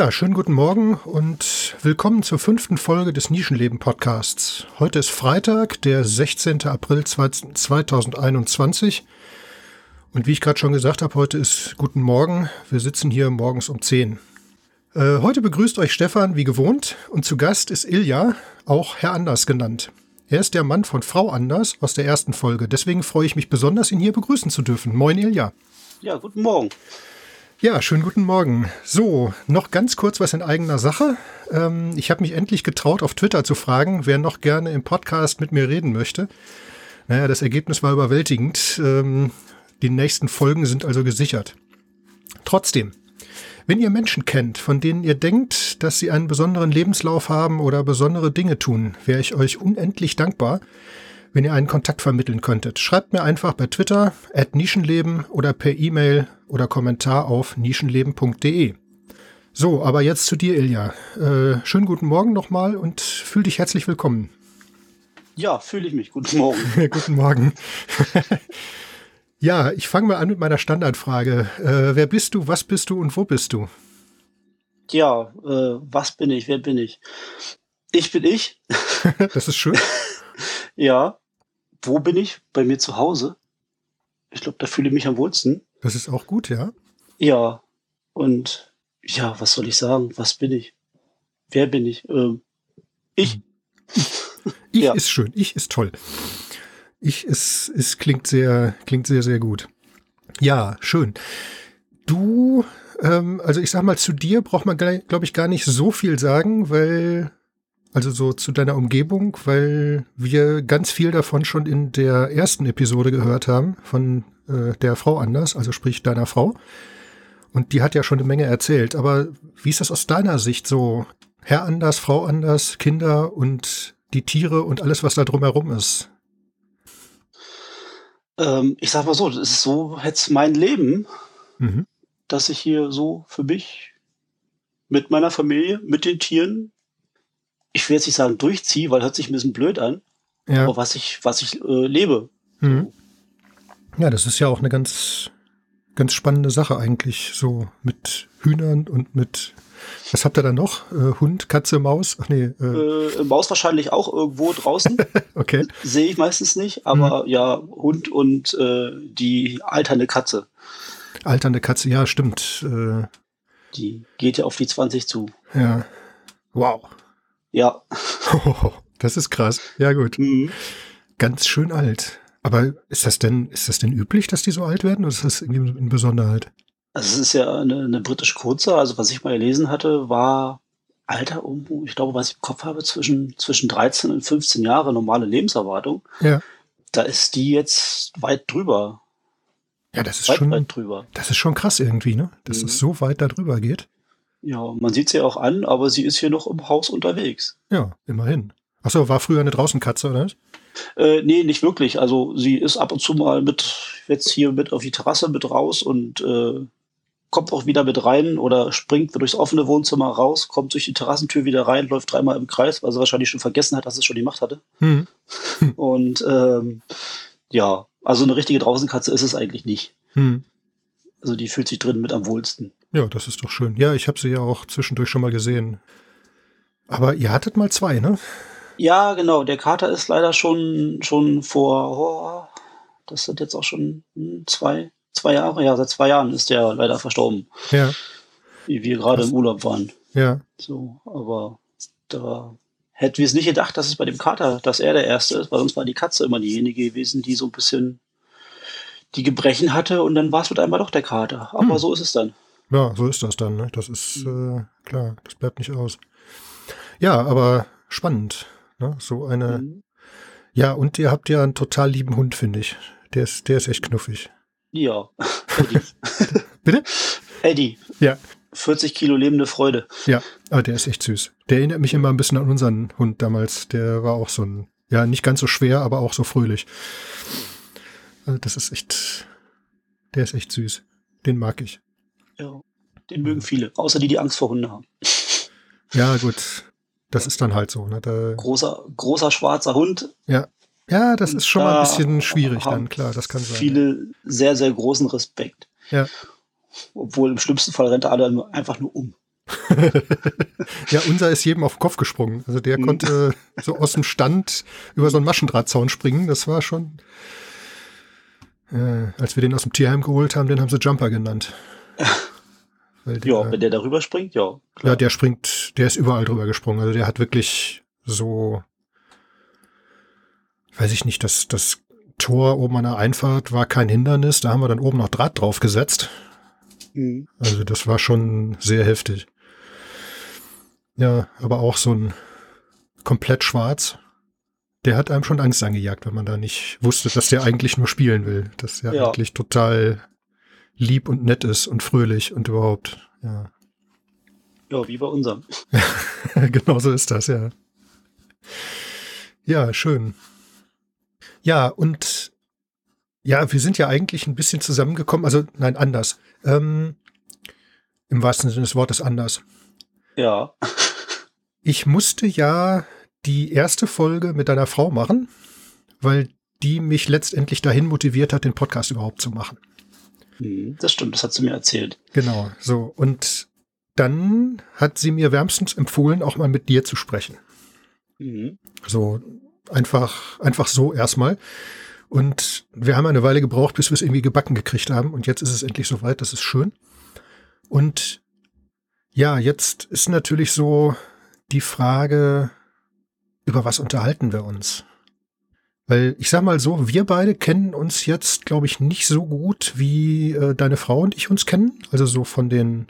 Ja, schönen guten Morgen und willkommen zur fünften Folge des Nischenleben Podcasts. Heute ist Freitag, der 16. April 2021. Und wie ich gerade schon gesagt habe, heute ist guten Morgen. Wir sitzen hier morgens um 10. Äh, heute begrüßt euch Stefan wie gewohnt und zu Gast ist Ilja, auch Herr Anders genannt. Er ist der Mann von Frau Anders aus der ersten Folge. Deswegen freue ich mich besonders, ihn hier begrüßen zu dürfen. Moin Ilja. Ja, guten Morgen. Ja, schönen guten Morgen. So, noch ganz kurz was in eigener Sache. Ähm, ich habe mich endlich getraut, auf Twitter zu fragen, wer noch gerne im Podcast mit mir reden möchte. Naja, das Ergebnis war überwältigend. Ähm, die nächsten Folgen sind also gesichert. Trotzdem, wenn ihr Menschen kennt, von denen ihr denkt, dass sie einen besonderen Lebenslauf haben oder besondere Dinge tun, wäre ich euch unendlich dankbar, wenn ihr einen Kontakt vermitteln könntet. Schreibt mir einfach bei Twitter, at Nischenleben oder per E-Mail oder Kommentar auf nischenleben.de. So, aber jetzt zu dir, Ilja. Äh, schönen guten Morgen nochmal und fühl dich herzlich willkommen. Ja, fühle ich mich. Guten Morgen. guten Morgen. ja, ich fange mal an mit meiner Standardfrage. Äh, wer bist du, was bist du und wo bist du? Ja, äh, was bin ich, wer bin ich? Ich bin ich. das ist schön. ja. Wo bin ich? Bei mir zu Hause. Ich glaube, da fühle ich mich am wohlsten. Das ist auch gut, ja. Ja. Und ja, was soll ich sagen? Was bin ich? Wer bin ich? Ähm, ich. Ich ja. ist schön. Ich ist toll. Ich ist, ist klingt sehr, klingt sehr, sehr gut. Ja, schön. Du, ähm, also ich sag mal, zu dir braucht man, glaube ich, gar nicht so viel sagen, weil also so zu deiner Umgebung, weil wir ganz viel davon schon in der ersten Episode gehört haben von äh, der Frau Anders, also sprich deiner Frau. Und die hat ja schon eine Menge erzählt. Aber wie ist das aus deiner Sicht so? Herr Anders, Frau Anders, Kinder und die Tiere und alles, was da drumherum ist? Ähm, ich sag mal so, das ist so jetzt mein Leben, mhm. dass ich hier so für mich mit meiner Familie, mit den Tieren ich will jetzt nicht sagen durchziehe, weil hört sich ein bisschen blöd an. Ja. Aber was ich, was ich äh, lebe. Mhm. Ja, das ist ja auch eine ganz, ganz spannende Sache eigentlich, so mit Hühnern und mit was habt ihr da noch? Äh, Hund, Katze, Maus? Ach nee. Äh. Äh, Maus wahrscheinlich auch irgendwo draußen. okay. Sehe ich meistens nicht, aber mhm. ja, Hund und äh, die alternde Katze. Alternde Katze, ja, stimmt. Äh. die geht ja auf die 20 zu. Ja. Wow. Ja. das ist krass. Ja, gut. Mhm. Ganz schön alt. Aber ist das denn, ist das denn üblich, dass die so alt werden oder ist das irgendwie eine Besonderheit? Also es ist ja eine, eine britische Kurze. Also was ich mal gelesen hatte, war Alter irgendwo, ich glaube, was ich im Kopf habe, zwischen, zwischen 13 und 15 Jahre normale Lebenserwartung. Ja. Da ist die jetzt weit drüber. Ja, das ist weit, schon, weit drüber. Das ist schon krass irgendwie, ne? Dass mhm. es so weit da drüber geht. Ja, man sieht sie auch an, aber sie ist hier noch im Haus unterwegs. Ja, immerhin. Achso, war früher eine Draußenkatze, oder? Äh, nee, nicht wirklich. Also sie ist ab und zu mal mit, jetzt hier mit auf die Terrasse mit raus und äh, kommt auch wieder mit rein oder springt durchs offene Wohnzimmer raus, kommt durch die Terrassentür wieder rein, läuft dreimal im Kreis, weil sie wahrscheinlich schon vergessen hat, dass es schon die Macht hatte. Mhm. und ähm, ja, also eine richtige Draußenkatze ist es eigentlich nicht. Mhm. Also die fühlt sich drin mit am wohlsten. Ja, das ist doch schön. Ja, ich habe sie ja auch zwischendurch schon mal gesehen. Aber ihr hattet mal zwei, ne? Ja, genau. Der Kater ist leider schon, schon vor, oh, das sind jetzt auch schon hm, zwei, zwei Jahre, ja, seit zwei Jahren ist der leider verstorben. Ja. Wie wir gerade im Urlaub waren. Ja. So, aber da hätten wir es nicht gedacht, dass es bei dem Kater, dass er der Erste ist, weil sonst war die Katze immer diejenige gewesen, die so ein bisschen die Gebrechen hatte und dann war es mit einmal doch der Kater. Aber hm. so ist es dann. Ja, so ist das dann. Ne? Das ist äh, klar, das bleibt nicht aus. Ja, aber spannend. Ne? So eine. Mhm. Ja, und ihr habt ja einen total lieben Hund, finde ich. Der ist, der ist echt knuffig. Ja. Eddie. Bitte? Eddie. Ja. 40 Kilo lebende Freude. Ja, aber der ist echt süß. Der erinnert mich immer ein bisschen an unseren Hund damals. Der war auch so ein, ja, nicht ganz so schwer, aber auch so fröhlich. Also das ist echt, der ist echt süß. Den mag ich. Ja, den mögen viele, außer die, die Angst vor Hunden haben. Ja, gut. Das ist dann halt so. Ne? Da, großer, großer schwarzer Hund. Ja. Ja, das ist schon mal ein bisschen schwierig dann, klar, das kann sein. Viele sehr, sehr großen Respekt. Ja. Obwohl im schlimmsten Fall rennt er alle einfach nur um. ja, unser ist jedem auf den Kopf gesprungen. Also der mhm. konnte so aus dem Stand über so einen Maschendrahtzaun springen. Das war schon, äh, als wir den aus dem Tierheim geholt haben, den haben sie Jumper genannt. Der, ja, wenn der darüber springt, ja. Klar. Ja, der springt, der ist überall drüber gesprungen. Also der hat wirklich so, weiß ich nicht, das, das Tor oben an der Einfahrt war kein Hindernis. Da haben wir dann oben noch Draht drauf gesetzt. Mhm. Also das war schon sehr heftig. Ja, aber auch so ein komplett schwarz. Der hat einem schon Angst angejagt, wenn man da nicht wusste, dass der eigentlich nur spielen will. Dass der ja. eigentlich total lieb und nett ist und fröhlich und überhaupt, ja. Ja, wie bei unserem. genau so ist das, ja. Ja, schön. Ja, und ja, wir sind ja eigentlich ein bisschen zusammengekommen, also nein, anders. Ähm, Im wahrsten Sinne des Wortes anders. Ja. Ich musste ja die erste Folge mit deiner Frau machen, weil die mich letztendlich dahin motiviert hat, den Podcast überhaupt zu machen. Hm, das stimmt, das hat sie mir erzählt. Genau, so. Und dann hat sie mir wärmstens empfohlen, auch mal mit dir zu sprechen. Mhm. So einfach, einfach so erstmal. Und wir haben eine Weile gebraucht, bis wir es irgendwie gebacken gekriegt haben. Und jetzt ist es endlich soweit. Das ist schön. Und ja, jetzt ist natürlich so die Frage, über was unterhalten wir uns? Weil ich sag mal so, wir beide kennen uns jetzt, glaube ich, nicht so gut, wie äh, deine Frau und ich uns kennen. Also so von den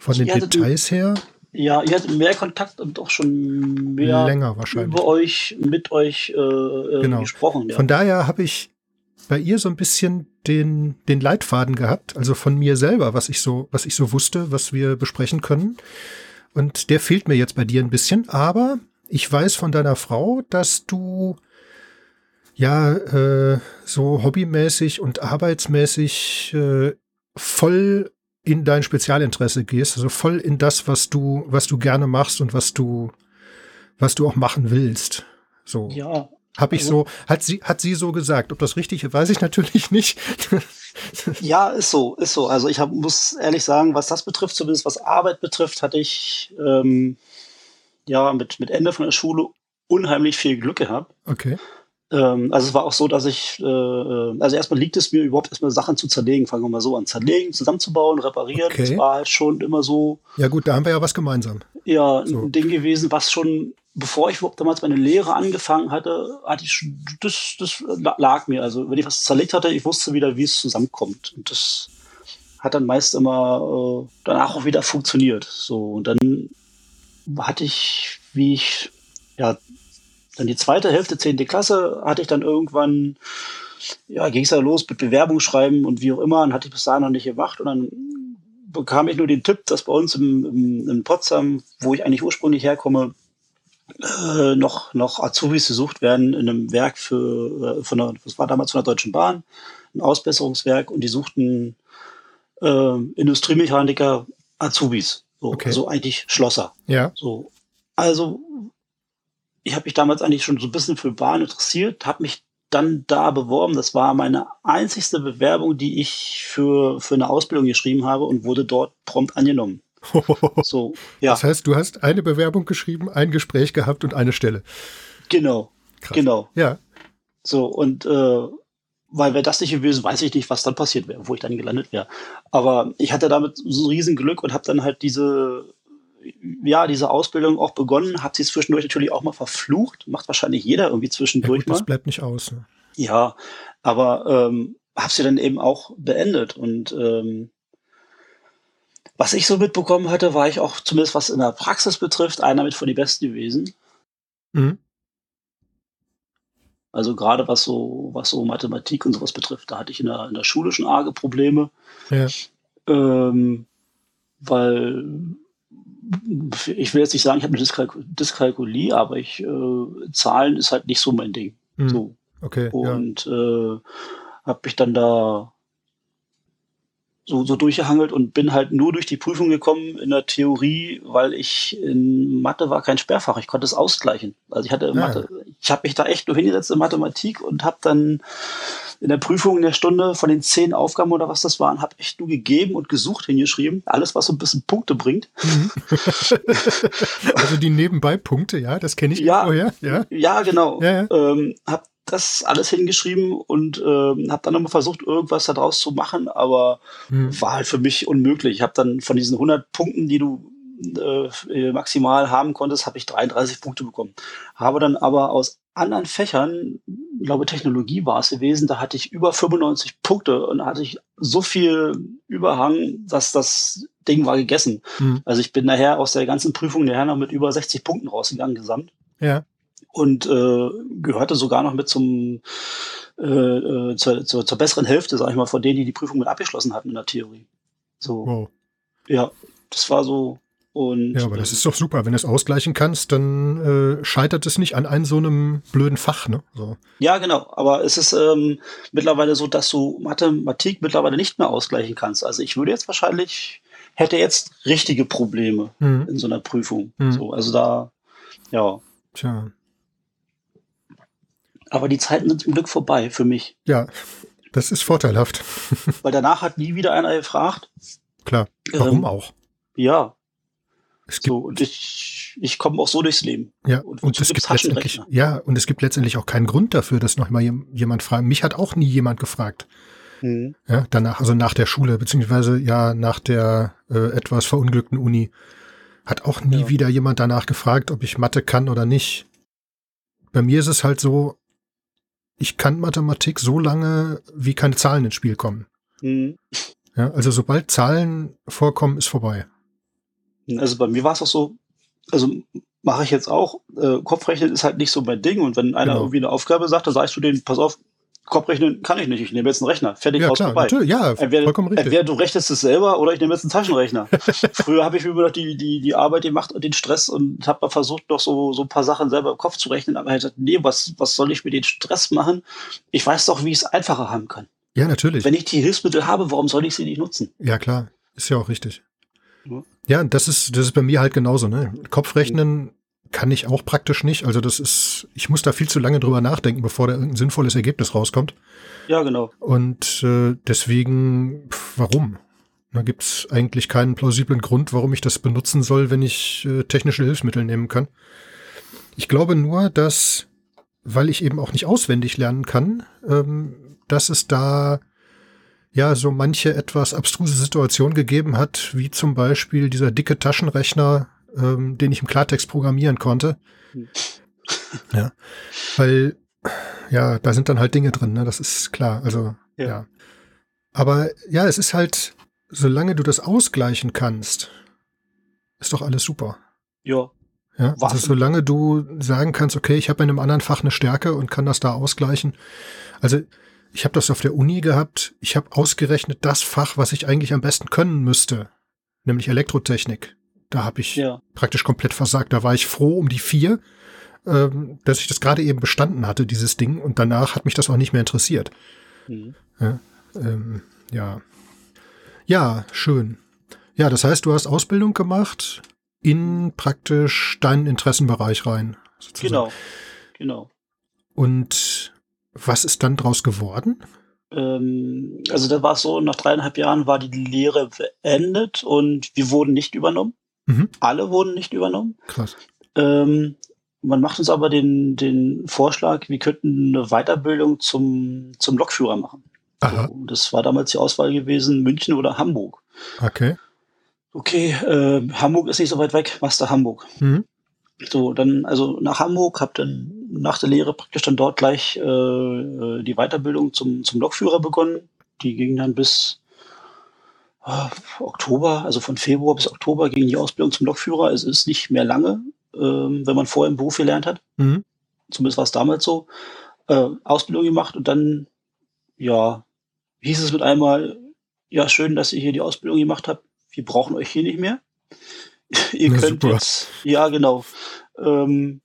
von den Details her. Ja, ihr hattet mehr Kontakt und auch schon mehr länger wahrscheinlich über euch, mit euch äh, äh, genau. gesprochen. Ja. Von daher habe ich bei ihr so ein bisschen den, den Leitfaden gehabt, also von mir selber, was ich so, was ich so wusste, was wir besprechen können. Und der fehlt mir jetzt bei dir ein bisschen, aber ich weiß von deiner Frau, dass du ja äh, so hobbymäßig und arbeitsmäßig äh, voll in dein Spezialinteresse gehst, also voll in das, was du, was du gerne machst und was du, was du auch machen willst. So. Ja. Hab ich also, so, hat sie, hat sie so gesagt. Ob das richtig ist, weiß ich natürlich nicht. ja, ist so, ist so. Also ich hab, muss ehrlich sagen, was das betrifft, zumindest was Arbeit betrifft, hatte ich ähm, ja mit, mit Ende von der Schule unheimlich viel Glück gehabt. Okay. Ähm, also es war auch so, dass ich, äh, äh, also erstmal liegt es mir überhaupt erstmal Sachen zu zerlegen, fangen wir mal so an, zerlegen, zusammenzubauen, reparieren. Okay. Das war halt schon immer so. Ja gut, da haben wir ja was gemeinsam. Ja, so. ein Ding gewesen, was schon, bevor ich überhaupt damals meine Lehre angefangen hatte, hatte ich, das, das lag mir. Also wenn ich was zerlegt hatte, ich wusste wieder, wie es zusammenkommt. Und das hat dann meist immer äh, danach auch wieder funktioniert. So, und dann hatte ich, wie ich ja dann die zweite Hälfte, zehnte Klasse, hatte ich dann irgendwann, ja, ging es ja los mit Bewerbungsschreiben und wie auch immer, und hatte ich bis dahin noch nicht gemacht und dann bekam ich nur den Tipp, dass bei uns im, im, in Potsdam, wo ich eigentlich ursprünglich herkomme, äh, noch, noch Azubis gesucht werden in einem Werk für, äh, von der, das war damals von der Deutschen Bahn, ein Ausbesserungswerk und die suchten äh, Industriemechaniker Azubis. So, okay. Also eigentlich Schlosser. Ja. So. Also ich habe mich damals eigentlich schon so ein bisschen für Bahn interessiert, habe mich dann da beworben. Das war meine einzigste Bewerbung, die ich für, für eine Ausbildung geschrieben habe und wurde dort prompt angenommen. so, ja. Das heißt, du hast eine Bewerbung geschrieben, ein Gespräch gehabt und eine Stelle. Genau. Krass. Genau. Ja. So, und äh, weil wäre das nicht gewesen, weiß ich nicht, was dann passiert wäre, wo ich dann gelandet wäre. Aber ich hatte damit so ein Riesenglück und habe dann halt diese ja, diese Ausbildung auch begonnen, habe sie zwischendurch natürlich auch mal verflucht, macht wahrscheinlich jeder irgendwie zwischendurch ja, gut, mal. Das bleibt nicht aus. Ne? Ja, aber ähm, habe sie dann eben auch beendet und ähm, was ich so mitbekommen hatte, war ich auch zumindest was in der Praxis betrifft, einer mit von den Besten gewesen. Mhm. Also gerade was so, was so Mathematik und sowas betrifft, da hatte ich in der, in der Schule schon arge Probleme. Ja. Ähm, weil ich will jetzt nicht sagen, ich habe eine Dyskalk Dyskalkulie, aber ich äh, Zahlen ist halt nicht so mein Ding. Hm. So. Okay. Und ja. äh, habe mich dann da so, so durchgehangelt und bin halt nur durch die Prüfung gekommen in der Theorie, weil ich in Mathe war kein Sperrfach. Ich konnte es ausgleichen. Also ich hatte ja. Mathe, ich habe mich da echt nur hingesetzt in Mathematik und habe dann in der Prüfung in der Stunde von den zehn Aufgaben oder was das waren, habe echt nur gegeben und gesucht hingeschrieben. Alles, was so ein bisschen Punkte bringt. Mhm. also die Nebenbei-Punkte, ja, das kenne ich ja, irgendwoher. Ja, ja genau. Ja, ja. Ähm, hab das alles hingeschrieben und ähm, habe dann nochmal versucht, irgendwas daraus zu machen, aber mhm. war halt für mich unmöglich. Ich habe dann von diesen 100 Punkten, die du äh, maximal haben konntest, habe ich 33 Punkte bekommen. Habe dann aber aus anderen Fächern, ich glaube Technologie war es gewesen, da hatte ich über 95 Punkte und hatte ich so viel Überhang, dass das Ding war gegessen. Mhm. Also ich bin nachher aus der ganzen Prüfung nachher noch mit über 60 Punkten rausgegangen gesamt. Ja. Und äh, gehörte sogar noch mit zum äh, äh, zur, zur, zur besseren Hälfte, sag ich mal, von denen, die die Prüfung mit abgeschlossen hatten in der Theorie. So. Wow. Ja, das war so und, ja, aber das ist doch super. Wenn du es ausgleichen kannst, dann äh, scheitert es nicht an einem so einem blöden Fach. Ne? So. Ja, genau. Aber es ist ähm, mittlerweile so, dass du Mathematik mittlerweile nicht mehr ausgleichen kannst. Also ich würde jetzt wahrscheinlich, hätte jetzt richtige Probleme mhm. in so einer Prüfung. Mhm. So, also da, ja. Tja. Aber die Zeiten sind zum Glück vorbei für mich. Ja, das ist vorteilhaft. Weil danach hat nie wieder einer gefragt. Klar, warum ähm, auch? Ja, so, und ich, ich komme auch so durchs Leben. Ja, und, und es gibt letztendlich, ja, und es gibt letztendlich auch keinen Grund dafür, dass noch mal jemand fragt. Mich hat auch nie jemand gefragt. Mhm. Ja, danach, also nach der Schule, beziehungsweise ja nach der äh, etwas verunglückten Uni, hat auch nie ja. wieder jemand danach gefragt, ob ich Mathe kann oder nicht. Bei mir ist es halt so, ich kann Mathematik so lange, wie keine Zahlen ins Spiel kommen. Mhm. Ja, also sobald Zahlen vorkommen, ist vorbei. Also bei mir war es auch so, also mache ich jetzt auch. Äh, Kopfrechnen ist halt nicht so mein Ding. Und wenn einer genau. irgendwie eine Aufgabe sagt, dann sagst du denen, pass auf, Kopfrechnen kann ich nicht, ich nehme jetzt einen Rechner. Fertig ja, aus klar, vorbei. Ja, entweder, vollkommen richtig. Entweder du rechnest es selber oder ich nehme jetzt einen Taschenrechner. Früher habe ich mir immer noch die, die, die Arbeit gemacht und den Stress und habe mal versucht, noch so, so ein paar Sachen selber im Kopf zu rechnen, aber ich gesagt, nee, was, was soll ich mit den Stress machen? Ich weiß doch, wie ich es einfacher haben kann. Ja, natürlich. Wenn ich die Hilfsmittel habe, warum soll ich sie nicht nutzen? Ja, klar. Ist ja auch richtig. Ja, das ist, das ist bei mir halt genauso, ne? Kopfrechnen kann ich auch praktisch nicht. Also das ist, ich muss da viel zu lange drüber nachdenken, bevor da irgendein sinnvolles Ergebnis rauskommt. Ja, genau. Und äh, deswegen, pff, warum? Da gibt's eigentlich keinen plausiblen Grund, warum ich das benutzen soll, wenn ich äh, technische Hilfsmittel nehmen kann. Ich glaube nur, dass, weil ich eben auch nicht auswendig lernen kann, ähm, dass es da ja so manche etwas abstruse Situation gegeben hat, wie zum Beispiel dieser dicke Taschenrechner, ähm, den ich im Klartext programmieren konnte. Hm. Ja, weil ja, da sind dann halt Dinge drin, ne? das ist klar. Also ja. ja. Aber ja, es ist halt, solange du das ausgleichen kannst, ist doch alles super. Ja. Ja, also solange du sagen kannst, okay, ich habe in einem anderen Fach eine Stärke und kann das da ausgleichen. Also ich habe das auf der Uni gehabt. Ich habe ausgerechnet das Fach, was ich eigentlich am besten können müsste, nämlich Elektrotechnik. Da habe ich ja. praktisch komplett versagt. Da war ich froh um die vier, ähm, dass ich das gerade eben bestanden hatte, dieses Ding. Und danach hat mich das auch nicht mehr interessiert. Mhm. Ja, ähm, ja. ja, schön. Ja, das heißt, du hast Ausbildung gemacht in praktisch deinen Interessenbereich rein. Sozusagen. Genau, genau. Und was ist dann draus geworden? Ähm, also da war es so, nach dreieinhalb Jahren war die Lehre beendet und wir wurden nicht übernommen. Mhm. Alle wurden nicht übernommen. Krass. Ähm, man macht uns aber den, den Vorschlag, wir könnten eine Weiterbildung zum, zum Lokführer machen. Aha. So, das war damals die Auswahl gewesen, München oder Hamburg. Okay. Okay, äh, Hamburg ist nicht so weit weg, machst du Hamburg. Mhm. So, dann also nach Hamburg, hab dann nach der Lehre praktisch dann dort gleich äh, äh, die Weiterbildung zum, zum Lokführer begonnen. Die ging dann bis Oktober, also von Februar bis Oktober ging die Ausbildung zum Lokführer. Es ist nicht mehr lange, ähm, wenn man vorher im Beruf gelernt hat. Mhm. Zumindest war es damals so. Äh, Ausbildung gemacht und dann, ja, hieß es mit einmal, ja, schön, dass ihr hier die Ausbildung gemacht habt. Wir brauchen euch hier nicht mehr. ihr Na, könnt super. jetzt, ja, genau. Ähm,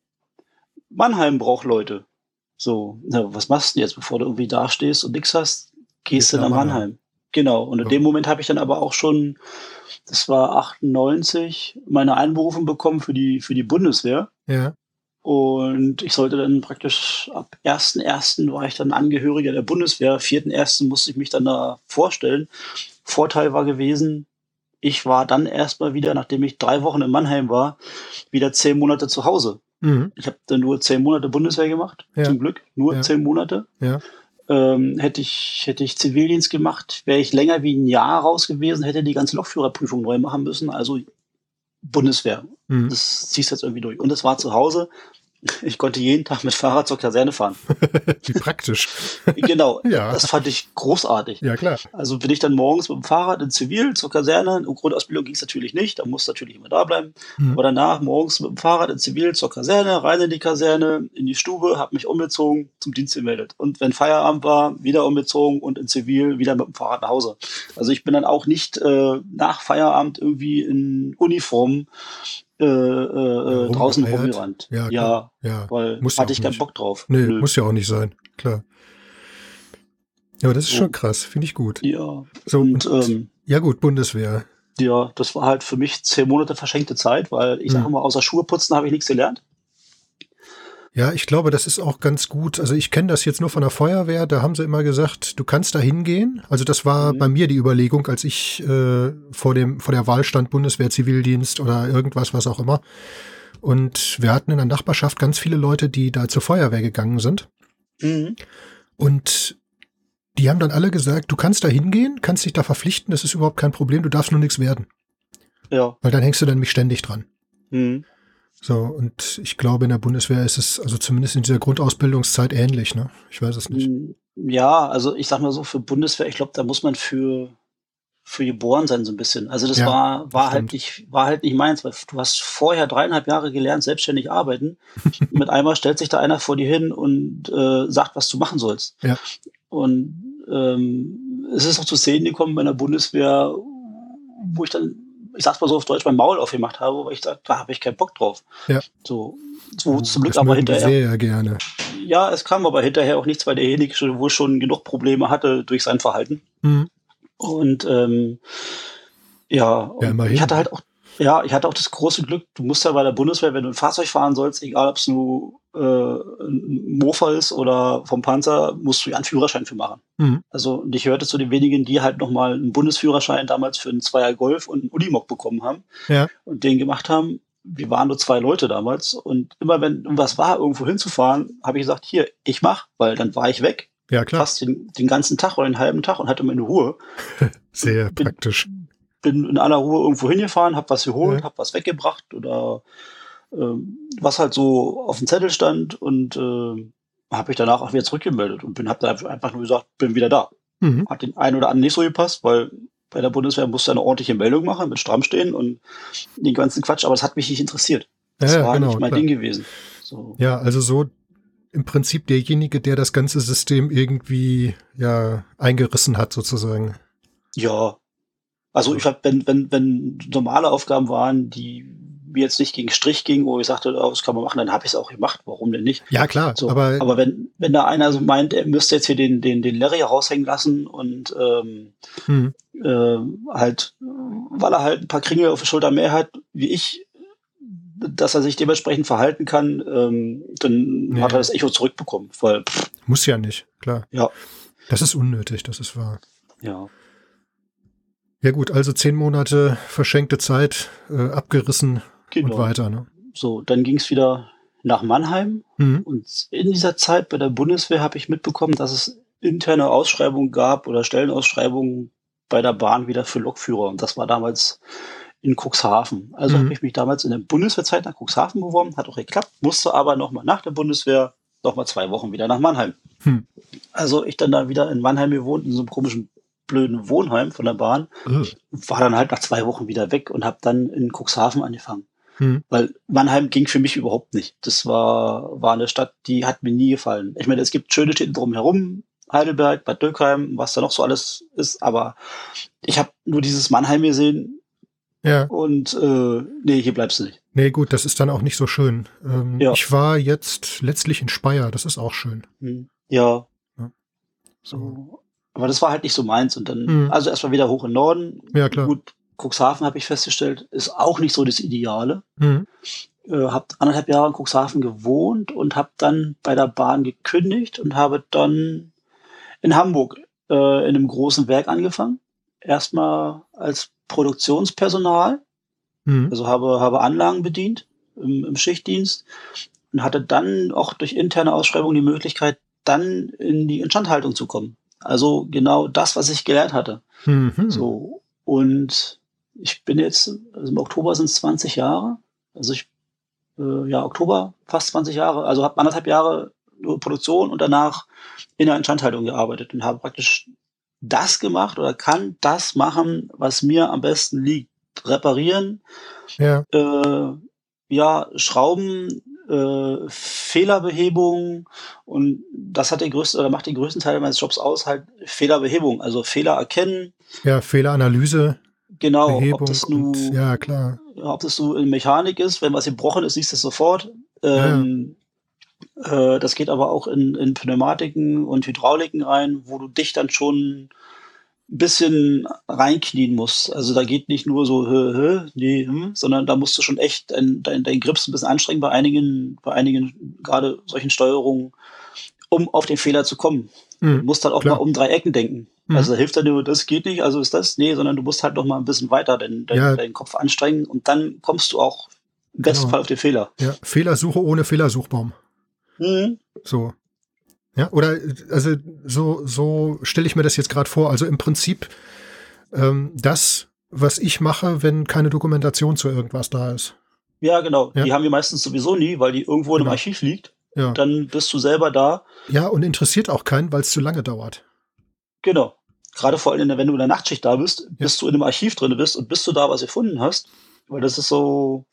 Mannheim braucht Leute. So, na, was machst du jetzt, bevor du irgendwie dastehst und nichts hast? Gehst du nach Mannheim. Mannheim. Genau. Und in dem Moment habe ich dann aber auch schon, das war 98, meine Einberufung bekommen für die, für die Bundeswehr. Ja. Und ich sollte dann praktisch ab 1.1. war ich dann Angehöriger der Bundeswehr. 4.1. musste ich mich dann da vorstellen. Vorteil war gewesen, ich war dann erstmal wieder, nachdem ich drei Wochen in Mannheim war, wieder zehn Monate zu Hause. Mhm. Ich habe dann nur zehn Monate Bundeswehr gemacht, ja. zum Glück, nur ja. zehn Monate. Ja. Ähm, hätte ich hätte ich Zivildienst gemacht, wäre ich länger wie ein Jahr raus gewesen, hätte die ganze Lokführerprüfung neu machen müssen. Also Bundeswehr. Mhm. Das ziehst du jetzt irgendwie durch. Und es war zu Hause. Ich konnte jeden Tag mit Fahrrad zur Kaserne fahren. Wie praktisch. genau. ja. Das fand ich großartig. Ja, klar. Also bin ich dann morgens mit dem Fahrrad in Zivil zur Kaserne. In Grundausbildung ging es natürlich nicht. Da musste natürlich immer da bleiben. Mhm. Aber danach morgens mit dem Fahrrad in Zivil zur Kaserne, rein in die Kaserne, in die Stube, habe mich umgezogen, zum Dienst gemeldet. Und wenn Feierabend war, wieder umgezogen und in Zivil wieder mit dem Fahrrad nach Hause. Also ich bin dann auch nicht äh, nach Feierabend irgendwie in Uniform äh, äh, äh draußen rumgerannt. Ja, ja, ja, weil muss hatte ich keinen Bock drauf. Nee, Nö. muss ja auch nicht sein, klar. Ja, aber das ist so. schon krass, finde ich gut. Ja. So, und, und ähm, ja gut, Bundeswehr. Ja, das war halt für mich zehn Monate verschenkte Zeit, weil ich hm. sage mal, außer Schuhe putzen habe ich nichts gelernt. Ja, ich glaube, das ist auch ganz gut. Also ich kenne das jetzt nur von der Feuerwehr. Da haben sie immer gesagt, du kannst da hingehen. Also das war mhm. bei mir die Überlegung, als ich äh, vor dem vor der Wahl stand, Bundeswehr, Zivildienst oder irgendwas, was auch immer. Und wir hatten in der Nachbarschaft ganz viele Leute, die da zur Feuerwehr gegangen sind. Mhm. Und die haben dann alle gesagt, du kannst da hingehen, kannst dich da verpflichten, das ist überhaupt kein Problem, du darfst nur nichts werden. Ja. Weil dann hängst du dann mich ständig dran. Mhm. So, und ich glaube, in der Bundeswehr ist es, also zumindest in dieser Grundausbildungszeit ähnlich, ne? Ich weiß es nicht. Mm, ja, also ich sag mal so, für Bundeswehr, ich glaube, da muss man für, für geboren sein, so ein bisschen. Also das ja, war, war halt nicht, war halt nicht meins, weil du hast vorher dreieinhalb Jahre gelernt, selbstständig arbeiten. Mit einmal stellt sich da einer vor dir hin und äh, sagt, was du machen sollst. Ja. Und ähm, es ist auch zu sehen gekommen bei der Bundeswehr, wo ich dann ich sag's mal so auf Deutsch, mein Maul aufgemacht habe, weil ich dachte, da habe ich keinen Bock drauf. Ja. So, so zum Glück aber hinterher. Sehr gerne. Ja, es kam aber hinterher auch nichts, weil derjenige schon, wohl schon genug Probleme hatte durch sein Verhalten. Mhm. Und ähm, ja, ja ich hatte halt auch ja, ich hatte auch das große Glück, du musst ja bei der Bundeswehr, wenn du ein Fahrzeug fahren sollst, egal ob es nur äh, ein Mofa ist oder vom Panzer, musst du ja einen Führerschein für machen. Mhm. Also und ich hörte zu den wenigen, die halt nochmal einen Bundesführerschein damals für einen Zweier Golf und einen Unimog bekommen haben ja. und den gemacht haben. Wir waren nur zwei Leute damals und immer wenn irgendwas war, irgendwo hinzufahren, habe ich gesagt, hier, ich mach, weil dann war ich weg. Ja, klar. Fast den, den ganzen Tag oder den halben Tag und hatte meine Ruhe. Sehr praktisch bin in aller Ruhe irgendwo hingefahren, habe was geholt, ja. habe was weggebracht oder ähm, was halt so auf dem Zettel stand und äh, habe ich danach auch wieder zurückgemeldet und bin habe da einfach nur gesagt, bin wieder da. Mhm. Hat den einen oder anderen nicht so gepasst, weil bei der Bundeswehr musste eine ordentliche Meldung machen, mit stramm stehen und den ganzen Quatsch, aber das hat mich nicht interessiert. Das ja, war genau, nicht mein klar. Ding gewesen. So. Ja, also so im Prinzip derjenige, der das ganze System irgendwie ja eingerissen hat, sozusagen. Ja, also ich habe, wenn, wenn, wenn normale Aufgaben waren, die mir jetzt nicht gegen Strich ging, wo ich sagte, oh, das kann man machen, dann habe ich es auch gemacht. Warum denn nicht? Ja, klar. So, aber, aber wenn, wenn da einer so meint, er müsste jetzt hier den, den, den Larry raushängen lassen und ähm, hm. äh, halt, weil er halt ein paar Kringel auf der Schulter mehr hat, wie ich, dass er sich dementsprechend verhalten kann, ähm, dann nee. hat er das Echo zurückbekommen. Weil, pff, Muss ja nicht, klar. Ja. Das ist unnötig, das ist wahr. Ja. Ja gut, also zehn Monate verschenkte Zeit, äh, abgerissen genau. und weiter. Ne? So, dann ging es wieder nach Mannheim. Mhm. Und in dieser Zeit bei der Bundeswehr habe ich mitbekommen, dass es interne Ausschreibungen gab oder Stellenausschreibungen bei der Bahn wieder für Lokführer. Und das war damals in Cuxhaven. Also mhm. habe ich mich damals in der Bundeswehrzeit nach Cuxhaven beworben, hat auch geklappt, musste aber nochmal nach der Bundeswehr nochmal zwei Wochen wieder nach Mannheim. Mhm. Also ich dann da wieder in Mannheim gewohnt, in so einem komischen blöden Wohnheim von der Bahn, mhm. war dann halt nach zwei Wochen wieder weg und habe dann in Cuxhaven angefangen. Mhm. Weil Mannheim ging für mich überhaupt nicht. Das war, war eine Stadt, die hat mir nie gefallen. Ich meine, es gibt schöne Städte drumherum, Heidelberg, Bad Dürkheim, was da noch so alles ist, aber ich habe nur dieses Mannheim gesehen. Ja. Und äh, nee, hier bleibst du nicht. Nee, gut, das ist dann auch nicht so schön. Ähm, ja. Ich war jetzt letztlich in Speyer, das ist auch schön. Hm. Ja. ja. So. Aber das war halt nicht so meins. Und dann, mhm. also erstmal wieder hoch in Norden. Ja, klar. Gut, Cuxhaven habe ich festgestellt, ist auch nicht so das Ideale. Mhm. äh, habe anderthalb Jahre in Cuxhaven gewohnt und habe dann bei der Bahn gekündigt und habe dann in Hamburg äh, in einem großen Werk angefangen. Erstmal als Produktionspersonal, mhm. also habe, habe Anlagen bedient im, im Schichtdienst und hatte dann auch durch interne Ausschreibung die Möglichkeit, dann in die Instandhaltung zu kommen. Also genau das, was ich gelernt hatte. Mhm. So. Und ich bin jetzt, also im Oktober sind es 20 Jahre. Also ich, äh, ja, Oktober fast 20 Jahre. Also habe anderthalb Jahre nur Produktion und danach in der Instandhaltung gearbeitet und habe praktisch das gemacht oder kann das machen, was mir am besten liegt. Reparieren, ja, äh, ja Schrauben, äh, Fehlerbehebung und das hat den größten oder macht den größten Teil meines Jobs aus, halt Fehlerbehebung, also Fehler erkennen. Ja, Fehleranalyse. Genau, Behebung ob das nun, und, ja klar. Ob das nun in Mechanik ist, wenn was gebrochen ist, siehst du es sofort. Ähm, ja. äh, das geht aber auch in, in Pneumatiken und Hydrauliken rein, wo du dich dann schon bisschen reinknien musst. Also da geht nicht nur so, hö, hö, nee, hm, sondern da musst du schon echt dein, dein, dein Grips ein bisschen anstrengen bei einigen, bei einigen gerade solchen Steuerungen, um auf den Fehler zu kommen. Mhm, du musst halt auch klar. mal um drei Ecken denken. Mhm. Also da hilft dann nur, das geht nicht, also ist das, nee, sondern du musst halt noch mal ein bisschen weiter deinen, deinen, ja. deinen Kopf anstrengen und dann kommst du auch im besten genau. Fall auf den Fehler. Ja, Fehlersuche ohne Fehlersuchbaum. Mhm. So. Ja, oder also so, so stelle ich mir das jetzt gerade vor. Also im Prinzip ähm, das, was ich mache, wenn keine Dokumentation zu irgendwas da ist. Ja, genau. Ja. Die haben wir meistens sowieso nie, weil die irgendwo genau. im Archiv liegt. Ja. Dann bist du selber da. Ja, und interessiert auch keinen, weil es zu lange dauert. Genau. Gerade vor allem, wenn du in der Nachtschicht da bist, ja. bis du in einem Archiv drin bist und bis du da was gefunden hast. Weil das ist so,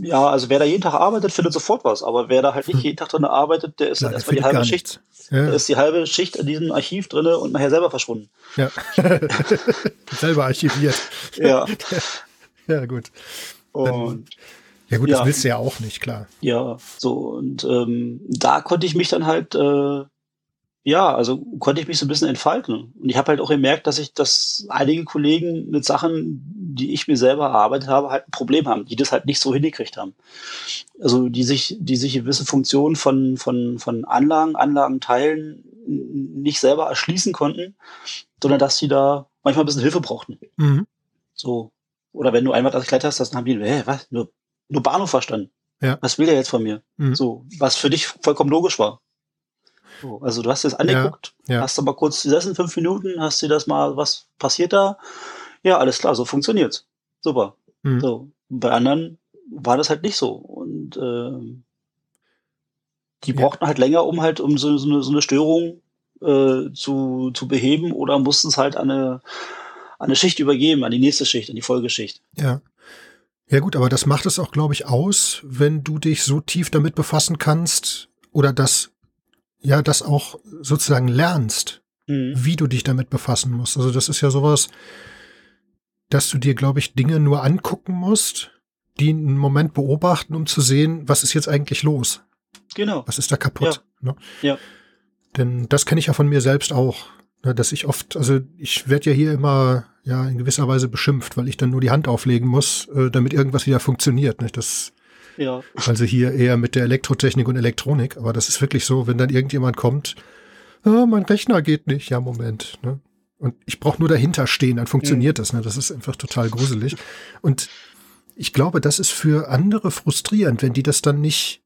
ja, also wer da jeden Tag arbeitet, findet sofort was. Aber wer da halt nicht hm. jeden Tag drin arbeitet, der ist ja, dann erstmal die halbe Schicht. Ja. Ist die halbe Schicht in diesem Archiv drin und nachher selber verschwunden. Ja. selber archiviert. Ja. ja, gut. Und ja gut, das willst du ja auch nicht, klar. Ja, so und ähm, da konnte ich mich dann halt äh, ja, also konnte ich mich so ein bisschen entfalten. Und ich habe halt auch gemerkt, dass ich, dass einige Kollegen mit Sachen, die ich mir selber erarbeitet habe, halt ein Problem haben, die das halt nicht so hingekriegt haben. Also die sich, die sich gewisse Funktionen von, von, von Anlagen, Anlagenteilen nicht selber erschließen konnten, sondern dass sie da manchmal ein bisschen Hilfe brauchten. Mhm. So. Oder wenn du einmal das erklärt hast, dann haben die, hä, was? Nur, nur Bahnhof verstanden. Ja. Was will der jetzt von mir? Mhm. So, was für dich vollkommen logisch war. So, also du hast es angeguckt, ja, ja. hast aber kurz gesessen, fünf Minuten, hast dir das mal, was passiert da? Ja, alles klar, so funktioniert's. Super. Mhm. So. Bei anderen war das halt nicht so. Und äh, die brauchten ja. halt länger, um halt um so, so, eine, so eine Störung äh, zu, zu beheben oder mussten es halt an eine, an eine Schicht übergeben, an die nächste Schicht, an die Folgeschicht. Ja. Ja gut, aber das macht es auch, glaube ich, aus, wenn du dich so tief damit befassen kannst oder das ja das auch sozusagen lernst, mhm. wie du dich damit befassen musst. Also das ist ja sowas, dass du dir, glaube ich, Dinge nur angucken musst, die einen Moment beobachten, um zu sehen, was ist jetzt eigentlich los. Genau. Was ist da kaputt? Ja. Ne? ja. Denn das kenne ich ja von mir selbst auch, ne, dass ich oft, also ich werde ja hier immer ja in gewisser Weise beschimpft, weil ich dann nur die Hand auflegen muss, äh, damit irgendwas wieder funktioniert. Ne? Das ja. Also hier eher mit der Elektrotechnik und Elektronik. Aber das ist wirklich so, wenn dann irgendjemand kommt, ah, mein Rechner geht nicht. Ja, Moment. Ne? Und ich brauche nur dahinter stehen, dann funktioniert mhm. das. Ne? Das ist einfach total gruselig. Und ich glaube, das ist für andere frustrierend, wenn die das dann nicht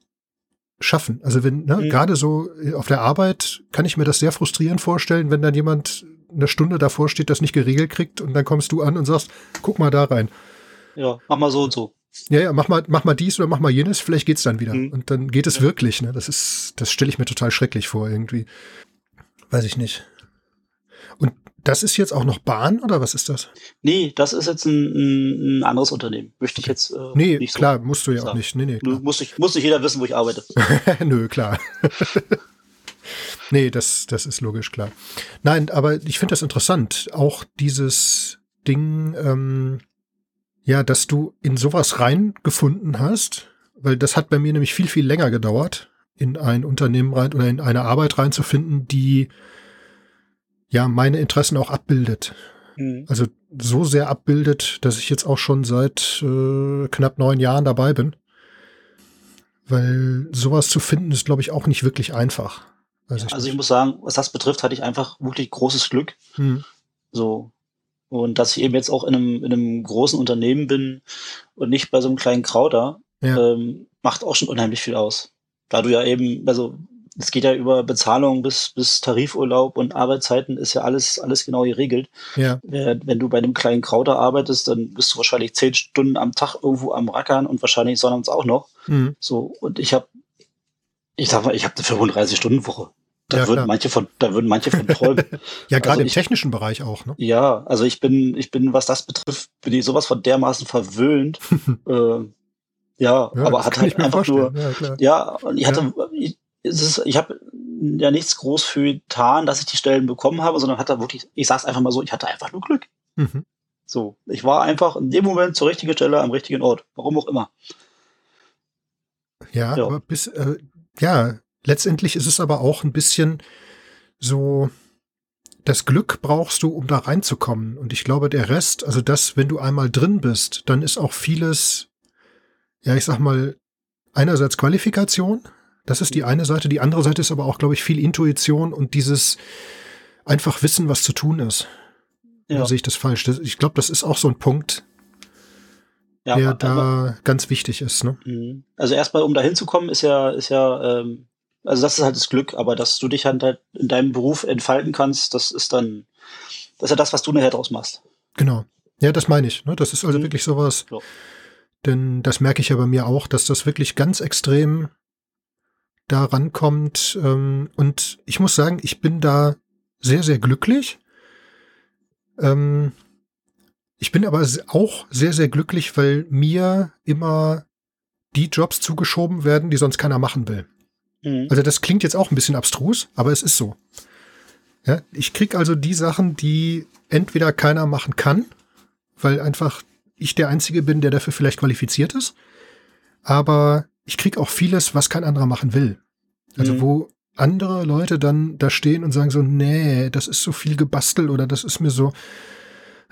schaffen. Also wenn, ne, mhm. gerade so auf der Arbeit kann ich mir das sehr frustrierend vorstellen, wenn dann jemand eine Stunde davor steht, das nicht geregelt kriegt und dann kommst du an und sagst, guck mal da rein. Ja, mach mal so und so. Ja, ja, mach mal, mach mal dies oder mach mal jenes, vielleicht geht's dann wieder. Mhm. Und dann geht es ja. wirklich, ne? Das ist, das stelle ich mir total schrecklich vor, irgendwie. Weiß ich nicht. Und das ist jetzt auch noch Bahn oder was ist das? Nee, das ist jetzt ein, ein anderes Unternehmen. Möchte ich jetzt. Äh, nee, nicht so klar, musst du ja sagen. auch nicht. Nee, nee, klar. Muss, ich, muss nicht jeder wissen, wo ich arbeite. Nö, klar. nee, das, das ist logisch, klar. Nein, aber ich finde das interessant. Auch dieses Ding, ähm, ja, dass du in sowas reingefunden hast, weil das hat bei mir nämlich viel, viel länger gedauert, in ein Unternehmen rein oder in eine Arbeit reinzufinden, die ja meine Interessen auch abbildet. Mhm. Also so sehr abbildet, dass ich jetzt auch schon seit äh, knapp neun Jahren dabei bin. Weil sowas zu finden ist, glaube ich, auch nicht wirklich einfach. Weiß ich also ich muss sagen, was das betrifft, hatte ich einfach wirklich großes Glück. Hm. So. Und dass ich eben jetzt auch in einem, in einem großen Unternehmen bin und nicht bei so einem kleinen Krauter, ja. ähm, macht auch schon unheimlich viel aus. Da du ja eben, also es geht ja über Bezahlung bis, bis Tarifurlaub und Arbeitszeiten ist ja alles, alles genau geregelt. Ja. Wenn du bei einem kleinen Krauter arbeitest, dann bist du wahrscheinlich zehn Stunden am Tag irgendwo am Rackern und wahrscheinlich sonnabends auch noch. Mhm. So, und ich habe, ich sag mal, ich habe eine 35-Stunden-Woche. Da ja, würden manche von, da würden manche von träumen. ja, gerade also im technischen Bereich auch, ne? Ja, also ich bin, ich bin, was das betrifft, bin ich sowas von dermaßen verwöhnt. äh, ja, ja, aber hat halt einfach nur, ja, ja, ich hatte, ich, ist, ich habe ja nichts groß für getan, dass ich die Stellen bekommen habe, sondern hatte wirklich, ich sag's einfach mal so, ich hatte einfach nur Glück. Mhm. So, ich war einfach in dem Moment zur richtigen Stelle am richtigen Ort, warum auch immer. Ja, ja. aber bis, äh, ja, letztendlich ist es aber auch ein bisschen so, das Glück brauchst du, um da reinzukommen. Und ich glaube, der Rest, also das, wenn du einmal drin bist, dann ist auch vieles, ja, ich sag mal, einerseits Qualifikation, das ist die eine Seite. Die andere Seite ist aber auch, glaube ich, viel Intuition und dieses einfach wissen, was zu tun ist. Ja. Sehe ich das falsch? ich glaube, das ist auch so ein Punkt, ja, der da ganz wichtig ist. Ne? Mhm. Also erstmal, um da hinzukommen, ist ja, ist ja, ähm, also das ist halt das Glück, aber dass du dich halt, in deinem Beruf entfalten kannst, das ist dann, das ist ja das, was du nachher draus machst. Genau. Ja, das meine ich. Ne? Das ist also mhm. wirklich sowas. Ja. Denn das merke ich ja bei mir auch, dass das wirklich ganz extrem da rankommt. Ähm, und ich muss sagen, ich bin da sehr, sehr glücklich. Ähm, ich bin aber auch sehr, sehr glücklich, weil mir immer die Jobs zugeschoben werden, die sonst keiner machen will. Mhm. Also das klingt jetzt auch ein bisschen abstrus, aber es ist so. Ja, ich krieg also die Sachen, die entweder keiner machen kann, weil einfach ich der Einzige bin, der dafür vielleicht qualifiziert ist, aber ich krieg auch vieles, was kein anderer machen will. Also mhm. wo andere Leute dann da stehen und sagen so, nee, das ist so viel gebastelt oder das ist mir so,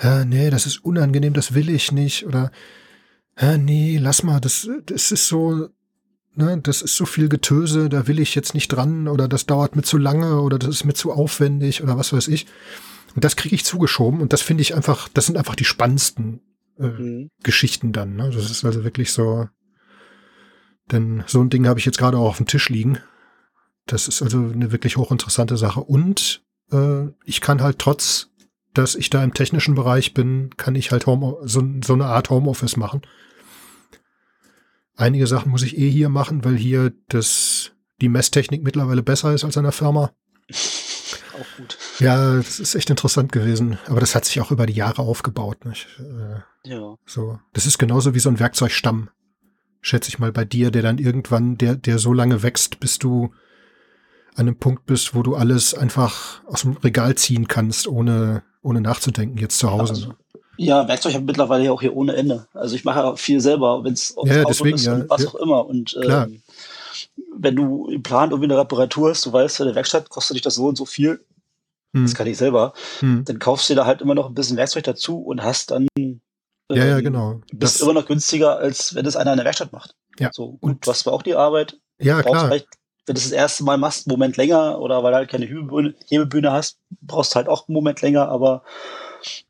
ja, nee, das ist unangenehm, das will ich nicht oder ja, nee, lass mal, das, das ist so, ne, das ist so viel Getöse, da will ich jetzt nicht dran oder das dauert mir zu lange oder das ist mir zu aufwendig oder was weiß ich. Und das kriege ich zugeschoben und das finde ich einfach, das sind einfach die spannendsten äh, mhm. Geschichten dann. Ne? Das ist also wirklich so, denn so ein Ding habe ich jetzt gerade auch auf dem Tisch liegen. Das ist also eine wirklich hochinteressante Sache. Und äh, ich kann halt trotz, dass ich da im technischen Bereich bin, kann ich halt Home, so, so eine Art Homeoffice machen. Einige Sachen muss ich eh hier machen, weil hier das, die Messtechnik mittlerweile besser ist als an der Firma. Auch gut. Ja, das ist echt interessant gewesen. Aber das hat sich auch über die Jahre aufgebaut. Nicht? Äh, ja. So. Das ist genauso wie so ein Werkzeugstamm schätze ich mal, bei dir, der dann irgendwann, der, der so lange wächst, bis du an einem Punkt bist, wo du alles einfach aus dem Regal ziehen kannst, ohne, ohne nachzudenken, jetzt zu Hause. Also, ja, Werkzeug habe ich mittlerweile ja auch hier ohne Ende. Also ich mache ja viel selber, wenn es ja, deswegen, ist und was ja. auch immer. Und ähm, wenn du im Plan irgendwie eine Reparatur hast, du weißt, in der Werkstatt kostet dich das so und so viel, hm. das kann ich selber, hm. dann kaufst du da halt immer noch ein bisschen Werkzeug dazu und hast dann ja, ja, ähm, genau. Bist das immer noch günstiger, als wenn es einer in der Werkstatt macht. Ja. So, und du hast zwar auch die Arbeit. Ja, klar. Vielleicht, wenn du das erste Mal machst, einen Moment länger oder weil du halt keine Hebebühne, Hebebühne hast, brauchst du halt auch einen Moment länger, aber.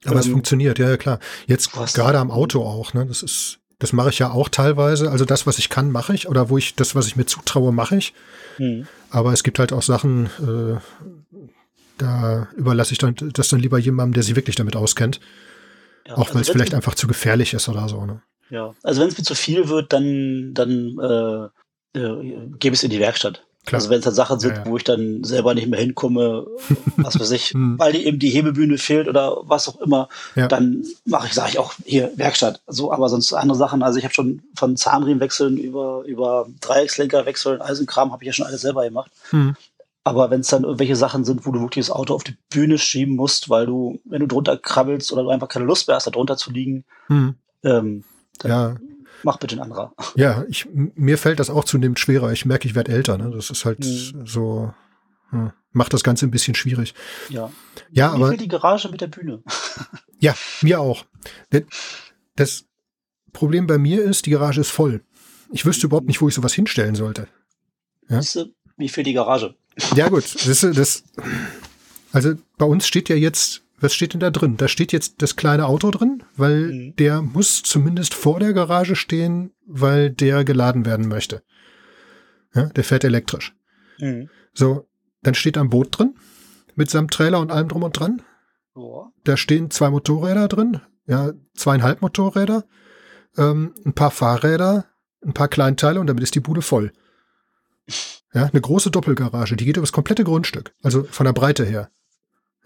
Aber ähm, es funktioniert, ja, ja, klar. Jetzt gerade am Auto auch, ne? Das ist, das mache ich ja auch teilweise. Also das, was ich kann, mache ich. Oder wo ich das, was ich mir zutraue, mache ich. Hm. Aber es gibt halt auch Sachen, äh, da überlasse ich dann das dann lieber jemandem, der sich wirklich damit auskennt. Ja, auch weil es also vielleicht einfach zu gefährlich ist oder so. Ne? Ja, also wenn es mir zu viel wird, dann, dann äh, äh, gebe ich es in die Werkstatt. Klar. Also wenn es dann Sachen sind, ja, ja. wo ich dann selber nicht mehr hinkomme, was weiß ich, hm. weil eben die Hebebühne fehlt oder was auch immer, ja. dann mache ich, sage ich auch hier Werkstatt. So, aber sonst andere Sachen. Also ich habe schon von Zahnriemen wechseln über über Dreieckslenker wechseln, Eisenkram habe ich ja schon alles selber gemacht. Hm. Aber wenn es dann irgendwelche Sachen sind, wo du wirklich das Auto auf die Bühne schieben musst, weil du, wenn du drunter krabbelst oder du einfach keine Lust mehr hast, da drunter zu liegen, hm. ähm, dann ja. Mach bitte ein anderer. Ja, ich, mir fällt das auch zunehmend schwerer. Ich merke, ich werde älter. Ne? Das ist halt hm. so, hm, macht das Ganze ein bisschen schwierig. Ja. Ja, Wie aber. die Garage mit der Bühne. ja, mir auch. Das Problem bei mir ist, die Garage ist voll. ich wüsste überhaupt nicht, wo ich sowas hinstellen sollte. Ja? Du, wie für die Garage? Ja gut, das, das, also bei uns steht ja jetzt, was steht denn da drin? Da steht jetzt das kleine Auto drin, weil mhm. der muss zumindest vor der Garage stehen, weil der geladen werden möchte. Ja, der fährt elektrisch. Mhm. So, dann steht ein Boot drin mit seinem Trailer und allem drum und dran. Oh. Da stehen zwei Motorräder drin, ja, zweieinhalb Motorräder, ähm, ein paar Fahrräder, ein paar Kleinteile und damit ist die Bude voll. Ja, eine große Doppelgarage, die geht über das komplette Grundstück, also von der Breite her.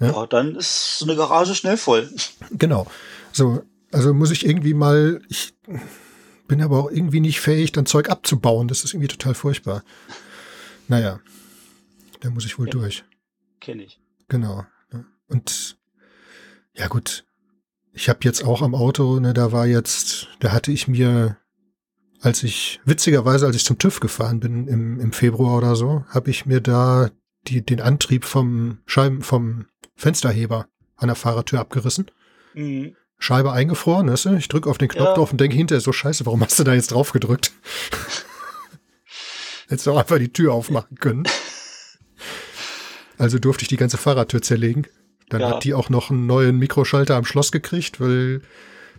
Ja, ja dann ist so eine Garage schnell voll. Genau. So, also muss ich irgendwie mal, ich bin aber auch irgendwie nicht fähig, dann Zeug abzubauen. Das ist irgendwie total furchtbar. Naja, da muss ich wohl Kenn durch. Kenne ich. Genau. Und ja gut, ich habe jetzt auch am Auto, ne, da war jetzt, da hatte ich mir, als ich, witzigerweise, als ich zum TÜV gefahren bin im, im Februar oder so, habe ich mir da die, den Antrieb vom Scheiben, vom Fensterheber an der Fahrertür abgerissen. Mhm. Scheibe eingefroren, weißt du? Ich drücke auf den Knopf ja. drauf und denke hinterher so, scheiße, warum hast du da jetzt drauf gedrückt? Hättest du auch einfach die Tür aufmachen können. Also durfte ich die ganze Fahrradtür zerlegen. Dann ja. hat die auch noch einen neuen Mikroschalter am Schloss gekriegt, weil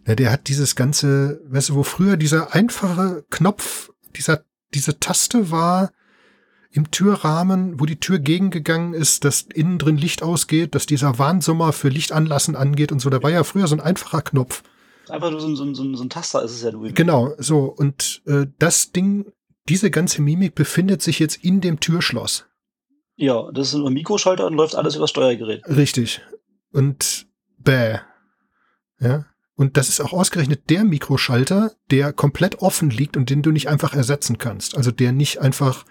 na, der hat dieses ganze, weißt du, wo früher dieser einfache Knopf, dieser, diese Taste war im Türrahmen, wo die Tür gegengegangen ist, dass innen drin Licht ausgeht, dass dieser Warnsummer für Lichtanlassen angeht und so. Da war ja früher so ein einfacher Knopf. Einfach nur so, so, so, so ein Taster ist es ja nur. Genau, so. Und äh, das Ding, diese ganze Mimik befindet sich jetzt in dem Türschloss. Ja, das ist ein Mikroschalter und läuft alles über das Steuergerät. Richtig. Und bäh. Ja. Und das ist auch ausgerechnet der Mikroschalter, der komplett offen liegt und den du nicht einfach ersetzen kannst. Also der nicht einfach.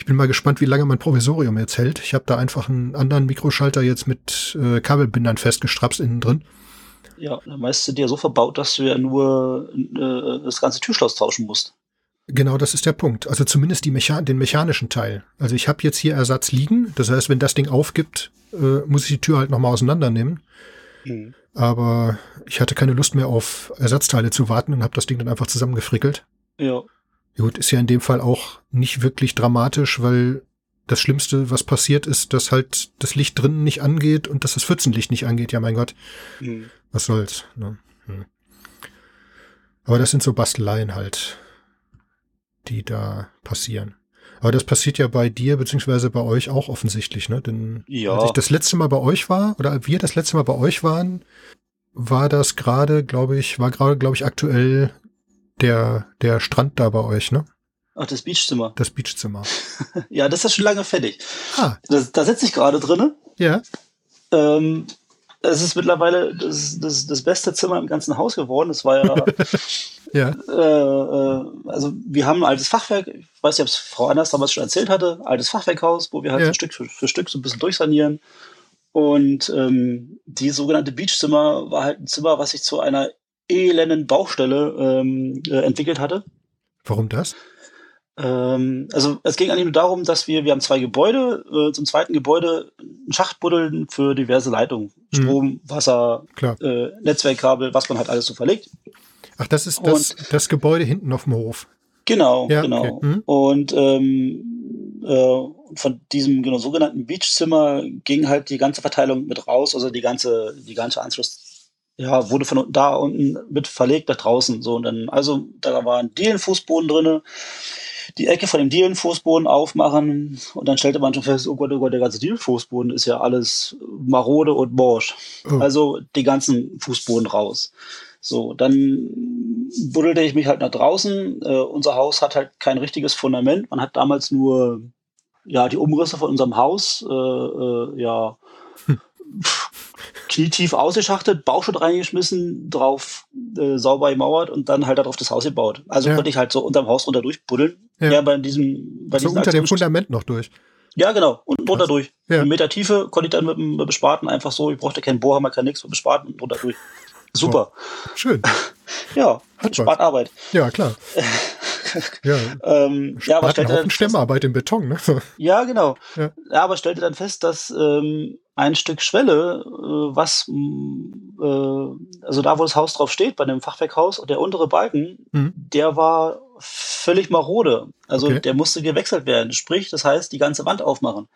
Ich bin mal gespannt, wie lange mein Provisorium jetzt hält. Ich habe da einfach einen anderen Mikroschalter jetzt mit äh, Kabelbindern festgestrapst innen drin. Ja, dann meist sind die ja so verbaut, dass du ja nur äh, das ganze Türschloss tauschen musst. Genau, das ist der Punkt. Also zumindest Mecha den mechanischen Teil. Also ich habe jetzt hier Ersatz liegen. Das heißt, wenn das Ding aufgibt, äh, muss ich die Tür halt nochmal auseinandernehmen. Mhm. Aber ich hatte keine Lust mehr auf Ersatzteile zu warten und habe das Ding dann einfach zusammengefrickelt. Ja. Gut, ist ja in dem Fall auch nicht wirklich dramatisch, weil das Schlimmste, was passiert, ist, dass halt das Licht drinnen nicht angeht und dass das Pfützenlicht nicht angeht. Ja, mein Gott. Mhm. Was soll's. Ne? Hm. Aber das sind so Basteleien halt die da passieren. Aber das passiert ja bei dir beziehungsweise bei euch auch offensichtlich, ne? Denn ja. als ich das letzte Mal bei euch war oder wir das letzte Mal bei euch waren, war das gerade, glaube ich, war gerade, glaube ich, aktuell der der Strand da bei euch, ne? Ach, das Beachzimmer. Das Beachzimmer. ja, das ist schon lange fertig. Ah. Das, da sitze ich gerade drinne. Ja. Ähm, es ist mittlerweile das, das, das beste Zimmer im ganzen Haus geworden. Es war ja, ja. Äh, äh, also wir haben ein altes Fachwerk, ich weiß nicht, ob es Frau Anders damals schon erzählt hatte, altes Fachwerkhaus, wo wir halt ja. so Stück für, für, Stück so ein bisschen durchsanieren. Und ähm, die sogenannte Beachzimmer war halt ein Zimmer, was sich zu einer elenden Baustelle ähm, äh, entwickelt hatte. Warum das? Ähm, also es ging eigentlich nur darum, dass wir, wir haben zwei Gebäude, äh, zum zweiten Gebäude einen Schacht buddeln für diverse Leitungen. Mhm. Strom, Wasser, äh, Netzwerkkabel, was man halt alles so verlegt. Ach, das ist das, und, das Gebäude hinten auf dem Hof. Genau, ja, genau. Okay. Mhm. Und ähm, äh, von diesem genau, sogenannten Beachzimmer ging halt die ganze Verteilung mit raus, also die ganze, die ganze Anschluss, ja, wurde von da unten mit verlegt nach draußen. So, und dann, also da war ein Dielenfußboden drinne die Ecke von dem Dielenfußboden aufmachen und dann stellte man schon fest, oh Gott, oh Gott, der ganze Dielenfußboden ist ja alles marode und morsch. Oh. Also die ganzen Fußboden raus. So, dann buddelte ich mich halt nach draußen. Äh, unser Haus hat halt kein richtiges Fundament. Man hat damals nur ja die Umrisse von unserem Haus äh, äh, ja hm knietief ausgeschachtet, Bauschutt reingeschmissen, drauf äh, sauber gemauert und dann halt darauf das Haus gebaut. Also ja. konnte ich halt so unterm Haus runter durchbuddeln. Ja, ja bei diesem bei So unter dem Fundament noch durch. Ja, genau, und runter durch. Ja. Einen Meter Tiefe konnte ich dann mit dem, mit dem Spaten einfach so, ich brauchte keinen Bohrhammer, kein nix, mit dem Spaten und runter durch. Super. Oh, schön. Ja, Hat spart Arbeit. Ja, klar. Ja, ähm, ja, aber Spart stellte dann, Stemmarbeit im Beton, ne? ja, genau. Ja. Ja. aber stellte dann fest, dass ähm, ein Stück Schwelle, äh, was, äh, also da, wo das Haus drauf steht, bei dem Fachwerkhaus, der untere Balken, Mhm. der war völlig marode. Also Okay. der musste gewechselt werden. Sprich, das heißt, die ganze Wand aufmachen.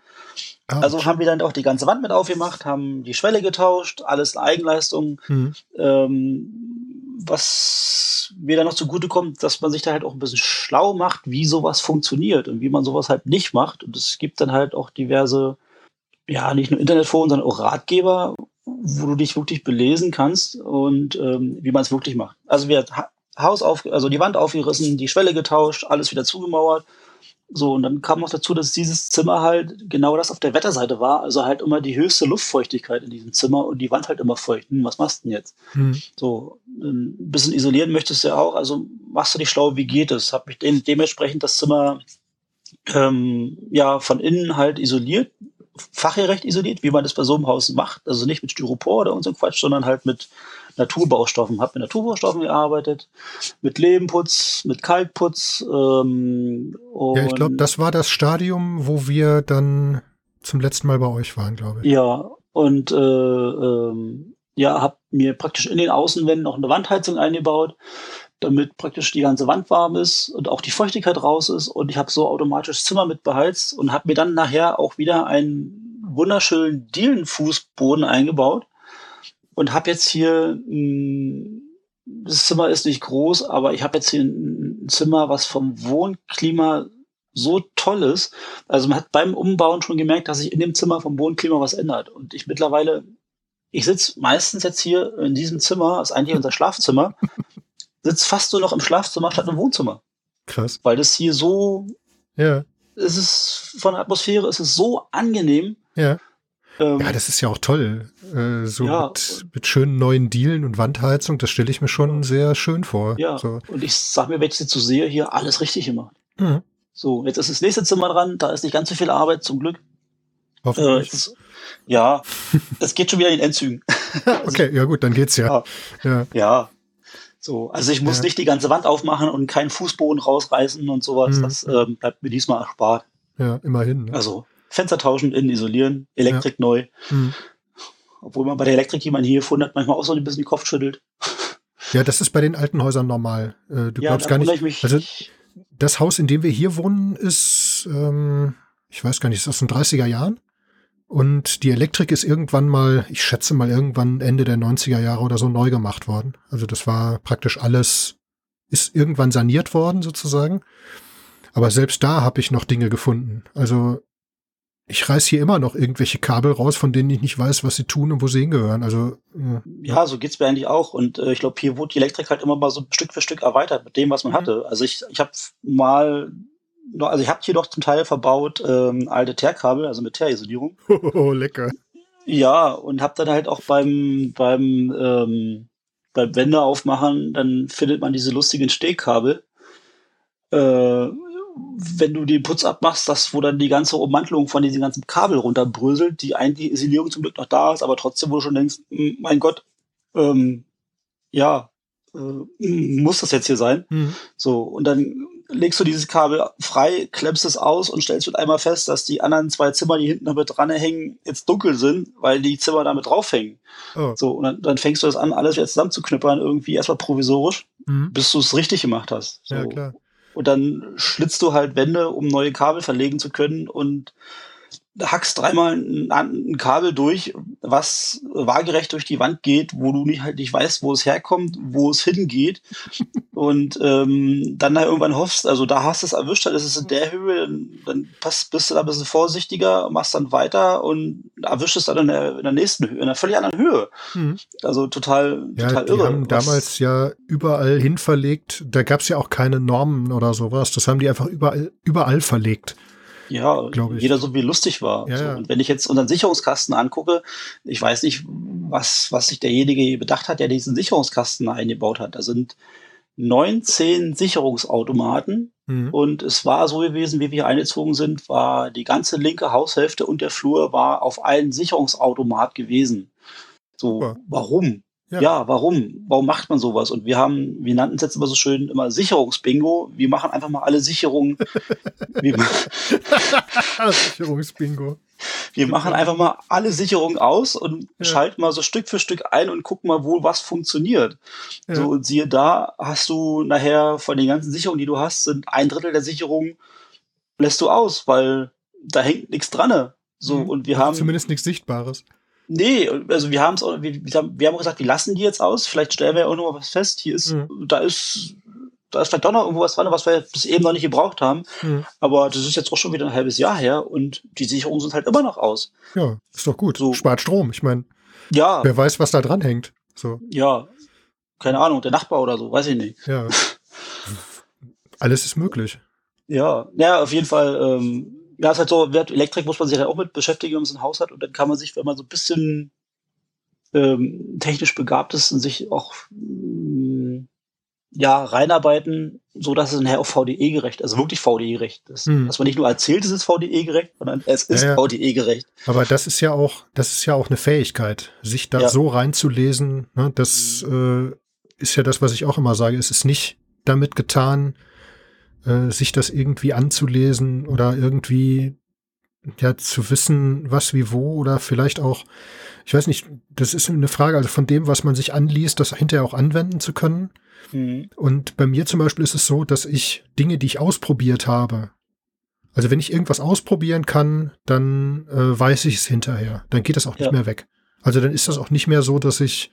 Ah, Also haben wir dann auch die ganze Wand mit aufgemacht, haben die Schwelle getauscht, alles in Eigenleistung. mhm. Ähm, was mir dann noch zugute kommt, dass man sich da halt auch ein bisschen schlau macht, wie sowas funktioniert und wie man sowas halt nicht macht. Und es gibt dann halt auch diverse, ja, nicht nur Internetforen, sondern auch Ratgeber, wo du dich wirklich belesen kannst und ähm, wie man es wirklich macht. Also wir ha Haus auf, also die Wand aufgerissen, die Schwelle getauscht, alles wieder zugemauert. So, und dann kam noch dazu, dass dieses Zimmer halt genau das auf der Wetterseite war, also halt immer die höchste Luftfeuchtigkeit in diesem Zimmer und die Wand halt immer feucht. Hm, was machst du denn jetzt? Mhm. So, ein bisschen isolieren möchtest du ja auch, also machst du dich schlau, wie geht es? Hab mich de dementsprechend das Zimmer ähm, ja von innen halt isoliert, fachgerecht isoliert, wie man das bei so einem Haus macht. Also nicht mit Styropor oder so Quatsch, sondern halt mit Naturbaustoffen. Hab mit Naturbaustoffen gearbeitet, mit Lehmputz, mit Kalkputz. Ähm, Ja, ich glaube, das war das Stadium, wo wir dann zum letzten Mal bei euch waren, glaube ich. Ja, und äh, ähm, ja, habe mir praktisch in den Außenwänden noch eine Wandheizung eingebaut, damit praktisch die ganze Wand warm ist und auch die Feuchtigkeit raus ist. Und ich habe so automatisch das Zimmer mit beheizt und habe mir dann nachher auch wieder einen wunderschönen Dielenfußboden eingebaut und habe jetzt hier mh, das Zimmer ist nicht groß, aber ich habe jetzt hier ein Zimmer, was vom Wohnklima so toll ist. Also man hat beim Umbauen schon gemerkt, dass sich in dem Zimmer vom Wohnklima was ändert. Und ich mittlerweile, ich sitze meistens jetzt hier in diesem Zimmer, ist eigentlich unser Schlafzimmer, sitze fast nur noch im Schlafzimmer statt im Wohnzimmer. Krass. Weil das hier so, Ja, es ist von der Atmosphäre, es ist so angenehm. ja. Ähm, Ja, das ist ja auch toll. Äh, so Ja. mit, mit schönen neuen Dielen und Wandheizung, das stelle ich mir schon sehr schön vor. ja. So. Und ich sag mir, wenn ich sie zu sehe, hier alles richtig gemacht. Mhm. So, jetzt ist das nächste Zimmer dran, da ist nicht ganz so viel Arbeit, zum Glück. Äh, Hoffentlich. es ist, ja, es geht schon wieder in den Endzügen. okay, ja gut, dann geht's ja. Ja, Ja. So, also ich muss Ja. nicht die ganze Wand aufmachen und keinen Fußboden rausreißen und sowas. Mhm. Das ähm, bleibt mir diesmal erspart. ja immerhin. Ne? Also Fenster tauschen, innen isolieren, Elektrik neu. Mhm. Obwohl man bei der Elektrik, die man hier gefunden hat, manchmal auch so ein bisschen den Kopf schüttelt. Ja, das ist bei den alten Häusern normal. Äh, du ja, glaubst gar nicht. Also das Haus, in dem wir hier wohnen, ist, ähm, ich weiß gar nicht, ist aus den 30er Jahren. Und die Elektrik ist irgendwann mal, ich schätze mal irgendwann Ende der 90er Jahre oder so neu gemacht worden. Also das war praktisch alles, ist irgendwann saniert worden sozusagen. Aber selbst da habe ich noch Dinge gefunden. Also ich reiß hier immer noch irgendwelche Kabel raus, von denen ich nicht weiß, was sie tun und wo sie hingehören. Also äh, ja, so geht's mir eigentlich auch. Und äh, ich glaube, hier wurde die Elektrik halt immer mal so Stück für Stück erweitert mit dem, was man Mhm. hatte. Also ich, ich habe mal, noch- also ich habe hier doch zum Teil verbaut ähm, alte Teerkabel, also mit Teerisolierung. oh, lecker. Ja, und hab dann halt auch beim, beim, ähm, beim Wände aufmachen, dann findet man diese lustigen Stehkabel. Äh, wenn du den Putz abmachst, das, wo dann die ganze Ummantelung von diesen ganzen Kabel runterbröselt, die eigentlich Isolierung zum Glück noch da ist, aber trotzdem, wo du schon denkst, "Mm, mein Gott, ähm, ja, äh, muss das jetzt hier sein? Mhm. So, und dann legst du dieses Kabel frei, klemmst es aus und stellst mit einmal fest, dass die anderen zwei Zimmer, die hinten noch mit dran hängen, jetzt dunkel sind, weil die Zimmer damit draufhängen. Oh. So, und dann, dann fängst du das an, alles jetzt zusammenzuknüppern, irgendwie erstmal provisorisch, Mhm. bis du es richtig gemacht hast. So. Ja, klar. Und dann schlitzt du halt Wände, um neue Kabel verlegen zu können und hackst dreimal ein, ein Kabel durch, was waagerecht durch die Wand geht, wo du nicht halt nicht weißt, wo es herkommt, wo es hingeht. und ähm, dann da irgendwann hoffst, also da hast du es erwischt, dann ist es in der Höhe, dann, dann passt, bist du da ein bisschen vorsichtiger, machst dann weiter und erwischst es dann in der, in der nächsten Höhe, in einer völlig anderen Höhe. Mhm. Also total, Ja, total die irre. haben was- damals ja überall hin verlegt. Da gab's ja auch keine Normen oder sowas. Das haben die einfach überall, überall verlegt. Ja, jeder so wie lustig war. Ja, so. Und wenn ich jetzt unseren Sicherungskasten angucke, ich weiß nicht, was, was sich derjenige bedacht hat, der diesen Sicherungskasten eingebaut hat. Da sind 19 Sicherungsautomaten Mhm. und es war so gewesen, wie wir hier eingezogen sind, war die ganze linke Haushälfte und der Flur war auf einen Sicherungsautomat gewesen. So, Super. warum? Ja. ja. warum? Warum macht man sowas? Und wir haben, wir nannten es jetzt immer so schön, immer Sicherungsbingo. Wir machen einfach mal alle Sicherungen. Sicherungsbingo. Wir machen einfach mal alle Sicherungen aus und ja. schalten mal so Stück für Stück ein und gucken mal, wo was funktioniert. Ja. So, und siehe da, hast du nachher von den ganzen Sicherungen, die du hast, sind ein Drittel der Sicherungen lässt du aus, weil da hängt nichts dran. So, mhm. und wir also haben. Zumindest nichts Sichtbares. Nee, also wir haben es auch, wir, wir, haben, wir haben gesagt, wir lassen die jetzt aus. Vielleicht stellen wir auch noch mal was fest. Hier ist, mhm. da ist, da ist vielleicht doch noch irgendwo was dran, was wir bis eben noch nicht gebraucht haben. Mhm. Aber das ist jetzt auch schon wieder ein halbes Jahr her und die Sicherungen sind halt immer noch aus. Ja, ist doch gut. So. Spart Strom. Ich meine, ja. wer weiß, was da dran hängt. So. Ja, keine Ahnung, der Nachbar oder so, weiß ich nicht. Ja. Alles ist möglich. Ja, ja, auf jeden Fall. Ähm, ja, ist halt so, Elektrik muss man sich ja auch mit beschäftigen, wenn man so ein Haus hat. Und dann kann man sich, wenn man so ein bisschen ähm, technisch begabt ist und sich auch ähm, ja, reinarbeiten, so dass es nachher auch VDE-gerecht, also wirklich VDE-gerecht ist. Hm. Dass man nicht nur erzählt, es ist VDE-gerecht, sondern es ist ja, ja. VDE-gerecht. Aber das ist ja auch, das ist ja auch eine Fähigkeit, sich da ja. so reinzulesen. Ne? Das äh, ist ja das, was ich auch immer sage. Es ist nicht damit getan, äh, sich das irgendwie anzulesen oder irgendwie ja zu wissen, was wie wo oder vielleicht auch, ich weiß nicht, das ist eine Frage, also von dem, was man sich anliest, das hinterher auch anwenden zu können. Mhm. Und bei mir zum Beispiel ist es so, dass ich Dinge, die ich ausprobiert habe, also wenn ich irgendwas ausprobieren kann, dann äh, weiß ich es hinterher. Dann geht das auch nicht ja. mehr weg. Also dann ist das auch nicht mehr so, dass ich,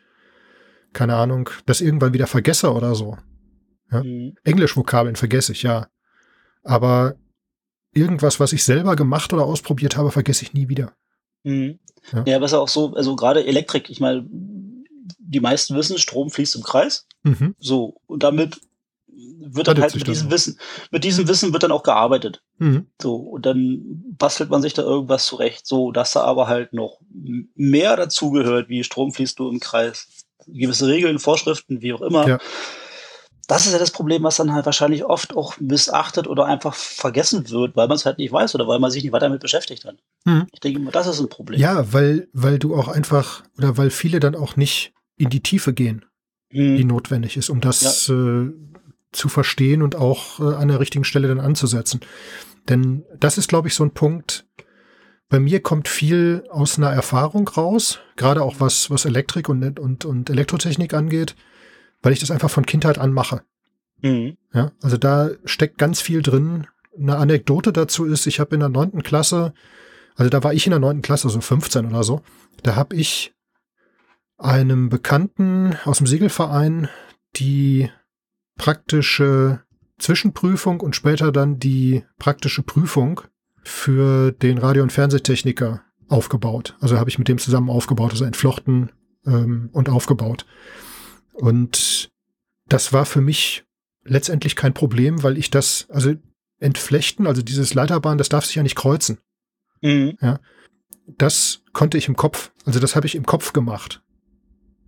keine Ahnung, das irgendwann wieder vergesse oder so. Ja? Mhm. Englisch-Vokabeln vergesse ich, ja. Aber irgendwas, was ich selber gemacht oder ausprobiert habe, vergesse ich nie wieder. Mhm. Ja, ja was auch so, also gerade Elektrik, ich meine, die meisten wissen, Strom fließt im Kreis. Mhm. So, und damit wird dann halt mit diesem auch. Wissen, mit diesem Wissen wird dann auch gearbeitet. Mhm. So, und dann bastelt man sich da irgendwas zurecht, so, dass da aber halt noch mehr dazugehört, wie Strom fließt nur im Kreis. Gewisse Regeln, Vorschriften, wie auch immer. Ja das ist ja das Problem, was dann halt wahrscheinlich oft auch missachtet oder einfach vergessen wird, weil man es halt nicht weiß oder weil man sich nicht weiter damit beschäftigt hat. Mhm. Ich denke immer, das ist ein Problem. Ja, weil, weil du auch einfach, oder weil viele dann auch nicht in die Tiefe gehen, mhm. die notwendig ist, um das ja. äh, zu verstehen und auch äh, an der richtigen Stelle dann anzusetzen. Denn das ist, glaube ich, so ein Punkt, bei mir kommt viel aus einer Erfahrung raus, gerade auch was, was Elektrik und, und, und Elektrotechnik angeht weil ich das einfach von Kindheit an mache. Mhm. Ja, also da steckt ganz viel drin. Eine Anekdote dazu ist, ich habe in der neunten Klasse, also da war ich in der neunten Klasse, so 15 oder so, da habe ich einem Bekannten aus dem Segelverein die praktische Zwischenprüfung und später dann die praktische Prüfung für den Radio- und Fernsehtechniker aufgebaut. Also habe ich mit dem zusammen aufgebaut, also entflochten ähm, und aufgebaut. Und das war für mich letztendlich kein Problem, weil ich das, also entflechten, also dieses Leiterbahn, das darf sich ja nicht kreuzen. Mhm. Ja, das konnte ich im Kopf, also das habe ich im Kopf gemacht.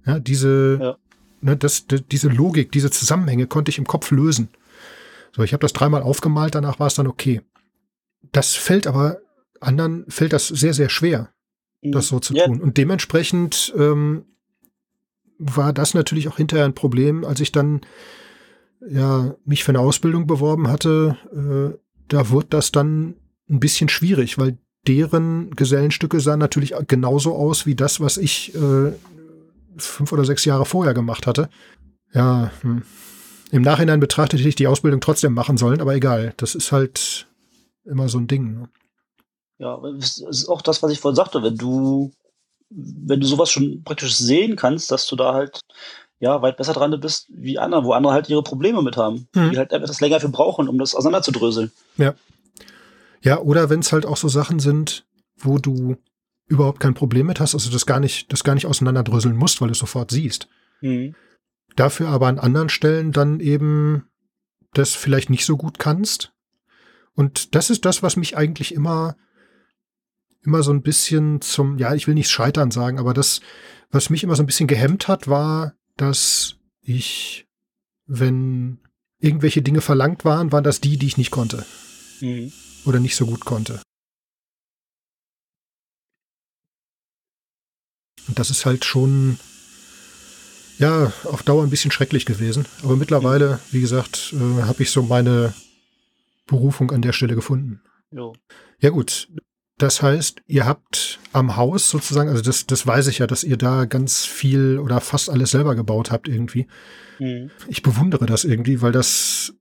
Ja, diese, ja. Ne, das, diese Logik, diese Zusammenhänge konnte ich im Kopf lösen. So, ich habe das dreimal aufgemalt, danach war es dann okay. Das fällt aber anderen fällt das sehr, sehr schwer, mhm. das so zu ja. tun. Und dementsprechend ähm, war das natürlich auch hinterher ein Problem, als ich dann ja mich für eine Ausbildung beworben hatte. Äh, da wurde das dann ein bisschen schwierig, weil deren Gesellenstücke sahen natürlich genauso aus wie das, was ich äh, fünf oder sechs Jahre vorher gemacht hatte. Ja, hm. im Nachhinein betrachtet hätte ich die Ausbildung trotzdem machen sollen, aber egal. Das ist halt immer so ein Ding. Ne? Ja, das ist auch das, was ich vorhin sagte. Wenn du wenn du sowas schon praktisch sehen kannst, dass du da halt ja weit besser dran bist wie andere, wo andere halt ihre Probleme mit haben, mhm. die halt etwas länger für brauchen, um das auseinanderzudröseln. Ja. Ja, oder wenn es halt auch so Sachen sind, wo du überhaupt kein Problem mit hast, also das gar nicht, das gar nicht auseinanderdröseln musst, weil du es sofort siehst. Mhm. Dafür aber an anderen Stellen dann eben das vielleicht nicht so gut kannst. Und das ist das, was mich eigentlich immer immer so ein bisschen zum, ja, ich will nicht scheitern sagen, aber das, was mich immer so ein bisschen gehemmt hat, war, dass ich, wenn irgendwelche Dinge verlangt waren, waren das die, die ich nicht konnte. Mhm. Oder nicht so gut konnte. Und das ist halt schon, ja, auf Dauer ein bisschen schrecklich gewesen. Aber mittlerweile, wie gesagt, äh, habe ich so meine Berufung an der Stelle gefunden. Jo. Ja gut, das heißt, ihr habt am Haus sozusagen, also das, das weiß ich ja, dass ihr da ganz viel oder fast alles selber gebaut habt irgendwie. Mhm. Ich bewundere das irgendwie, weil das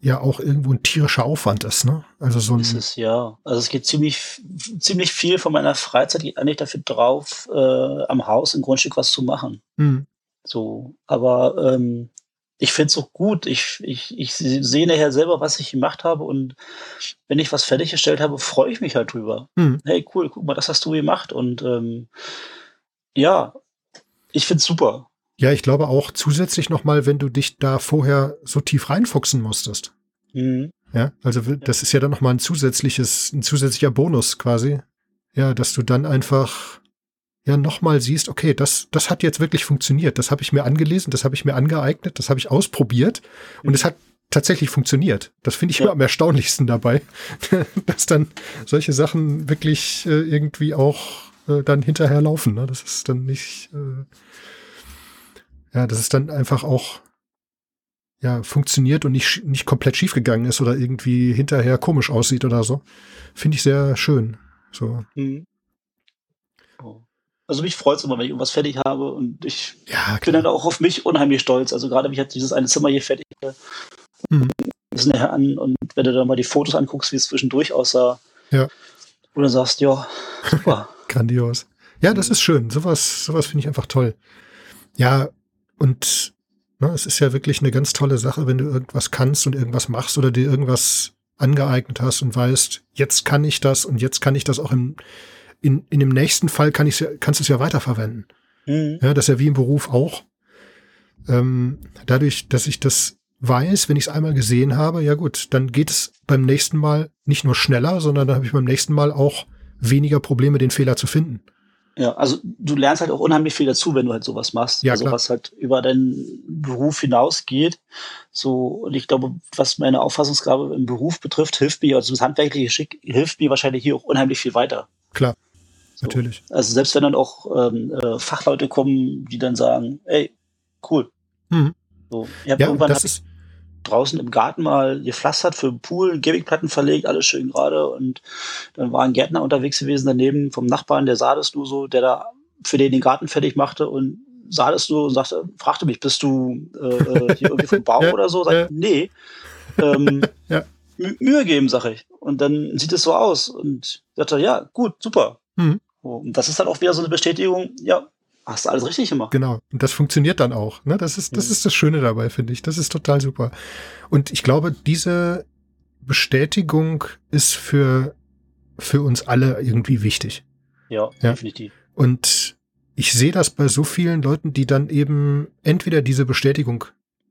ja auch irgendwo ein tierischer Aufwand ist, ne? Also so ein. Ist es, ja. Also es geht ziemlich, ziemlich viel von meiner Freizeit geht eigentlich dafür drauf, äh, am Haus im Grundstück was zu machen. Hm, So, aber ähm, ich finde es auch gut. Ich, ich, ich sehe nachher selber, was ich gemacht habe und wenn ich was fertiggestellt habe, freue ich mich halt drüber. hm, Hey, cool, guck mal, das hast du gemacht und ähm, ja, ich finde es super. Ja, ich glaube auch zusätzlich nochmal, wenn du dich da vorher so tief reinfuchsen musstest. Mhm. Ja, also das ist ja dann nochmal ein zusätzliches, ein zusätzlicher Bonus quasi. Ja, dass du dann einfach ja nochmal siehst, okay, das, das hat jetzt wirklich funktioniert. Das habe ich mir angelesen, das habe ich mir angeeignet, das habe ich ausprobiert und es hat tatsächlich funktioniert. Das finde ich Ja. immer am erstaunlichsten dabei, dass dann solche Sachen wirklich äh, irgendwie auch äh, dann hinterher laufen. Ne? Das ist dann nicht, äh, ja, dass es dann einfach auch ja, funktioniert und nicht, nicht komplett schief gegangen ist oder irgendwie hinterher komisch aussieht oder so. Finde ich sehr schön. So, Mhm. Also mich freut es immer, wenn ich irgendwas fertig habe und ich ja, bin dann auch auf mich unheimlich stolz. Also gerade wenn ich jetzt dieses eine Zimmer hier fertig Mhm. ist nachher an und wenn du dann mal die Fotos anguckst, wie es zwischendurch aussah, Ja. und dann sagst, ja, super. Grandios. Ja, das ist schön. Sowas, sowas finde ich einfach toll. Ja, und ne, es ist ja wirklich eine ganz tolle Sache, wenn du irgendwas kannst und irgendwas machst oder dir irgendwas angeeignet hast und weißt, jetzt kann ich das und jetzt kann ich das auch im, in, in dem nächsten Fall kann ich's ja, kannst du es ja weiterverwenden. Mhm. Ja, das ist ja wie im Beruf auch. Ähm, dadurch, dass ich das weiß, wenn ich es einmal gesehen habe, ja gut, dann geht es beim nächsten Mal nicht nur schneller, sondern dann habe ich beim nächsten Mal auch weniger Probleme, den Fehler zu finden. Ja, also du lernst halt auch unheimlich viel dazu, wenn du halt sowas machst. Ja, also klar. was halt über deinen Beruf hinausgeht. So, und ich glaube, was meine Auffassungsgabe im Beruf betrifft, hilft mir, also das handwerkliche Geschick hilft mir wahrscheinlich hier auch unheimlich viel weiter. Klar, So. natürlich. Also selbst wenn dann auch ähm, äh, Fachleute kommen, die dann sagen, ey, cool. Mhm. So, ich hab Ja, irgendwann das hab ist, draußen im Garten mal gepflastert für den Pool, Gamingplatten verlegt, alles schön gerade. Und dann war ein Gärtner unterwegs gewesen daneben vom Nachbarn, der sah das nur so, der da für den den Garten fertig machte und sah das nur und sagte, fragte mich, bist du äh, äh, hier irgendwie vom Bau Ja, oder so? Sag, ja. ich, nee. Ähm, Ja. Mü- Mühe geben, sag ich. Und dann sieht es so aus. Und sagte, ja, gut, super. Mhm. Und das ist dann auch wieder so eine Bestätigung, ja, hast du alles richtig gemacht. genau. Und das funktioniert dann auch. Ne? Das ist, das Mhm. ist das Schöne dabei, finde ich. Das ist total super. Und ich glaube, diese Bestätigung ist für, für uns alle irgendwie wichtig. Ja, Ja. definitiv. Und ich sehe das bei so vielen Leuten, die dann eben entweder diese Bestätigung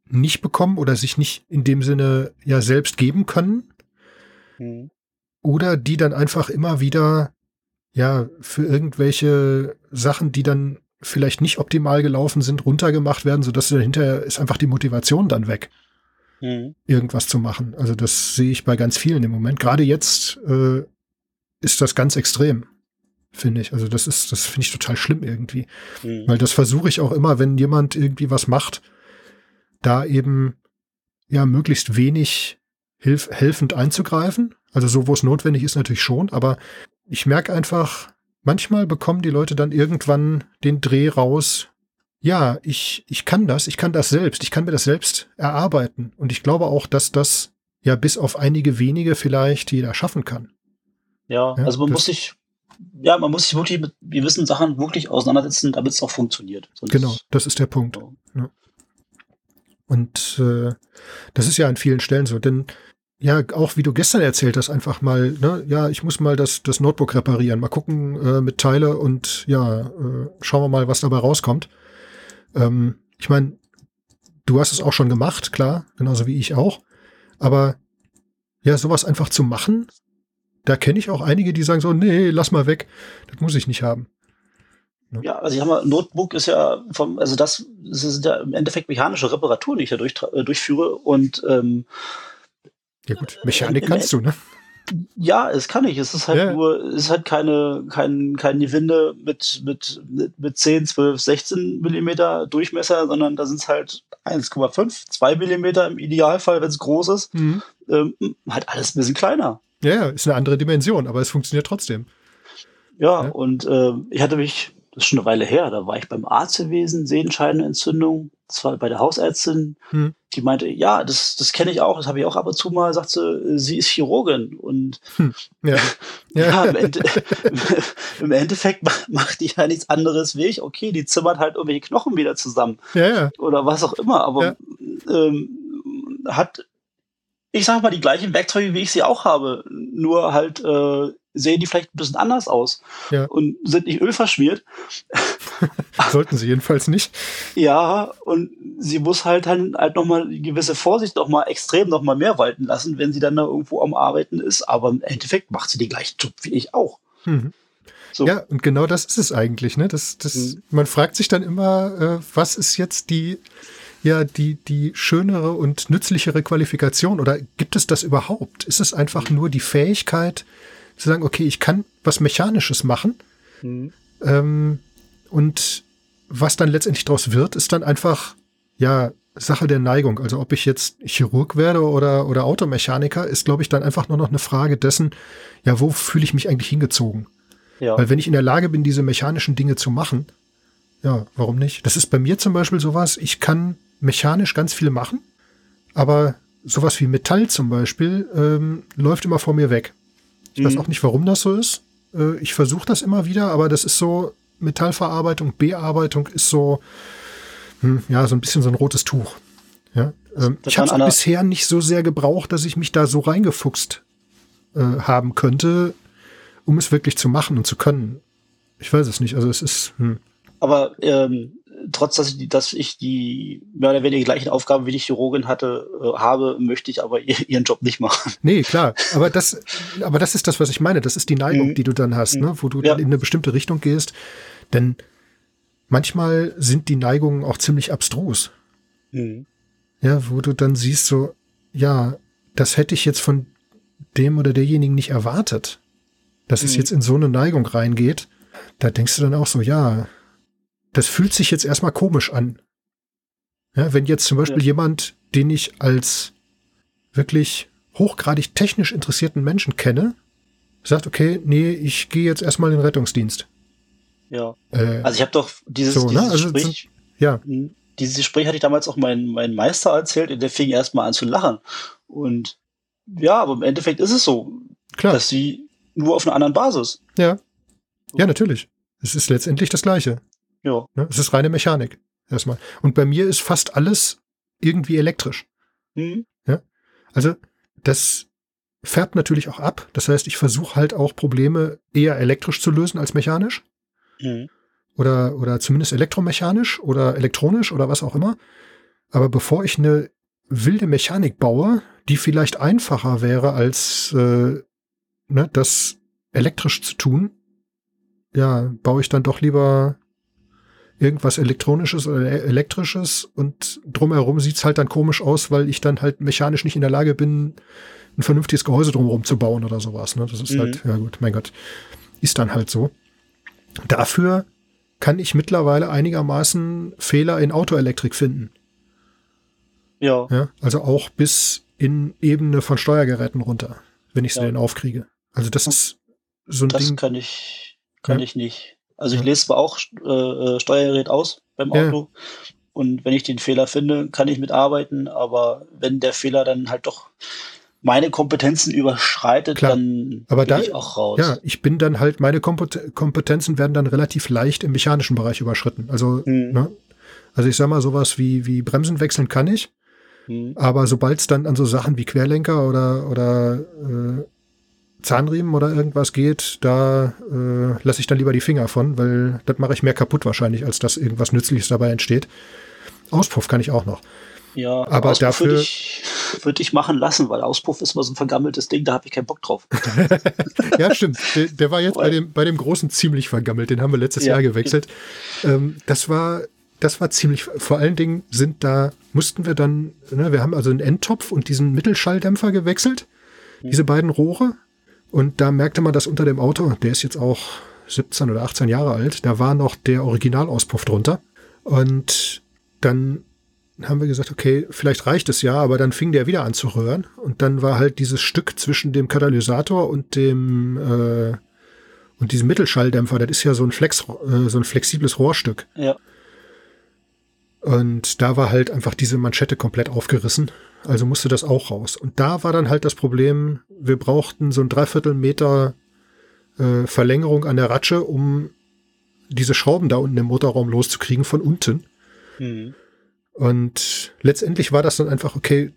nicht bekommen oder sich nicht in dem Sinne ja selbst geben können Mhm. oder die dann einfach immer wieder ja für irgendwelche Sachen, die dann vielleicht nicht optimal gelaufen sind, runtergemacht werden, sodass dahinter ist einfach die Motivation dann weg, Mhm. irgendwas zu machen. Also das sehe ich bei ganz vielen im Moment. Gerade jetzt äh, ist das ganz extrem, finde ich. Also das ist, das finde ich total schlimm irgendwie. Mhm. Weil das versuche ich auch immer, wenn jemand irgendwie was macht, da eben ja möglichst wenig hilf helfend einzugreifen. Also so, wo es notwendig ist, natürlich schon. Aber ich merke einfach, manchmal bekommen die Leute dann irgendwann den Dreh raus. Ja, ich, ich kann das, ich kann das selbst, ich kann mir das selbst erarbeiten. Und ich glaube auch, dass das ja bis auf einige wenige vielleicht jeder schaffen kann. Ja, Ja, also man muss sich, ja, man muss sich wirklich mit gewissen Sachen wirklich auseinandersetzen, damit es auch funktioniert. Sonst- Genau, das ist der Punkt. Ja. Und äh, das ist ja an vielen Stellen so. Denn ja, auch wie du gestern erzählt hast, einfach mal, ne, ja, ich muss mal das, das Notebook reparieren, mal gucken äh, mit Teile und ja, äh, schauen wir mal, was dabei rauskommt. Ähm, ich meine, du hast es auch schon gemacht, klar, genauso wie ich auch. Aber ja, sowas einfach zu machen, da kenne ich auch einige, die sagen so, nee, lass mal weg, das muss ich nicht haben. Ja, also ich habe mal, Notebook ist ja vom, also das, das sind ja im Endeffekt mechanische Reparaturen, die ich da durch, äh, durchführe und ähm, Ja gut, Mechanik Im- kannst du, ne? Ja, es kann ich. Es ist halt ja. nur, es ist halt keine, kein, kein Gewinde mit, mit, mit 10, 12, 16 Millimeter Durchmesser, sondern da sind es halt 1,5, 2 Millimeter im Idealfall, wenn es groß ist. Mhm. Ähm, halt alles ein bisschen kleiner. Ja, ist eine andere Dimension, aber es funktioniert trotzdem. Ja, ja. und äh, ich hatte mich das ist schon eine Weile her, da war ich beim Arzt gewesen, Sehenscheidenentzündung, das war bei der Hausärztin, hm. die meinte, ja, das, das kenne ich auch, das habe ich auch ab und zu mal, sagt sie, sie ist Chirurgin und hm. ja. ja. im, Ende, im, Endeffekt macht die ja nichts anderes wie ich, okay, die zimmert halt irgendwelche Knochen wieder zusammen ja, ja. oder was auch immer, aber ähm, hat ich sag mal, die gleichen Werkzeuge, wie ich sie auch habe, nur halt äh, sehen die vielleicht ein bisschen anders aus ja. und sind nicht ölverschmiert. Sollten sie jedenfalls nicht. Ja, und sie muss halt halt, halt nochmal gewisse Vorsicht nochmal extrem nochmal mehr walten lassen, wenn sie dann da irgendwo am Arbeiten ist. Aber im Endeffekt macht sie den gleichen Job wie ich auch. Mhm. So. Ja, und genau das ist es eigentlich. Ne? Das, das, mhm. Man fragt sich dann immer, äh, was ist jetzt die, ja, die, die schönere und nützlichere Qualifikation oder gibt es das überhaupt? Ist es einfach nur die Fähigkeit, zu sagen, okay, ich kann was Mechanisches machen. Mhm. Ähm, und was dann letztendlich daraus wird, ist dann einfach, ja, Sache der Neigung. Also ob ich jetzt Chirurg werde oder, oder Automechaniker, ist, glaube ich, dann einfach nur noch eine Frage dessen, ja, wo fühle ich mich eigentlich hingezogen? Ja. Weil wenn ich in der Lage bin, diese mechanischen Dinge zu machen, ja, warum nicht? Das ist bei mir zum Beispiel sowas, ich kann mechanisch ganz viel machen, aber sowas wie Metall zum Beispiel ähm, läuft immer vor mir weg. Ich mhm. weiß auch nicht, warum das so ist. Äh, ich versuche das immer wieder, aber das ist so, Metallverarbeitung, Bearbeitung ist so, hm, ja, so ein bisschen so ein rotes Tuch. Ja? Ähm, ich habe es bisher nicht so sehr gebraucht, dass ich mich da so reingefuchst äh, haben könnte, um es wirklich zu machen und zu können. Ich weiß es nicht. Also es ist. Hm. Aber ähm, trotz dass ich, dass ich die mehr oder weniger gleichen Aufgaben wie die Chirurgin hatte, äh, habe, möchte ich aber ihren Job nicht machen. Nee, klar. Aber das, aber das ist das, was ich meine. Das ist die Neigung, mhm. die du dann hast, mhm. ne? wo du ja. dann in eine bestimmte Richtung gehst. Denn manchmal sind die Neigungen auch ziemlich abstrus. Mhm. Ja, wo du dann siehst, so, ja, das hätte ich jetzt von dem oder derjenigen nicht erwartet, dass es mhm. jetzt in so eine Neigung reingeht. Da denkst du dann auch so, ja, das fühlt sich jetzt erstmal komisch an. Ja, wenn jetzt zum Beispiel ja. jemand, den ich als wirklich hochgradig technisch interessierten Menschen kenne, sagt, okay, nee, ich gehe jetzt erstmal in den Rettungsdienst. Ja. Äh, also ich habe doch dieses, so, dieses ne? also Gespräch, ja. Hm, dieses Gespräch hatte ich damals auch meinen mein Meister erzählt und der fing erstmal an zu lachen. Und ja, aber im Endeffekt ist es so, Klar. dass sie nur auf einer anderen Basis. Ja. Ja, natürlich. Es ist letztendlich das Gleiche. Ja. Ne? Es ist reine Mechanik. Erstmal. Und bei mir ist fast alles irgendwie elektrisch. Mhm. Ja? Also, das färbt natürlich auch ab. Das heißt, ich versuche halt auch Probleme eher elektrisch zu lösen als mechanisch. Mhm. Oder, oder zumindest elektromechanisch oder elektronisch oder was auch immer. Aber bevor ich eine wilde Mechanik baue, die vielleicht einfacher wäre, als äh, ne, das elektrisch zu tun, ja, baue ich dann doch lieber irgendwas Elektronisches oder Elektrisches und drumherum sieht's halt dann komisch aus, weil ich dann halt mechanisch nicht in der Lage bin, ein vernünftiges Gehäuse drumherum zu bauen oder sowas. Ne? Das ist mhm. halt, ja gut, mein Gott, ist dann halt so. Dafür kann ich mittlerweile einigermaßen Fehler in Autoelektrik finden. Ja. ja. Also auch bis in Ebene von Steuergeräten runter, wenn ich sie ja. denn aufkriege. Also das ist so ein das Ding. Das kann ich, kann ja. ich nicht. Also ich lese zwar auch äh, äh, Steuergerät aus beim Auto ja. und wenn ich den Fehler finde, kann ich mitarbeiten, aber wenn der Fehler dann halt doch meine Kompetenzen überschreitet, Klar. dann aber bin da, ich auch raus. Ja, ich bin dann halt, meine Kompetenzen werden dann relativ leicht im mechanischen Bereich überschritten. Also, hm. ne? also ich sag mal, sowas wie, wie Bremsen wechseln kann ich. Hm. Aber sobald es dann an so Sachen wie Querlenker oder, oder äh, Zahnriemen oder irgendwas geht, da äh, lasse ich dann lieber die Finger von, weil das mache ich mehr kaputt wahrscheinlich, als dass irgendwas Nützliches dabei entsteht. Auspuff kann ich auch noch. Ja, aber Auspuff dafür würde ich, würd ich machen lassen, weil Auspuff ist mal so ein vergammeltes Ding, da habe ich keinen Bock drauf. ja, stimmt. Der, der war jetzt bei dem, bei dem Großen ziemlich vergammelt. Den haben wir letztes ja. Jahr gewechselt. Ähm, das war, das war ziemlich, vor allen Dingen sind da, mussten wir dann, ne, wir haben also einen Endtopf und diesen Mittelschalldämpfer gewechselt. Diese beiden Rohre Und da merkte man, dass unter dem Auto, der ist jetzt auch 17 oder 18 Jahre alt, da war noch der Originalauspuff drunter. Und dann haben wir gesagt, okay, vielleicht reicht es ja, aber dann fing der wieder an zu röhren. Und dann war halt dieses Stück zwischen dem Katalysator und dem äh, und diesem Mittelschalldämpfer, das ist ja so ein Flex, äh, so ein flexibles Rohrstück. Ja. Und da war halt einfach diese Manschette komplett aufgerissen. Also musste das auch raus. Und da war dann halt das Problem, wir brauchten so ein Dreiviertel Meter äh, Verlängerung an der Ratsche, um diese Schrauben da unten im Motorraum loszukriegen von unten. Mhm. Und letztendlich war das dann einfach, okay,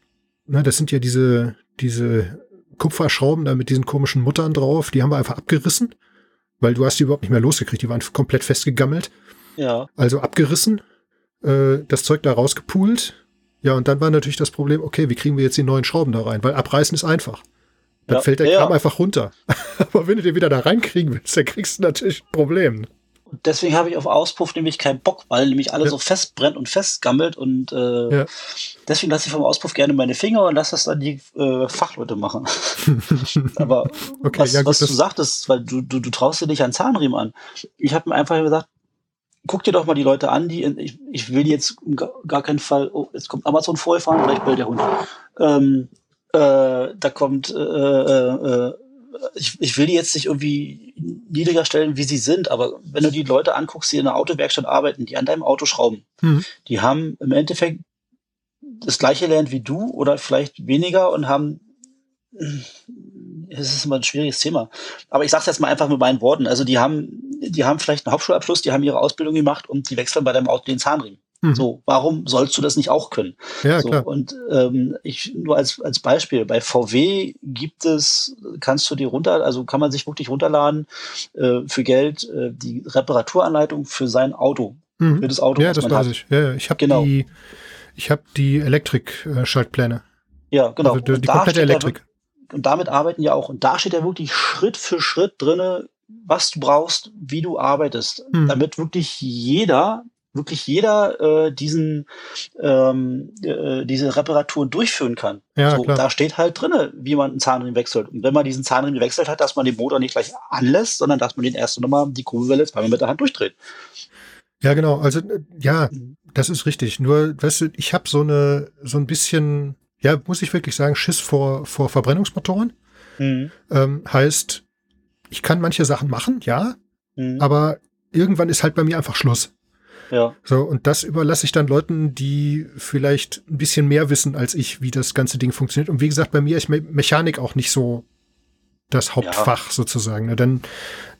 na, das sind ja diese, diese Kupferschrauben da mit diesen komischen Muttern drauf, die haben wir einfach abgerissen, weil du hast die überhaupt nicht mehr losgekriegt, die waren komplett festgegammelt. Ja. Also abgerissen, äh, das Zeug da rausgepult. Ja, und dann war natürlich das Problem, okay, wie kriegen wir jetzt die neuen Schrauben da rein? Weil abreißen ist einfach. Dann ja, fällt der Kram ja. einfach runter. Aber wenn du den wieder da reinkriegen willst, dann kriegst du natürlich ein Problem. Und deswegen habe ich auf Auspuff nämlich keinen Bock, weil nämlich alles ja. so festbrennt und festgammelt und äh, deswegen lasse ich vom Auspuff gerne meine Finger und lasse das dann die äh, Fachleute machen. Aber okay, was, gut, was du sagtest, weil du, du, du traust dir nicht einen Zahnriemen an. Ich habe mir einfach gesagt, guck dir doch mal die Leute an, die ich, ich will jetzt gar keinen Fall, oh, jetzt kommt Amazon vorfahren, vielleicht bellt der Hund. Ähm, äh, da kommt äh, äh, äh ich, ich will die jetzt nicht irgendwie niedriger stellen, wie sie sind, aber wenn du die Leute anguckst, die in einer Autowerkstatt arbeiten, die an deinem Auto schrauben, mhm. die haben im Endeffekt das gleiche gelernt wie du oder vielleicht weniger und haben es ist immer ein schwieriges Thema. Aber ich sage es jetzt mal einfach mit meinen Worten. Also die haben, die haben vielleicht einen Hauptschulabschluss, die haben ihre Ausbildung gemacht und die wechseln bei deinem Auto den Zahnriemen. Mhm. So, warum sollst du das nicht auch können? Ja, so, klar. Und ähm, ich nur als, als Beispiel, bei VW gibt es, kannst du die runter, also kann man sich wirklich runterladen äh, für Geld äh, die Reparaturanleitung für sein Auto. Mhm. Für das Auto. Ja, das weiß hat. ich. Ja, ich habe genau. die, ich habe die Elektrik-Schaltpläne. Ja, genau. Also die, die komplette Elektrik. Und damit arbeiten ja auch. Und da steht ja wirklich Schritt für Schritt drinne, was du brauchst, wie du arbeitest, mhm. damit wirklich jeder wirklich jeder äh, diesen ähm, äh, diese Reparatur durchführen kann. Ja, so. Da steht halt drinne, wie man einen Zahnriemen wechselt. Und wenn man diesen Zahnriemen gewechselt hat, dass man den Motor nicht gleich anlässt, sondern dass man den erst nochmal die Kurbelwelle zweimal mit der Hand durchdreht. Ja, genau. Also äh, ja, mhm. das ist richtig. Nur, weißt du, ich habe so eine so ein bisschen, ja, muss ich wirklich sagen, Schiss vor vor Verbrennungsmotoren. Mhm. Ähm, heißt, ich kann manche Sachen machen, ja, mhm. aber irgendwann ist halt bei mir einfach Schluss. Ja. So, und das überlasse ich dann Leuten, die vielleicht ein bisschen mehr wissen als ich, wie das ganze Ding funktioniert. Und wie gesagt, bei mir ist Me Mechanik auch nicht so das Hauptfach ja. sozusagen. Ne? Denn,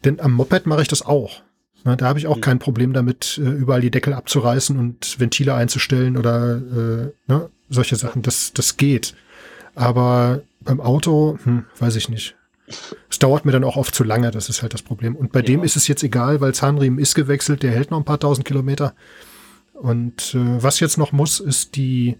denn am Moped mache ich das auch. Ne? Da habe ich auch mhm. kein Problem damit, äh, überall die Deckel abzureißen und Ventile einzustellen oder äh, ne? Solche Sachen. Das, das geht. Aber beim Auto, hm, weiß ich nicht. Es dauert mir dann auch oft zu lange, das ist halt das Problem. Und bei ja. dem ist es jetzt egal, weil Zahnriemen ist gewechselt, der hält noch ein paar tausend Kilometer. Und äh, was jetzt noch muss, ist die,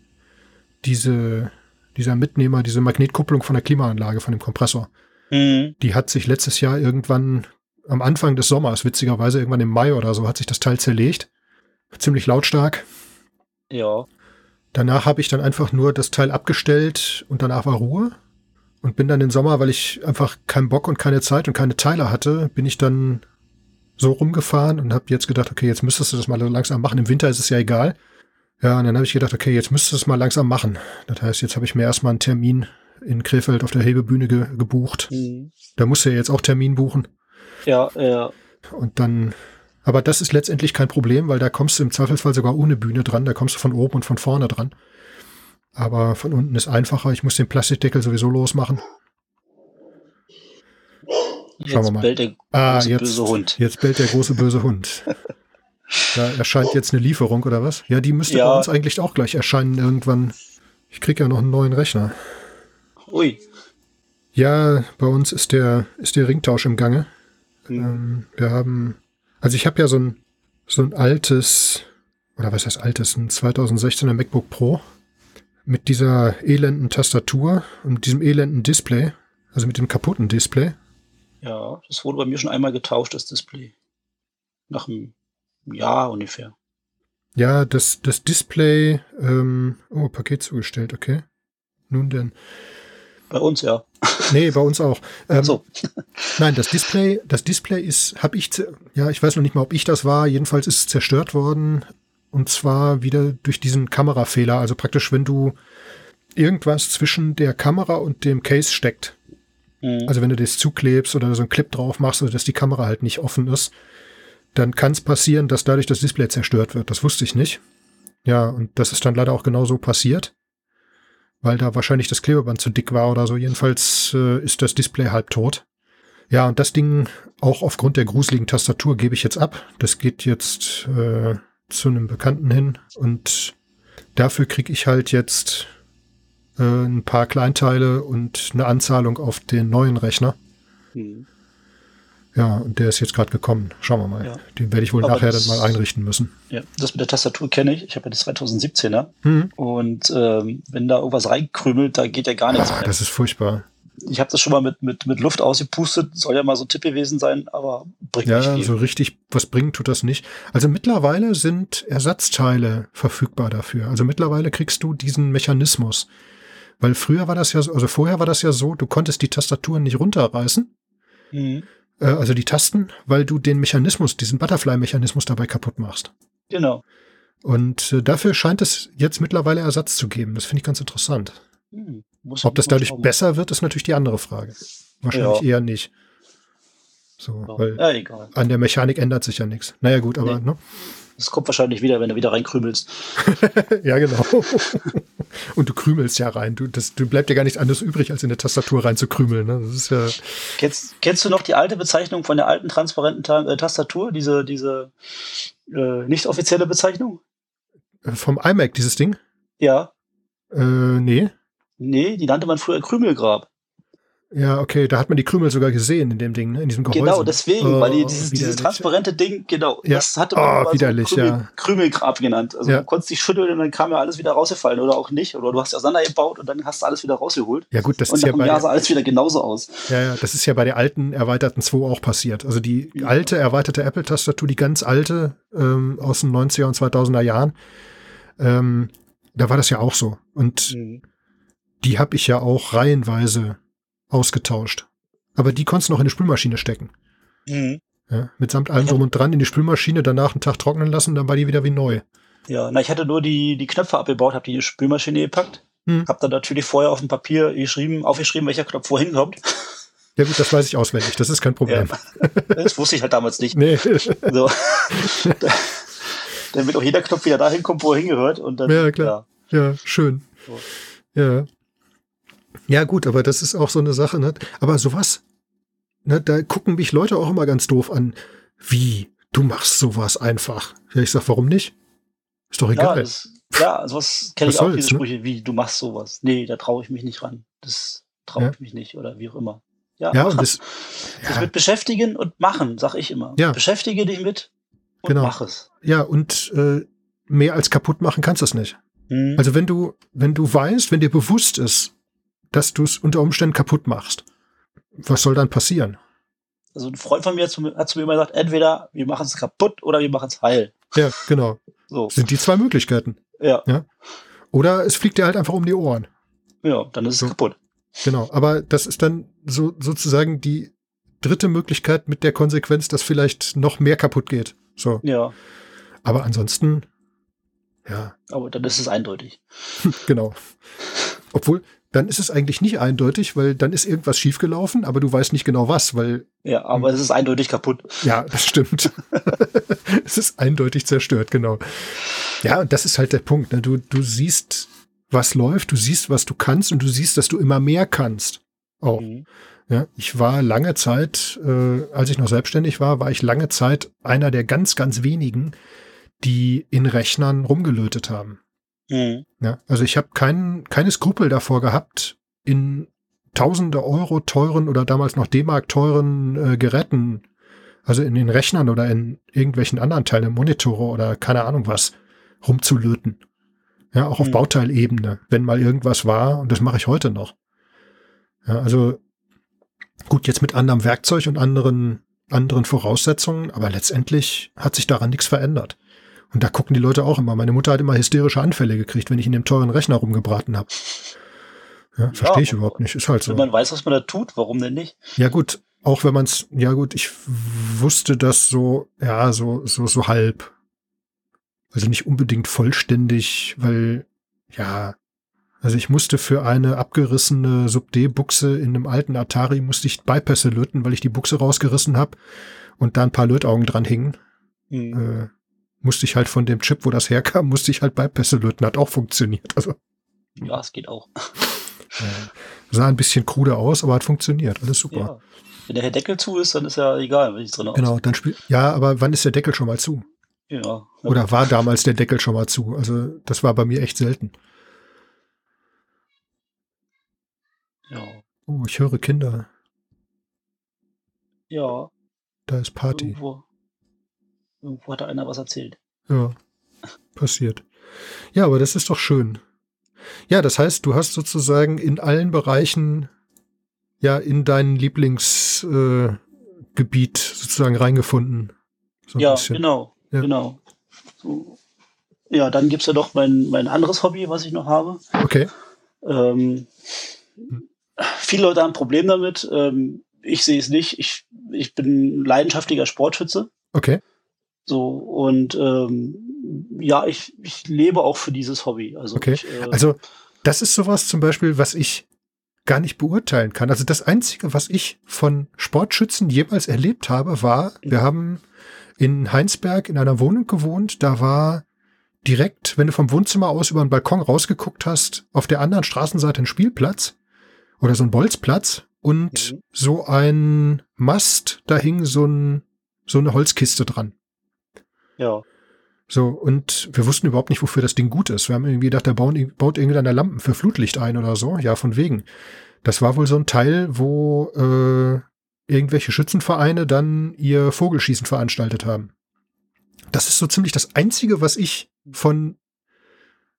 diese, dieser Mitnehmer, diese Magnetkupplung von der Klimaanlage, von dem Kompressor. Mhm. Die hat sich letztes Jahr irgendwann am Anfang des Sommers, witzigerweise irgendwann im Mai oder so, hat sich das Teil zerlegt. Ziemlich lautstark. Ja. Danach habe ich dann einfach nur das Teil abgestellt und danach war Ruhe und bin dann im Sommer, weil ich einfach keinen Bock und keine Zeit und keine Teile hatte, bin ich dann so rumgefahren und habe jetzt gedacht, okay, jetzt müsstest du das mal langsam machen. Im Winter ist es ja egal. Ja, und dann habe ich gedacht, okay, jetzt müsstest du es mal langsam machen. Das heißt, jetzt habe ich mir erstmal einen Termin in Krefeld auf der Hebebühne ge gebucht. Mhm. Da musst du ja jetzt auch Termin buchen. Ja, ja. Und dann, aber das ist letztendlich kein Problem, weil da kommst du im Zweifelsfall sogar ohne Bühne dran. Da kommst du von oben und von vorne dran. Aber von unten ist einfacher. Ich muss den Plastikdeckel sowieso losmachen. Schauen wir mal. Bellt der ah, große jetzt, böse Hund. Jetzt bellt der große böse Hund. da erscheint jetzt eine Lieferung oder was? Ja, die müsste ja. bei uns eigentlich auch gleich erscheinen irgendwann. Ich kriege ja noch einen neuen Rechner. Ui. Ja, bei uns ist der, ist der Ringtausch im Gange. Hm. Ähm, wir haben, also ich habe ja so ein, so ein altes, oder was heißt altes, ein 2016er MacBook Pro mit dieser elenden Tastatur und mit diesem elenden Display, also mit dem kaputten Display. Ja, das wurde bei mir schon einmal getauscht, das Display. Nach einem Jahr ungefähr. Ja, das, das Display, ähm, oh, Paket zugestellt, okay. Nun denn. Bei uns, ja. Nee, bei uns auch. Ähm, So. Nein, das Display, das Display ist, habe ich, ja, ich weiß noch nicht mal, ob ich das war. Jedenfalls ist es zerstört worden. Und zwar wieder durch diesen Kamerafehler. Also praktisch, wenn du irgendwas zwischen der Kamera und dem Case steckt. Mhm. Also wenn du das zuklebst oder so einen Clip drauf machst, sodass die Kamera halt nicht offen ist, dann kann es passieren, dass dadurch das Display zerstört wird. Das wusste ich nicht. Ja, und das ist dann leider auch genau so passiert, weil da wahrscheinlich das Klebeband zu dick war oder so. Jedenfalls äh, ist das Display halb tot. Ja, und das Ding, auch aufgrund der gruseligen Tastatur, gebe ich jetzt ab. Das geht jetzt äh, zu einem Bekannten hin und dafür kriege ich halt jetzt äh, ein paar Kleinteile und eine Anzahlung auf den neuen Rechner. Mhm. Ja, und der ist jetzt gerade gekommen. Schauen wir mal. Ja. Den werde ich wohl Aber nachher das- dann mal einrichten müssen. Ja, das mit der Tastatur kenne ich. Ich habe ja das 2017er. Hm. Und ähm, wenn da irgendwas reinkrümelt, da geht ja gar nichts Ah, mehr. das ist furchtbar. Ich habe das schon mal mit, mit, mit Luft ausgepustet. Soll ja mal so ein Tipp gewesen sein, aber bringt nicht Ja, so richtig was bringen tut das nicht. Also mittlerweile sind Ersatzteile verfügbar dafür. Also mittlerweile kriegst du diesen Mechanismus. Weil früher war das ja so, also vorher war das ja so, du konntest die Tastaturen nicht runterreißen, Mhm. Äh, also die Tasten, weil du den Mechanismus, diesen Butterfly-Mechanismus dabei kaputt machst. Genau. Und äh, dafür scheint es jetzt mittlerweile Ersatz zu geben. Das finde ich ganz interessant. Hm. Ob das dadurch schauen. besser wird, ist natürlich die andere Frage. Wahrscheinlich Ja. eher nicht. So, Ja. weil Ja, an der Mechanik ändert sich ja nichts. Naja, gut, aber Nee. ne? Das kommt wahrscheinlich wieder, wenn du wieder reinkrümelst. ja, genau. Und du krümelst ja rein. Du, das, du bleibt ja gar nichts anderes übrig, als in eine Tastatur reinzukrümeln. Ne? Das ist ja. Kennst, kennst du noch die alte Bezeichnung von der alten transparenten Ta äh, Tastatur? Diese, diese äh, nicht offizielle Bezeichnung? äh, Vom iMac, dieses Ding? Ja. Äh, nee. Nee, die nannte man früher Krümelgrab. Ja, okay, da hat man die Krümel sogar gesehen in dem Ding, ne? in diesem Gehäuse. Genau, deswegen, Oh, weil die, dieses, dieses widerlich. transparente Ding, genau, Ja. das hatte Oh, man immer widerlich, so Krümel, ja. Krümelgrab genannt. Also Ja. du konntest dich schütteln und dann kam ja alles wieder rausgefallen oder auch nicht. Oder du hast auseinandergebaut und dann hast du alles wieder rausgeholt. Ja, gut, das und ist ja bei Jahr sah alles wieder genauso aus. ja, ja, das ist ja bei der alten erweiterten 2 auch passiert. Also die alte erweiterte Apple-Tastatur, die ganz alte ähm, aus den 90er und 2000er Jahren, ähm, da war das ja auch so. Und die habe ich ja auch reihenweise ausgetauscht. Aber die konntest du noch in die Spülmaschine stecken. Mhm. Ja, mitsamt allem drum und dran in die Spülmaschine, danach einen Tag trocknen lassen, dann war die wieder wie neu. Ja, na, ich hatte nur die, die Knöpfe abgebaut, habe die in die Spülmaschine gepackt. Hm. Hab dann natürlich vorher auf dem Papier geschrieben, aufgeschrieben, welcher Knopf wohin kommt. Ja gut, das weiß ich auswendig, das ist kein Problem. Das wusste ich halt damals nicht. Nee, So. Damit auch jeder Knopf wieder dahin kommt, wo er hingehört. Und dann, Ja, klar. ja, schön. So. Ja. Ja gut, aber das ist auch so eine Sache, ne? Aber sowas, ne, da gucken mich Leute auch immer ganz doof an. Wie? Du machst sowas einfach. Ja, ich sag, warum nicht? Ist doch Ja, egal. das, ja sowas kenne ich auch, diese ne? Sprüche, wie du machst sowas. Nee, da traue ich mich nicht ran. Das traue Ja. ich mich nicht oder wie auch immer. Ja, ja, das, Dich ja, mit beschäftigen und machen, sag ich immer. Ja. Beschäftige dich mit und Genau. mach es. ja, und äh, mehr als kaputt machen kannst du es nicht. Hm. Also wenn du, wenn du weißt, wenn dir bewusst ist, dass du es unter Umständen kaputt machst, was soll dann passieren? Also ein Freund von mir hat zu mir, hat zu mir immer gesagt, entweder wir machen es kaputt oder wir machen es heil. Ja, genau. So, Sind die zwei Möglichkeiten. ja, Oder es fliegt dir halt einfach um die Ohren. ja, dann ist es So. kaputt. Genau. Aber das ist dann so sozusagen die dritte Möglichkeit mit der Konsequenz, dass vielleicht noch mehr kaputt geht. So. Ja, Aber ansonsten, ja, aber dann ist es eindeutig. genau. Obwohl, dann ist es eigentlich nicht eindeutig, weil dann ist irgendwas schiefgelaufen, aber du weißt nicht genau was, weil, Ja, aber es ist eindeutig kaputt. ja, das stimmt. es ist eindeutig zerstört, genau. Ja, und das ist halt der Punkt. Ne? Du, du siehst, was läuft, du siehst, was du kannst und du siehst, dass du immer mehr kannst. Auch. Mhm. Ja, ich war lange Zeit, äh, als ich noch selbstständig war, war ich lange Zeit einer der ganz, ganz wenigen, die in Rechnern rumgelötet haben. Mhm. Ja, also ich habe kein, keine Skrupel davor gehabt, in tausende Euro teuren oder damals noch D-Mark teuren äh, Geräten, also in den Rechnern oder in irgendwelchen anderen Teilen, Monitore oder keine Ahnung was, rumzulöten. Ja, auch auf Hm. Bauteilebene, wenn mal irgendwas war, und das mache ich heute noch. Ja, also gut, jetzt mit anderem Werkzeug und anderen, anderen Voraussetzungen, aber letztendlich hat sich daran nichts verändert. Und da gucken die Leute auch immer. Meine Mutter hat immer hysterische Anfälle gekriegt, wenn ich in dem teuren Rechner rumgebraten habe. Ja, verstehe ja, ich überhaupt nicht. Ist halt so. Wenn man weiß, was man da tut, warum denn nicht? Ja, gut. Auch wenn man es, ja gut, ich wusste das so, ja, so, so, so halb. Also nicht unbedingt vollständig, weil, ja, also ich musste für eine abgerissene Sub-D-Buchse in einem alten Atari musste ich Bypässe löten, weil ich die Buchse rausgerissen habe und da ein paar Lötaugen dran hingen. Mhm. Äh, musste ich halt von dem Chip, wo das herkam, musste ich halt Bypässe löten. Hat auch funktioniert. Also. Ja, es geht auch. Äh, sah ein bisschen krude aus, aber hat funktioniert. Alles super. Ja. Wenn der Deckel zu ist, dann ist ja egal, wenn ich drin Genau, dann spielt. Ja, aber wann ist der Deckel schon mal zu? Ja. Oder war damals der Deckel schon mal zu? Also, das war bei mir echt selten. Ja. Oh, ich höre Kinder. Ja. Da ist Party. Irgendwo, irgendwo hat da einer was erzählt. Ja, passiert. Ja, aber das ist doch schön. Ja, das heißt, du hast sozusagen in allen Bereichen ja in dein Lieblingsgebiet äh, sozusagen reingefunden. So ja, genau, ja, genau. So. Ja, dann gibt es ja doch mein, mein anderes Hobby, was ich noch habe. Okay. Ähm, viele Leute haben ein Problem damit. Ähm, ich sehe es nicht. Ich, ich bin leidenschaftlicher Sportschütze. Okay. So, und ähm, ja, ich, ich lebe auch für dieses Hobby. Also, okay. Ich, äh, also das ist sowas zum Beispiel, was ich gar nicht beurteilen kann. Also das Einzige, was ich von Sportschützen jemals erlebt habe, war, wir mhm. haben in Heinsberg in einer Wohnung gewohnt, da war direkt, wenn du vom Wohnzimmer aus über den Balkon rausgeguckt hast, auf der anderen Straßenseite ein Spielplatz oder so ein Bolzplatz und mhm. so ein Mast, da hing so, ein, so eine Holzkiste dran. Ja. So, und wir wussten überhaupt nicht, wofür das Ding gut ist. Wir haben irgendwie gedacht, der baut, baut irgendeine Lampen für Flutlicht ein oder so. Ja, von wegen. Das war wohl so ein Teil, wo äh, irgendwelche Schützenvereine dann ihr Vogelschießen veranstaltet haben. Das ist so ziemlich das Einzige, was ich von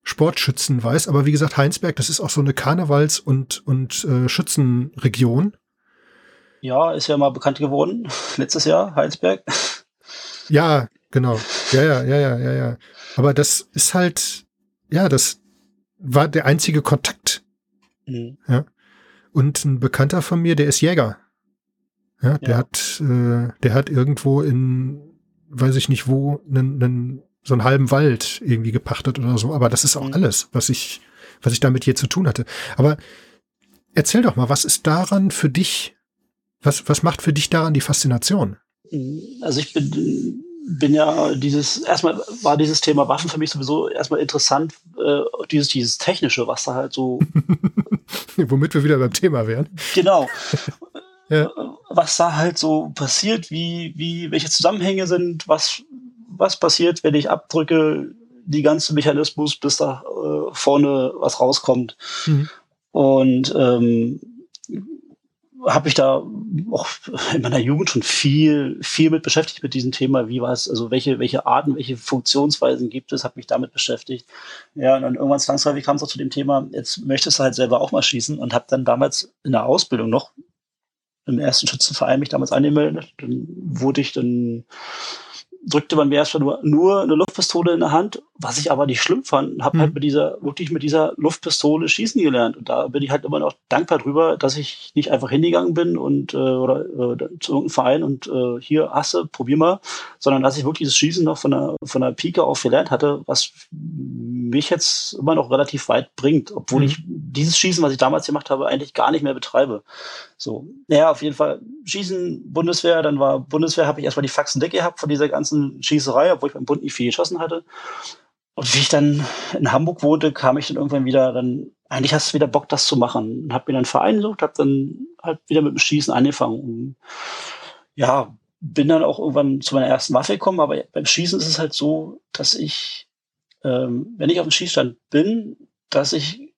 Sportschützen weiß. Aber wie gesagt, Heinsberg, das ist auch so eine Karnevals- und, und äh, Schützenregion. Ja, ist ja mal bekannt geworden, letztes Jahr, Heinsberg. Ja, Genau. Ja, ja, ja, ja, ja, ja. Aber das ist halt, ja, das war der einzige Kontakt. Mhm. Ja. Und ein Bekannter von mir, der ist Jäger. Ja, der ja. hat, äh, der hat irgendwo in, weiß ich nicht wo, einen, einen, so einen halben Wald irgendwie gepachtet oder so. Aber das ist auch mhm. alles, was ich, was ich damit hier zu tun hatte. Aber erzähl doch mal, was ist daran für dich, was, was macht für dich daran die Faszination? Mhm. Also ich bin bin ja dieses, erstmal war dieses Thema Waffen für mich sowieso erstmal interessant, äh, dieses, dieses Technische, was da halt so. Womit wir wieder beim Thema wären. Genau. ja. Was da halt so passiert, wie, wie, welche Zusammenhänge sind, was, was passiert, wenn ich abdrücke, die ganze Mechanismus, bis da äh, vorne was rauskommt. Mhm. Und ähm, habe ich da auch in meiner Jugend schon viel, viel mit beschäftigt mit diesem Thema. Wie war es, also welche, welche Arten, welche Funktionsweisen gibt es, habe mich damit beschäftigt. Ja, und dann irgendwann zwangsläufig kam es auch zu dem Thema, jetzt möchtest du halt selber auch mal schießen und habe dann damals in der Ausbildung noch im ersten Schützenverein mich damals angemeldet. Dann wurde ich dann drückte man mir erstmal nur, nur eine Luftpistole in der Hand, was ich aber nicht schlimm fand. Habe mhm. halt mit dieser, wirklich mit dieser Luftpistole schießen gelernt. Und da bin ich halt immer noch dankbar drüber, dass ich nicht einfach hingegangen bin und äh, oder äh, zu irgendeinem Verein und äh, hier hasse, probier mal, sondern dass ich wirklich das Schießen noch von der, von der Pike auf gelernt hatte, was mich jetzt immer noch relativ weit bringt, obwohl mhm. ich dieses Schießen, was ich damals gemacht habe, eigentlich gar nicht mehr betreibe. So, naja, auf jeden Fall Schießen, Bundeswehr, dann war Bundeswehr, habe ich erstmal die Faxen dick gehabt von dieser ganzen Schießerei, obwohl ich beim Bund nicht viel geschossen hatte. Und wie ich dann in Hamburg wohnte, kam ich dann irgendwann wieder, dann eigentlich hast du wieder Bock, das zu machen. Hab mir dann einen hab dann halt wieder mit dem Schießen angefangen. Und ja, bin dann auch irgendwann zu meiner ersten Waffe gekommen, aber beim Schießen ist es halt so, dass ich ähm, wenn ich auf dem Schießstand bin, dass ich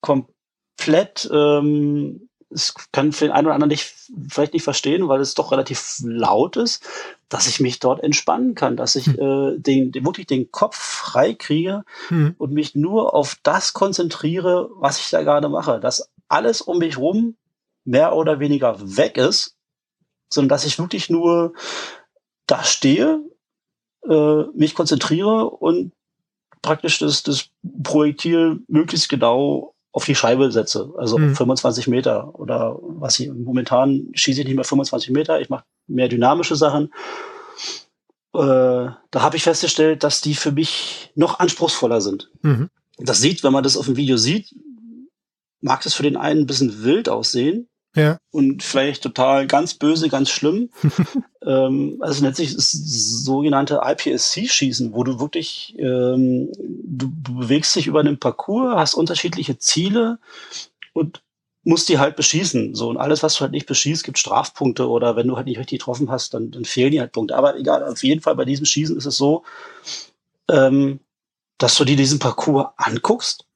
komplett, ähm, es kann für den einen oder anderen nicht, vielleicht nicht verstehen, weil es doch relativ laut ist, dass ich mich dort entspannen kann, dass ich hm. äh, den, den, wirklich den Kopf frei kriege hm. und mich nur auf das konzentriere, was ich da gerade mache. Dass alles um mich rum mehr oder weniger weg ist, sondern dass ich wirklich nur da stehe, äh, mich konzentriere und praktisch das, das Projektil möglichst genau auf die Scheibe setze, also Mhm. 25 Meter oder was ich momentan schieße ich nicht mehr 25 Meter, ich mache mehr dynamische Sachen. Äh, da habe ich festgestellt, dass die für mich noch anspruchsvoller sind. Mhm. Das sieht, wenn man das auf dem Video sieht, mag es für den einen ein bisschen wild aussehen Ja. und vielleicht total ganz böse, ganz schlimm. ähm, also letztlich ist das sogenannte IPSC-Schießen, wo du wirklich, ähm, du, bewegst dich über einen Parcours, hast unterschiedliche Ziele und musst die halt beschießen. So, und alles, was du halt nicht beschießt, gibt Strafpunkte oder wenn du halt nicht richtig getroffen hast, dann, dann fehlen die halt Punkte. Aber egal, auf jeden Fall bei diesem Schießen ist es so, ähm, dass du dir diesen Parcours anguckst.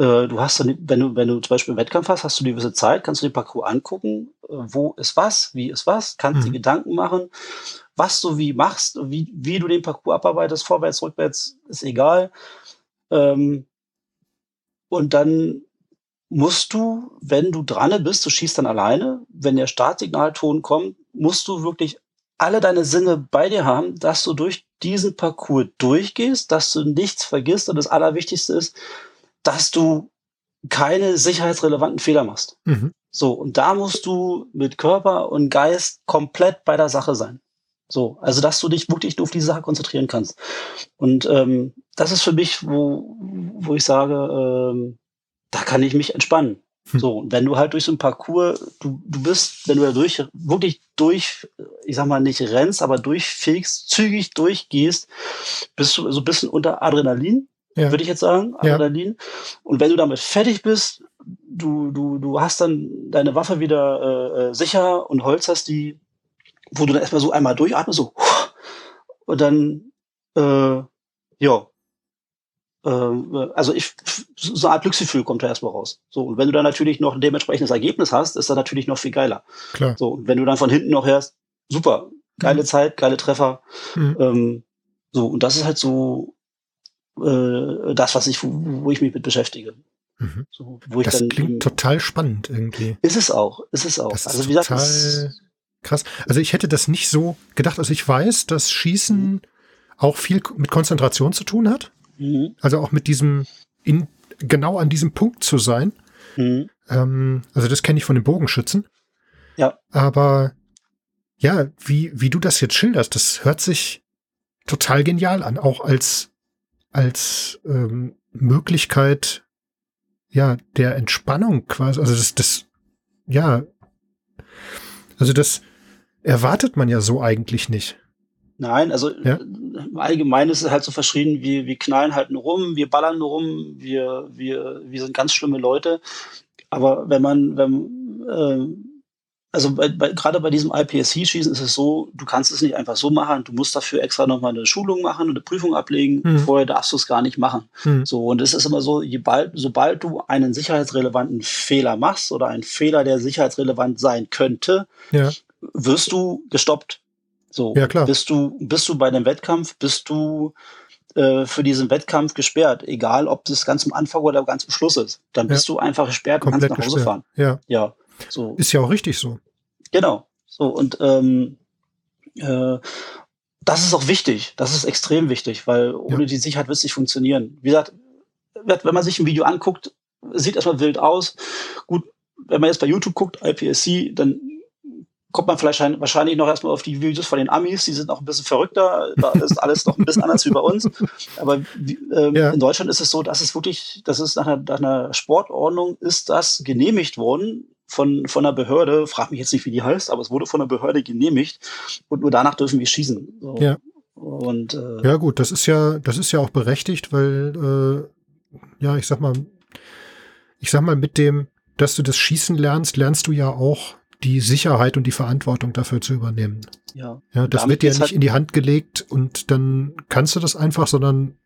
Äh, du hast dann, wenn du, wenn du zum Beispiel einen Wettkampf hast, hast du eine gewisse Zeit, kannst du den Parcours angucken, äh, wo ist was, wie ist was, kannst Mhm. dir Gedanken machen, was du wie machst, wie, wie du den Parcours abarbeitest, vorwärts, rückwärts, ist egal. Ähm, und dann musst du, wenn du dran bist, du schießt dann alleine, wenn der Startsignalton kommt, musst du wirklich alle deine Sinne bei dir haben, dass du durch diesen Parcours durchgehst, dass du nichts vergisst und das Allerwichtigste ist, dass du keine sicherheitsrelevanten Fehler machst. Mhm. So, und da musst du mit Körper und Geist komplett bei der Sache sein. So, also dass du dich wirklich nur auf die Sache konzentrieren kannst. Und ähm, das ist für mich, wo, wo ich sage, ähm, da kann ich mich entspannen. Hm. So, und wenn du halt durch so ein Parcours, du, du bist, wenn du da durch, wirklich durch, ich sag mal nicht rennst, aber durchfegst, zügig durchgehst, bist du so ein bisschen unter Adrenalin, Ja. würde ich jetzt sagen, Ja. Adrenalin. Und wenn du damit fertig bist, du, du, du hast dann deine Waffe wieder äh, äh, sicher und holsterst die, wo du dann erstmal so einmal durchatmest, so, und dann, äh, ja, äh, also ich, so eine Art Glücksgefühl kommt da erstmal raus. So, und wenn du dann natürlich noch ein dementsprechendes Ergebnis hast, ist das natürlich noch viel geiler. Klar. So, und wenn du dann von hinten noch hörst, super, geile Mhm. Zeit, geile Treffer, Mhm. ähm, so, und das ist halt so äh, das, was ich, wo, wo ich mich mit beschäftige. Mhm. So, Das dann klingt total spannend irgendwie. ist es auch, ist es auch. Das ist also wie gesagt, krass. Also ich hätte das nicht so gedacht. Also ich weiß, dass Schießen auch viel mit Konzentration zu tun hat. mhm, Also auch mit diesem, in, genau an diesem Punkt zu sein. mhm, Ähm, also das kenne ich von den Bogenschützen. Ja. Aber ja, wie, wie du das jetzt schilderst, das hört sich total genial an. Auch als, als ähm, Möglichkeit ja, der Entspannung quasi. Also das, das, ja, also das erwartet man ja so eigentlich nicht. Nein, also Ja. äh, im Allgemeinen ist es halt so verschrien, wir, wir knallen halt nur rum, wir ballern nur rum, wir, wir, wir sind ganz schlimme Leute. Aber wenn man, wenn, ähm, also bei, bei, gerade bei diesem IPSC-Schießen ist es so, du kannst es nicht einfach so machen, du musst dafür extra nochmal eine Schulung machen und eine Prüfung ablegen, Mhm. vorher darfst du es gar nicht machen. Hm. So, und es ist immer so, je bald, sobald du einen sicherheitsrelevanten Fehler machst oder einen Fehler, der sicherheitsrelevant sein könnte, Ja, wirst du gestoppt. So, Ja, klar. bist du, bist du bei dem Wettkampf, bist du äh, für diesen Wettkampf gesperrt, egal ob das ganz am Anfang oder ganz am Schluss ist. Dann Ja. bist du einfach gesperrt und kannst nach Hause gesperrt. fahren. Ja, Ja, so, ist ja auch richtig so. genau. So, und ähm, äh, das ist auch wichtig. Das ist extrem wichtig, weil ohne Ja. die Sicherheit wird es nicht funktionieren. Wie gesagt, wenn man sich ein Video anguckt, sieht erstmal wild aus. Gut, wenn man jetzt bei YouTube guckt, IPSC, dann kommt man vielleicht ein- wahrscheinlich noch erstmal auf die Videos von den Amis, die sind noch ein bisschen verrückter, da ist alles noch ein bisschen anders wie bei uns. Aber ähm, Ja. in Deutschland ist es so, dass es wirklich, das ist nach einer, nach einer Sportordnung, ist das genehmigt worden von, von einer Behörde, frag mich jetzt nicht, wie die heißt, aber es wurde von einer Behörde genehmigt und nur danach dürfen wir schießen. So. Ja. Und äh, Ja, gut, das ist ja, das ist ja auch berechtigt, weil, äh, ja, ich sag mal, ich sag mal, mit dem, dass du das Schießen lernst, lernst du ja auch die Sicherheit und die Verantwortung dafür zu übernehmen. ja. Ja, das wird dir geht's nicht halt- in die Hand gelegt und dann kannst du das einfach, sondern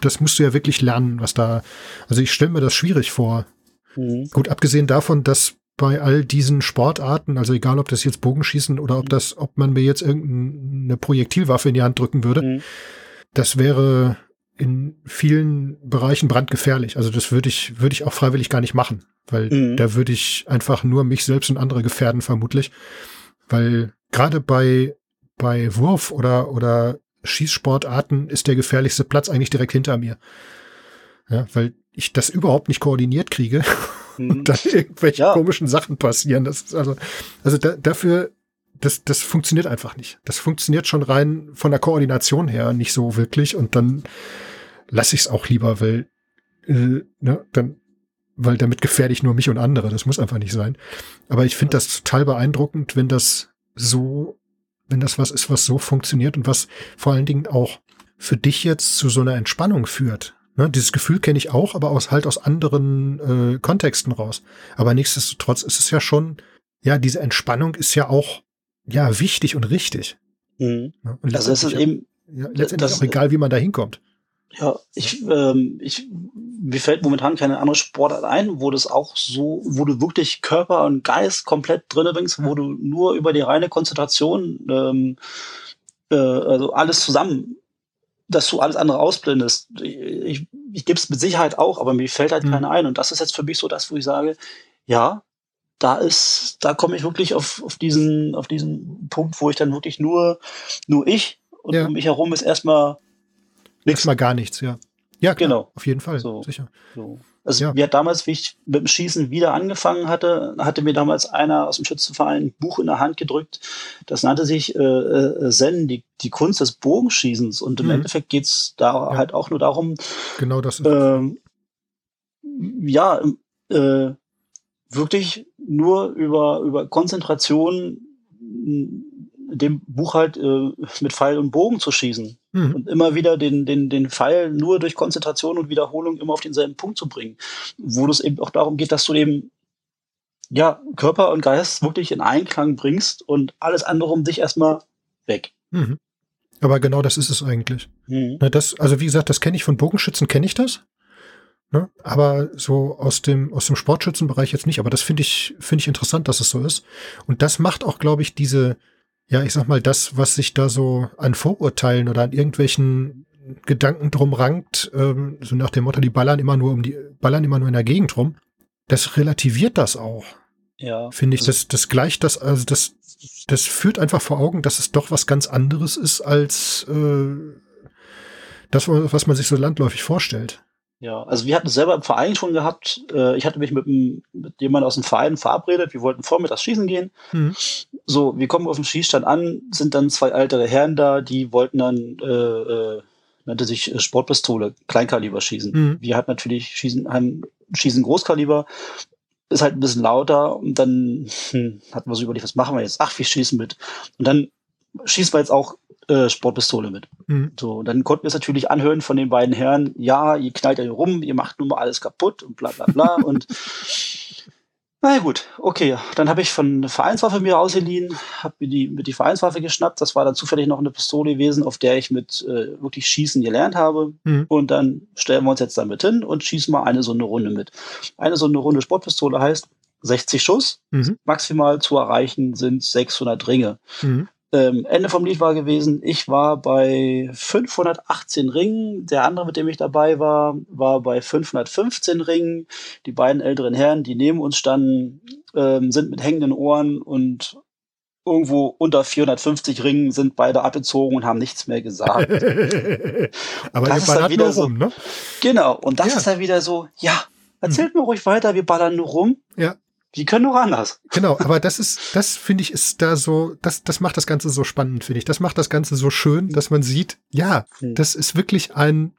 das musst du ja wirklich lernen, was da, also ich stelle mir das schwierig vor. Mhm. Gut, abgesehen davon, dass bei all diesen Sportarten, also egal ob das jetzt Bogenschießen oder ob das, ob man mir jetzt irgendeine Projektilwaffe in die Hand drücken würde, Mhm. das wäre in vielen Bereichen brandgefährlich. Also das würde ich, würde ich auch freiwillig gar nicht machen, weil Mhm. da würde ich einfach nur mich selbst und andere gefährden vermutlich, weil gerade bei, bei Wurf oder, oder Schießsportarten ist der gefährlichste Platz eigentlich direkt hinter mir. Ja, weil ich das überhaupt nicht koordiniert kriege und dann irgendwelche ja. komischen Sachen passieren. Das ist also, also da, dafür, das, das funktioniert einfach nicht. Das funktioniert schon rein von der Koordination her nicht so wirklich und dann lasse ich es auch lieber, weil, äh, ne, dann, weil damit gefährde ich nur mich und andere. Das muss einfach nicht sein. Aber ich finde das total beeindruckend, wenn das so, wenn das was ist, was so funktioniert und was vor allen Dingen auch für dich jetzt zu so einer Entspannung führt. Ne, dieses Gefühl kenne ich auch, aber aus halt aus anderen äh, Kontexten raus. Aber nichtsdestotrotz ist es ja schon, ja, diese Entspannung ist ja auch ja wichtig und richtig. Mhm. Ja, und also es ist eben ja, letztendlich das, auch egal, wie man da hinkommt. Ja, ich, ähm, ich, mir fällt momentan keine andere Sportart ein, wo das auch so, wo du wirklich Körper und Geist komplett drinne bringst, wo du nur über die reine Konzentration, ähm, äh, also alles zusammen dass du alles andere ausblendest. Ich, ich gebe es mit Sicherheit auch, aber mir fällt halt mhm. keiner ein. Und das ist jetzt für mich so das, wo ich sage, ja, da ist, da komme ich wirklich auf, auf diesen, auf diesen Punkt, wo ich dann wirklich nur, nur ich und ja. um mich herum ist erstmal nichts. Erstmal gar nichts, ja. Ja, klar, genau. Auf jeden Fall, so, sicher. So. Also ja. mir damals, wie ich mit dem Schießen wieder angefangen hatte, hatte mir damals einer aus dem Schützenverein ein Buch in der Hand gedrückt. Das nannte sich äh, äh, Zen, die, die Kunst des Bogenschießens. Und im mhm. Endeffekt geht's da ja. halt auch nur darum, genau das. Äh, ja, äh, wirklich nur über, über Konzentration dem Buch halt äh, mit Pfeil und Bogen zu schießen. Mhm. Und immer wieder den, den, den Pfeil nur durch Konzentration und Wiederholung immer auf denselben Punkt zu bringen. Wo es eben auch darum geht, dass du eben ja, Körper und Geist wirklich in Einklang bringst und alles andere um dich erstmal weg. Mhm. Aber genau das ist es eigentlich. Mhm. Das, also wie gesagt, das kenne ich von Bogenschützen, kenne ich das. Ne? Aber so aus dem, aus dem Sportschützenbereich jetzt nicht. Aber das finde ich, finde ich interessant, dass es so ist. Und das macht auch, glaube ich, diese, ja, ich sag mal, das, was sich da so an Vorurteilen oder an irgendwelchen Gedanken drum rankt, ähm, so nach dem Motto, die ballern immer nur um die, ballern immer nur in der Gegend rum, das relativiert das auch. Ja. Finde ich, das, das gleicht das, also das, das führt einfach vor Augen, dass es doch was ganz anderes ist als äh, das, was man sich so landläufig vorstellt. Ja, also wir hatten es selber im Verein schon gehabt. Äh, ich hatte mich mit, einem, mit jemandem aus dem Verein verabredet. Wir wollten vormittags schießen gehen. Mhm. So, wir kommen auf dem Schießstand an, sind dann zwei ältere Herren da, die wollten dann, äh, äh, nannte sich äh, Sportpistole, Kleinkaliber schießen. Mhm. Wir hatten natürlich schießen, haben, schießen Großkaliber. Ist halt ein bisschen lauter und dann hm, hatten wir so überlegt, was machen wir jetzt? Ach, wir schießen mit. Und dann schießen wir jetzt auch äh, Sportpistole mit. Mhm. So, dann konnten wir es natürlich anhören von den beiden Herren, ja, ihr knallt ja hier rum, ihr macht nun mal alles kaputt und bla bla bla. und na gut, okay. Dann habe ich von Vereinswaffe mir ausgeliehen, habe mir die, mit die Vereinswaffe geschnappt. Das war dann zufällig noch eine Pistole gewesen, auf der ich mit äh, wirklich Schießen gelernt habe. Mhm. Und dann stellen wir uns jetzt damit hin und schießen mal eine so eine Runde mit. Eine so eine Runde Sportpistole heißt 60 Schuss. Mhm. Maximal zu erreichen sind 600 Ringe. Mhm. Ähm, Ende vom Lied war gewesen, ich war bei 518 Ringen, der andere, mit dem ich dabei war, war bei 515 Ringen. Die beiden älteren Herren, die neben uns standen, ähm, sind mit hängenden Ohren und irgendwo unter 450 Ringen sind beide abgezogen und haben nichts mehr gesagt. Aber das ist dann wieder so, rum, ne? Genau, und das ja. ist dann wieder so, ja, erzählt hm. mir ruhig weiter, wir ballern nur rum. Ja. Die können doch anders. Genau, aber das ist, das finde ich, ist da so, das, das macht das Ganze so spannend, finde ich. Das macht das Ganze so schön, dass man sieht, ja, hm. das ist wirklich ein,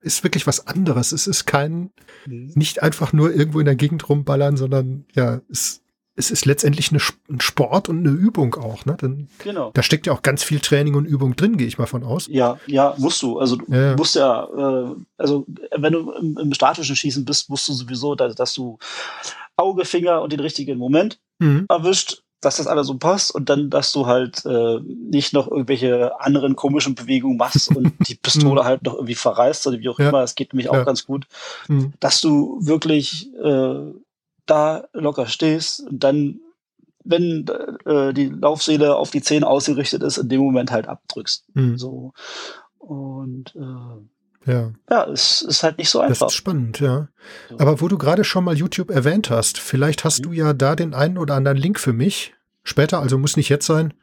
ist wirklich was anderes. Es ist kein, hm. nicht einfach nur irgendwo in der Gegend rumballern, sondern ja, es, es ist letztendlich eine, ein Sport und eine Übung auch. Ne? Dann, genau. Da steckt ja auch ganz viel Training und Übung drin, gehe ich mal von aus. Ja, ja, musst du. Also du ja. musst ja, äh, also wenn du im, im, statischen Schießen bist, musst du sowieso, dass, dass du Auge, Finger und den richtigen Moment mhm. erwischt, dass das alles so passt und dann, dass du halt äh, nicht noch irgendwelche anderen komischen Bewegungen machst und die Pistole mhm. halt noch irgendwie verreißt oder wie auch ja. immer, das geht nämlich auch ja. ganz gut, mhm. dass du wirklich äh, da locker stehst und dann, wenn äh, die Laufseele auf die Zähne ausgerichtet ist, in dem Moment halt abdrückst. Mhm. So. Und äh, ja. Ja, es ist halt nicht so einfach. Das ist spannend, ja. Aber wo du gerade schon mal YouTube erwähnt hast, vielleicht hast mhm. du ja da den einen oder anderen Link für mich, später, also muss nicht jetzt sein,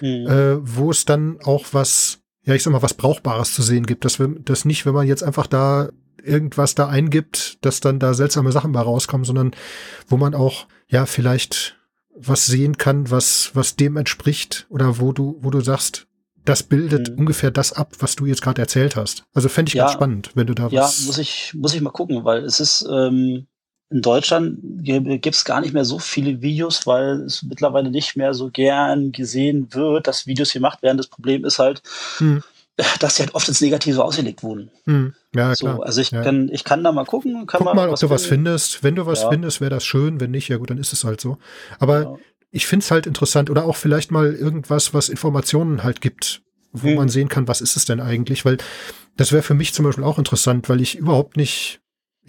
mhm. äh, wo es dann auch was, ja, ich sag mal, was Brauchbares zu sehen gibt. Dass wir das nicht, wenn man jetzt einfach da irgendwas da eingibt, dass dann da seltsame Sachen mal rauskommen, sondern wo man auch, ja, vielleicht was sehen kann, was, was dem entspricht oder wo du, wo du sagst, das bildet mhm. ungefähr das ab, was du jetzt gerade erzählt hast. Also fände ich ja, ganz spannend, wenn du da ja, was. Ja, muss ich, muss ich mal gucken, weil es ist, ähm, in Deutschland gibt es gar nicht mehr so viele Videos, weil es mittlerweile nicht mehr so gern gesehen wird, dass Videos gemacht werden. Das Problem ist halt, hm. dass sie halt oft ins Negative ausgelegt wurden. Hm. Ja, so, klar. Also ich, ja. kann, ich kann da mal gucken. Kann Guck mal, ob du was findest. Wenn du was ja. findest, wäre das schön. Wenn nicht, ja gut, dann ist es halt so. Aber ja. ich finde es halt interessant. Oder auch vielleicht mal irgendwas, was Informationen halt gibt, wo hm. man sehen kann, was ist es denn eigentlich? Weil das wäre für mich zum Beispiel auch interessant, weil ich überhaupt nicht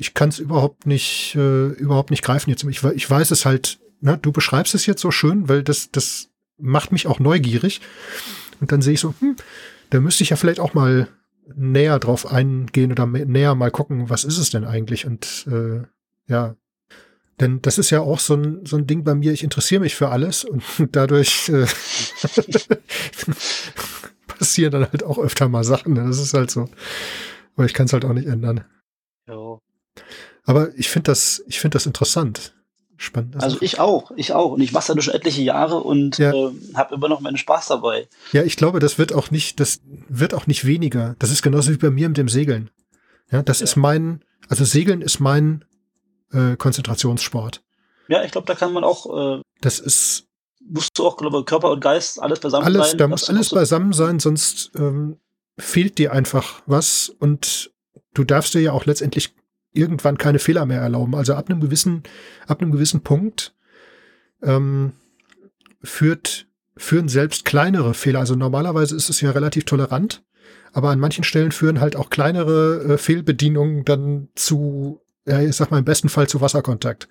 ich kann es überhaupt nicht, äh, überhaupt nicht greifen jetzt. Ich, ich weiß es halt, ne, du beschreibst es jetzt so schön, weil das, das macht mich auch neugierig. Und dann sehe ich so, hm, da müsste ich ja vielleicht auch mal näher drauf eingehen oder näher mal gucken, was ist es denn eigentlich? Und äh, ja, denn das ist ja auch so ein, so ein Ding bei mir, ich interessiere mich für alles und dadurch äh, passieren dann halt auch öfter mal Sachen. Ne? Das ist halt so. Aber ich kann es halt auch nicht ändern. Ja. Aber ich finde das, ich finde das interessant. Spannend. Also ich auch, ich auch. Und ich mache das schon etliche Jahre und ja. äh, habe immer noch meinen Spaß dabei. Ja, ich glaube, das wird auch nicht, das wird auch nicht weniger. Das ist genauso wie bei mir mit dem Segeln. Ja, das ja. ist mein, also Segeln ist mein äh, Konzentrationssport. Ja, ich glaube, da kann man auch. Äh, das ist. Musst du auch, glaube Körper und Geist alles beisammen alles, sein. Da muss alles beisammen sein, sonst ähm, fehlt dir einfach was und du darfst dir ja auch letztendlich irgendwann keine Fehler mehr erlauben. Also ab einem gewissen, ab einem gewissen Punkt ähm, führt, führen selbst kleinere Fehler. Also normalerweise ist es ja relativ tolerant, aber an manchen Stellen führen halt auch kleinere äh, Fehlbedienungen dann zu, ja, ich sag mal im besten Fall zu Wasserkontakt.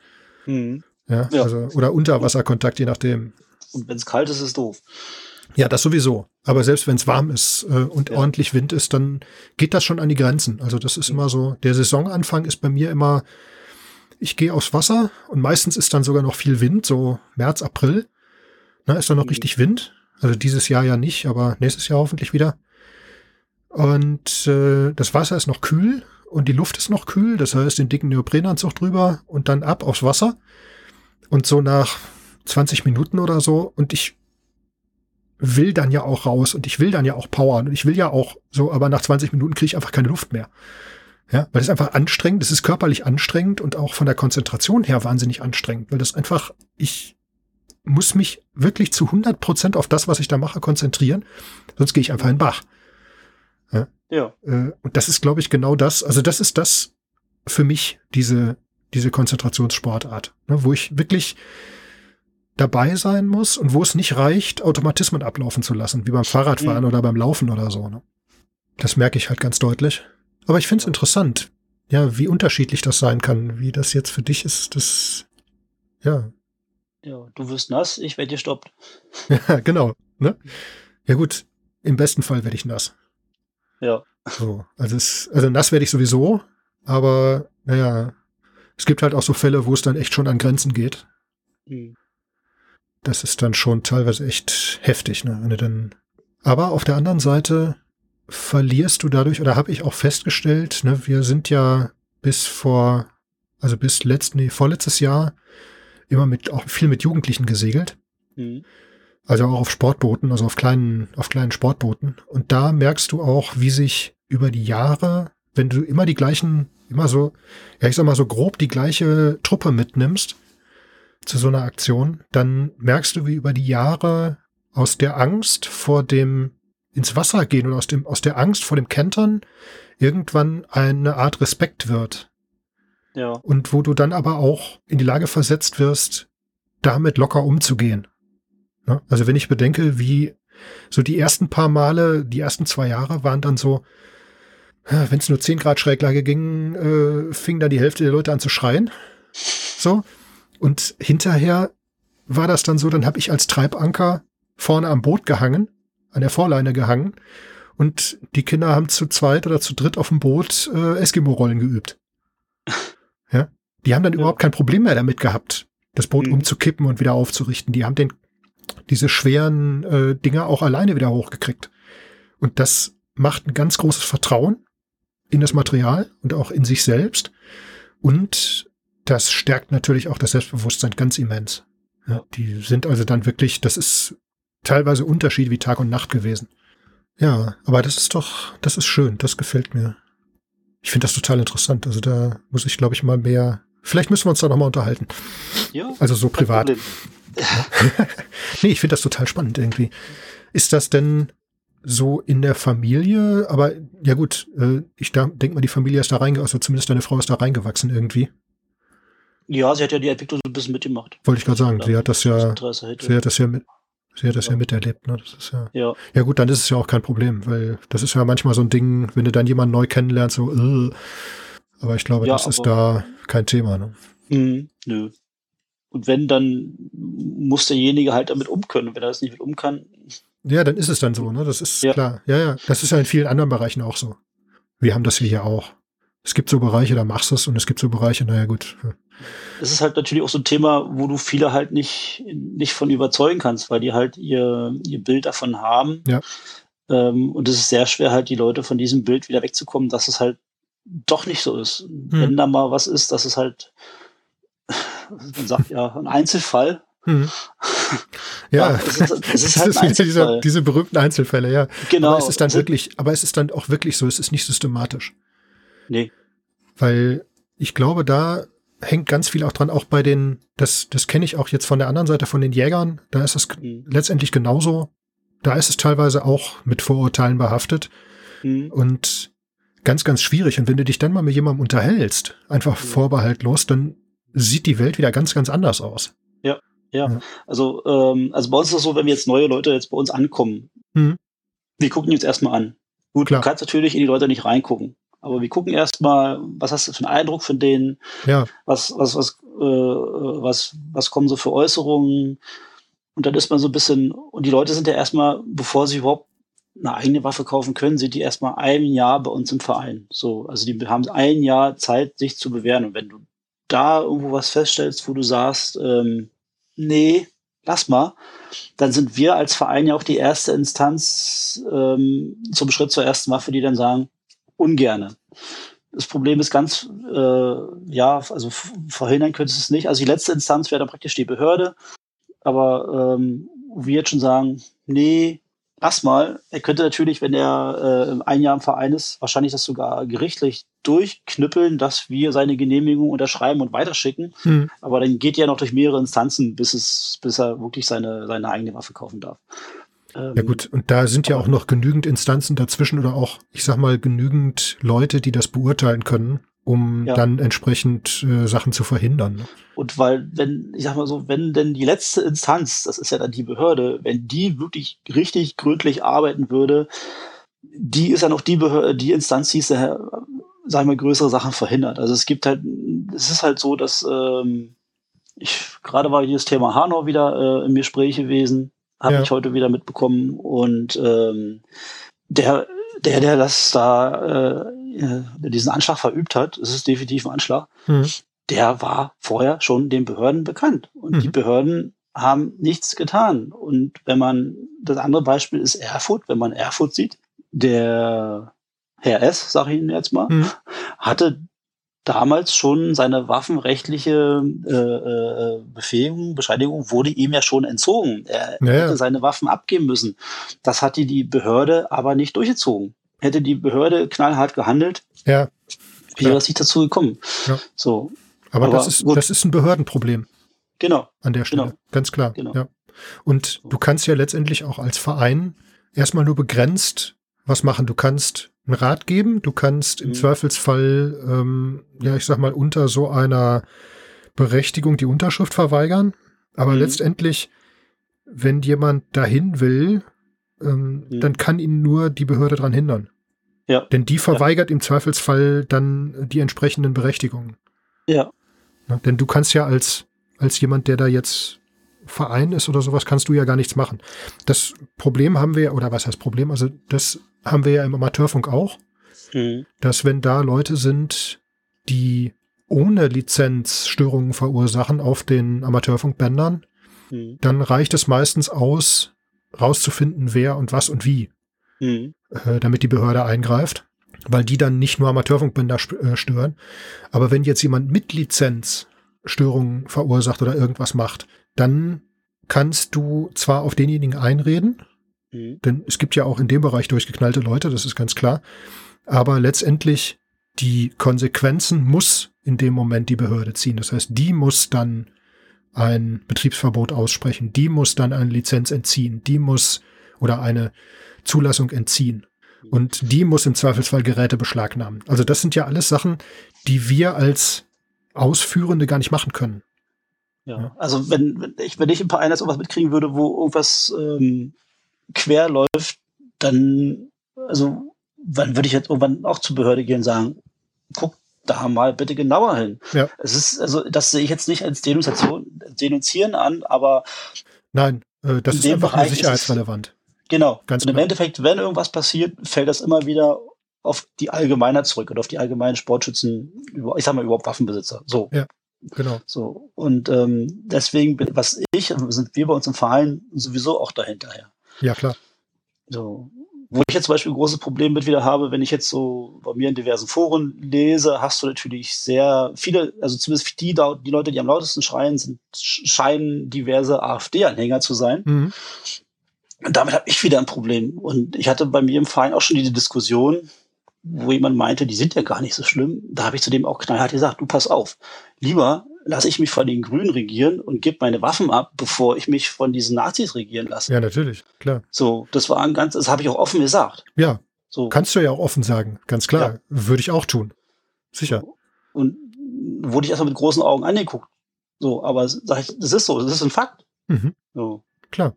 Mhm. Ja, ja, also oder Unterwasserkontakt, je nachdem. Und wenn es kalt ist, ist es doof. Ja, das sowieso. Aber selbst wenn es warm ist äh, und ja. ordentlich Wind ist, dann geht das schon an die Grenzen. Also das ist immer so, der Saisonanfang ist bei mir immer, ich gehe aufs Wasser und meistens ist dann sogar noch viel Wind, so März, April. Na, ist dann noch mhm. richtig Wind. Also dieses Jahr ja nicht, aber nächstes Jahr hoffentlich wieder. Und äh, das Wasser ist noch kühl und die Luft ist noch kühl. Das heißt, den dicken Neoprenanzug drüber und dann ab aufs Wasser. Und so nach 20 Minuten oder so. Und ich will dann ja auch raus und ich will dann ja auch powern und ich will ja auch so, aber nach 20 Minuten kriege ich einfach keine Luft mehr. Ja, weil es einfach anstrengend, es ist körperlich anstrengend und auch von der Konzentration her wahnsinnig anstrengend, weil das einfach, ich muss mich wirklich zu 100 Prozent auf das, was ich da mache, konzentrieren, sonst gehe ich einfach in den Bach. Ja. ja. Äh, und das ist, glaube ich, genau das, also das ist das für mich, diese, diese Konzentrationssportart, ne, wo ich wirklich dabei sein muss und wo es nicht reicht, Automatismen ablaufen zu lassen, wie beim Fahrradfahren mhm. oder beim Laufen oder so. Ne? Das merke ich halt ganz deutlich. Aber ich finde es interessant, ja, wie unterschiedlich das sein kann, wie das jetzt für dich ist, das, ja. Ja, du wirst nass, ich werde gestoppt. ja, genau. Ne? Ja gut, im besten Fall werde ich nass. Ja. So, also, es, also nass werde ich sowieso, aber naja, es gibt halt auch so Fälle, wo es dann echt schon an Grenzen geht. Mhm das ist dann schon teilweise echt heftig, ne? Wenn du dann. Aber auf der anderen Seite verlierst du dadurch, oder habe ich auch festgestellt, ne, wir sind ja bis vor, also bis letzten, nee, vorletztes Jahr immer mit auch viel mit Jugendlichen gesegelt. Mhm. Also auch auf Sportbooten, also auf kleinen, auf kleinen Sportbooten. Und da merkst du auch, wie sich über die Jahre, wenn du immer die gleichen, immer so, ja, ich sag mal so grob die gleiche Truppe mitnimmst, zu so einer Aktion, dann merkst du, wie über die Jahre aus der Angst vor dem ins Wasser gehen oder aus dem, aus der Angst vor dem Kentern irgendwann eine Art Respekt wird. Ja. Und wo du dann aber auch in die Lage versetzt wirst, damit locker umzugehen. Ja? Also wenn ich bedenke, wie so die ersten paar Male, die ersten zwei Jahre waren dann so, wenn es nur 10 Grad Schräglage ging, äh, fing dann die Hälfte der Leute an zu schreien. So. Und hinterher war das dann so, dann habe ich als Treibanker vorne am Boot gehangen, an der Vorleine gehangen. Und die Kinder haben zu zweit oder zu dritt auf dem Boot äh, Eskimo-Rollen geübt. Ja? Die haben dann ja. überhaupt kein Problem mehr damit gehabt, das Boot mhm. umzukippen und wieder aufzurichten. Die haben den, diese schweren äh, Dinger auch alleine wieder hochgekriegt. Und das macht ein ganz großes Vertrauen in das Material und auch in sich selbst. Und das stärkt natürlich auch das Selbstbewusstsein ganz immens. Ja, die sind also dann wirklich, das ist teilweise Unterschied wie Tag und Nacht gewesen. Ja, aber das ist doch, das ist schön, das gefällt mir. Ich finde das total interessant. Also da muss ich, glaube ich, mal mehr. Vielleicht müssen wir uns da nochmal unterhalten. Ja. Also so privat. nee, ich finde das total spannend irgendwie. Ist das denn so in der Familie? Aber ja gut, äh, ich denke mal, die Familie ist da reingewachsen, also zumindest deine Frau ist da reingewachsen irgendwie. Ja, sie hat ja die Entwicklung so ein bisschen mitgemacht. Wollte ich gerade sagen, sie hat das ja, sie hat das ja mit, Sie hat das ja, ja miterlebt, ne? Das ist ja, ja. Ja, gut, dann ist es ja auch kein Problem, weil das ist ja manchmal so ein Ding, wenn du dann jemanden neu kennenlernst, so, äh, aber ich glaube, ja, das ist da kein Thema, ne? Mh, nö. Und wenn, dann muss derjenige halt damit umkönnen. Und wenn er das nicht mit um kann. Ja, dann ist es dann so, ne? Das ist ja. klar. Ja, ja. Das ist ja in vielen anderen Bereichen auch so. Wir haben das hier auch. Es gibt so Bereiche, da machst du es und es gibt so Bereiche, naja, gut. Es ist halt natürlich auch so ein Thema, wo du viele halt nicht, nicht von überzeugen kannst, weil die halt ihr, ihr Bild davon haben. Ja. Ähm, und es ist sehr schwer, halt die Leute von diesem Bild wieder wegzukommen, dass es halt doch nicht so ist. Hm. Wenn da mal was ist, dass es halt, man sagt ja, ein Einzelfall. Hm. Ja, ja es ist, es ist halt ein diese, diese berühmten Einzelfälle, ja. Genau. Aber es ist dann wirklich, aber es ist dann auch wirklich so, es ist nicht systematisch. Nee. Weil ich glaube, da hängt ganz viel auch dran, auch bei den, das, das kenne ich auch jetzt von der anderen Seite, von den Jägern, da ist es mhm. letztendlich genauso. Da ist es teilweise auch mit Vorurteilen behaftet. Mhm. Und ganz, ganz schwierig. Und wenn du dich dann mal mit jemandem unterhältst, einfach mhm. vorbehaltlos, dann sieht die Welt wieder ganz, ganz anders aus. Ja, ja. ja. Also, ähm, also bei uns ist es so, wenn wir jetzt neue Leute jetzt bei uns ankommen, mhm. wir gucken jetzt erstmal an. Gut, Klar. du kannst natürlich in die Leute nicht reingucken. Aber wir gucken erstmal, was hast du für einen Eindruck von denen? Ja. Was, was, was, äh, was, was kommen so für Äußerungen? Und dann ist man so ein bisschen, und die Leute sind ja erstmal, bevor sie überhaupt eine eigene Waffe kaufen können, sind die erstmal ein Jahr bei uns im Verein. So, also die haben ein Jahr Zeit, sich zu bewähren. Und wenn du da irgendwo was feststellst, wo du sagst, ähm, nee, lass mal, dann sind wir als Verein ja auch die erste Instanz ähm, zum Schritt zur ersten Waffe, die dann sagen, ungerne. Das Problem ist ganz, äh, ja, also verhindern könntest du es nicht. Also die letzte Instanz wäre dann praktisch die Behörde. Aber ähm, wir jetzt schon sagen, nee, lass mal. Er könnte natürlich, wenn er äh, ein Jahr im Verein ist, wahrscheinlich das sogar gerichtlich durchknüppeln, dass wir seine Genehmigung unterschreiben und weiterschicken. Hm. Aber dann geht ja noch durch mehrere Instanzen, bis es, bis er wirklich seine, seine eigene Waffe kaufen darf. Ähm, ja gut, und da sind ja auch noch genügend Instanzen dazwischen oder auch, ich sag mal, genügend Leute, die das beurteilen können, um ja. dann entsprechend äh, Sachen zu verhindern. Ne? Und weil, wenn, ich sag mal so, wenn denn die letzte Instanz, das ist ja dann die Behörde, wenn die wirklich richtig gründlich arbeiten würde, die ist ja noch die Behörde, die Instanz, die ist ja, sag ich mal, größere Sachen verhindert. Also es gibt halt, es ist halt so, dass ähm, ich gerade war dieses Thema Hanau wieder äh, im Gespräch gewesen habe ja. ich heute wieder mitbekommen. Und ähm, der, der, der das da, äh, diesen Anschlag verübt hat, es ist definitiv ein Anschlag, mhm. der war vorher schon den Behörden bekannt. Und mhm. die Behörden haben nichts getan. Und wenn man, das andere Beispiel ist Erfurt, wenn man Erfurt sieht, der Herr S., sag ich Ihnen jetzt mal, mhm. hatte damals schon seine waffenrechtliche äh, äh, Befähigung, Bescheinigung wurde ihm ja schon entzogen. Er ja, hätte seine Waffen abgeben müssen. Das hat die, Behörde aber nicht durchgezogen. Hätte die Behörde knallhart gehandelt, ja. wäre es nicht dazu gekommen. Ja. So. Aber, aber das, ist, das ist ein Behördenproblem. Genau. An der Stelle. Genau. Ganz klar. Genau. Ja. Und du kannst ja letztendlich auch als Verein erstmal nur begrenzt was machen. Du kannst einen Rat geben. Du kannst im mhm. Zweifelsfall, ähm, ja, ich sag mal, unter so einer Berechtigung die Unterschrift verweigern. Aber mhm. letztendlich, wenn jemand dahin will, ähm, mhm. dann kann ihn nur die Behörde daran hindern. Ja. Denn die verweigert ja. im Zweifelsfall dann die entsprechenden Berechtigungen. Ja. ja. Denn du kannst ja als, als jemand, der da jetzt Verein ist oder sowas, kannst du ja gar nichts machen. Das Problem haben wir, oder was heißt Problem? Also das haben wir ja im Amateurfunk auch, mhm. dass wenn da Leute sind, die ohne Lizenz Störungen verursachen auf den Amateurfunkbändern, mhm. dann reicht es meistens aus, rauszufinden, wer und was und wie, mhm. äh, damit die Behörde eingreift. weil die dann nicht nur Amateurfunkbänder äh, stören. Aber wenn jetzt jemand mit Lizenz Störungen verursacht oder irgendwas macht, dann kannst du zwar auf denjenigen einreden, mhm. denn es gibt ja auch in dem Bereich durchgeknallte Leute, das ist ganz klar, aber letztendlich die Konsequenzen muss in dem Moment die Behörde ziehen. Das heißt, die muss dann ein Betriebsverbot aussprechen, die muss dann eine Lizenz entziehen, die muss oder eine Zulassung entziehen. Und die muss im Zweifelsfall Geräte beschlagnahmen. Also das sind ja alles Sachen, die wir als Ausführende gar nicht machen können. Ja, also wenn, wenn ich, wenn ich ein paar Einheits irgendwas mitkriegen würde, wo irgendwas ähm, quer läuft, dann, also, wann würde ich jetzt irgendwann auch zur Behörde gehen und sagen, guck da mal bitte genauer hin. Ja. Es ist, also, das sehe ich jetzt nicht als Denunziation, Denunzieren an, aber. Nein, äh, das ist einfach Bereich nur sicherheitsrelevant. Genau. Ganz und im genau. Endeffekt, wenn irgendwas passiert, fällt das immer wieder auf die Allgemeiner zurück und auf die allgemeinen Sportschützen, ich sag mal überhaupt Waffenbesitzer. So. Ja, genau. So. Und ähm, deswegen, was ich, sind wir bei uns im Verein sowieso auch dahinterher. Ja, klar. So. Wo ich jetzt zum Beispiel ein großes Problem mit wieder habe, wenn ich jetzt so bei mir in diversen Foren lese, hast du natürlich sehr viele, also zumindest die, die Leute, die am lautesten schreien, sind, scheinen diverse AfD-Anhänger zu sein. Mhm. Und damit habe ich wieder ein Problem. Und ich hatte bei mir im Verein auch schon diese Diskussion, wo jemand meinte, die sind ja gar nicht so schlimm. Da habe ich zu dem auch knallhart gesagt, du pass auf, lieber lasse ich mich von den Grünen regieren und gebe meine Waffen ab, bevor ich mich von diesen Nazis regieren lasse. Ja, natürlich, klar. So, das war ein ganz, das habe ich auch offen gesagt. Ja. So. Kannst du ja auch offen sagen, ganz klar. Ja. Würde ich auch tun. Sicher. Und wurde ich erstmal mit großen Augen angeguckt. So, aber sag ich, das ist so, das ist ein Fakt. Mhm. So. Klar.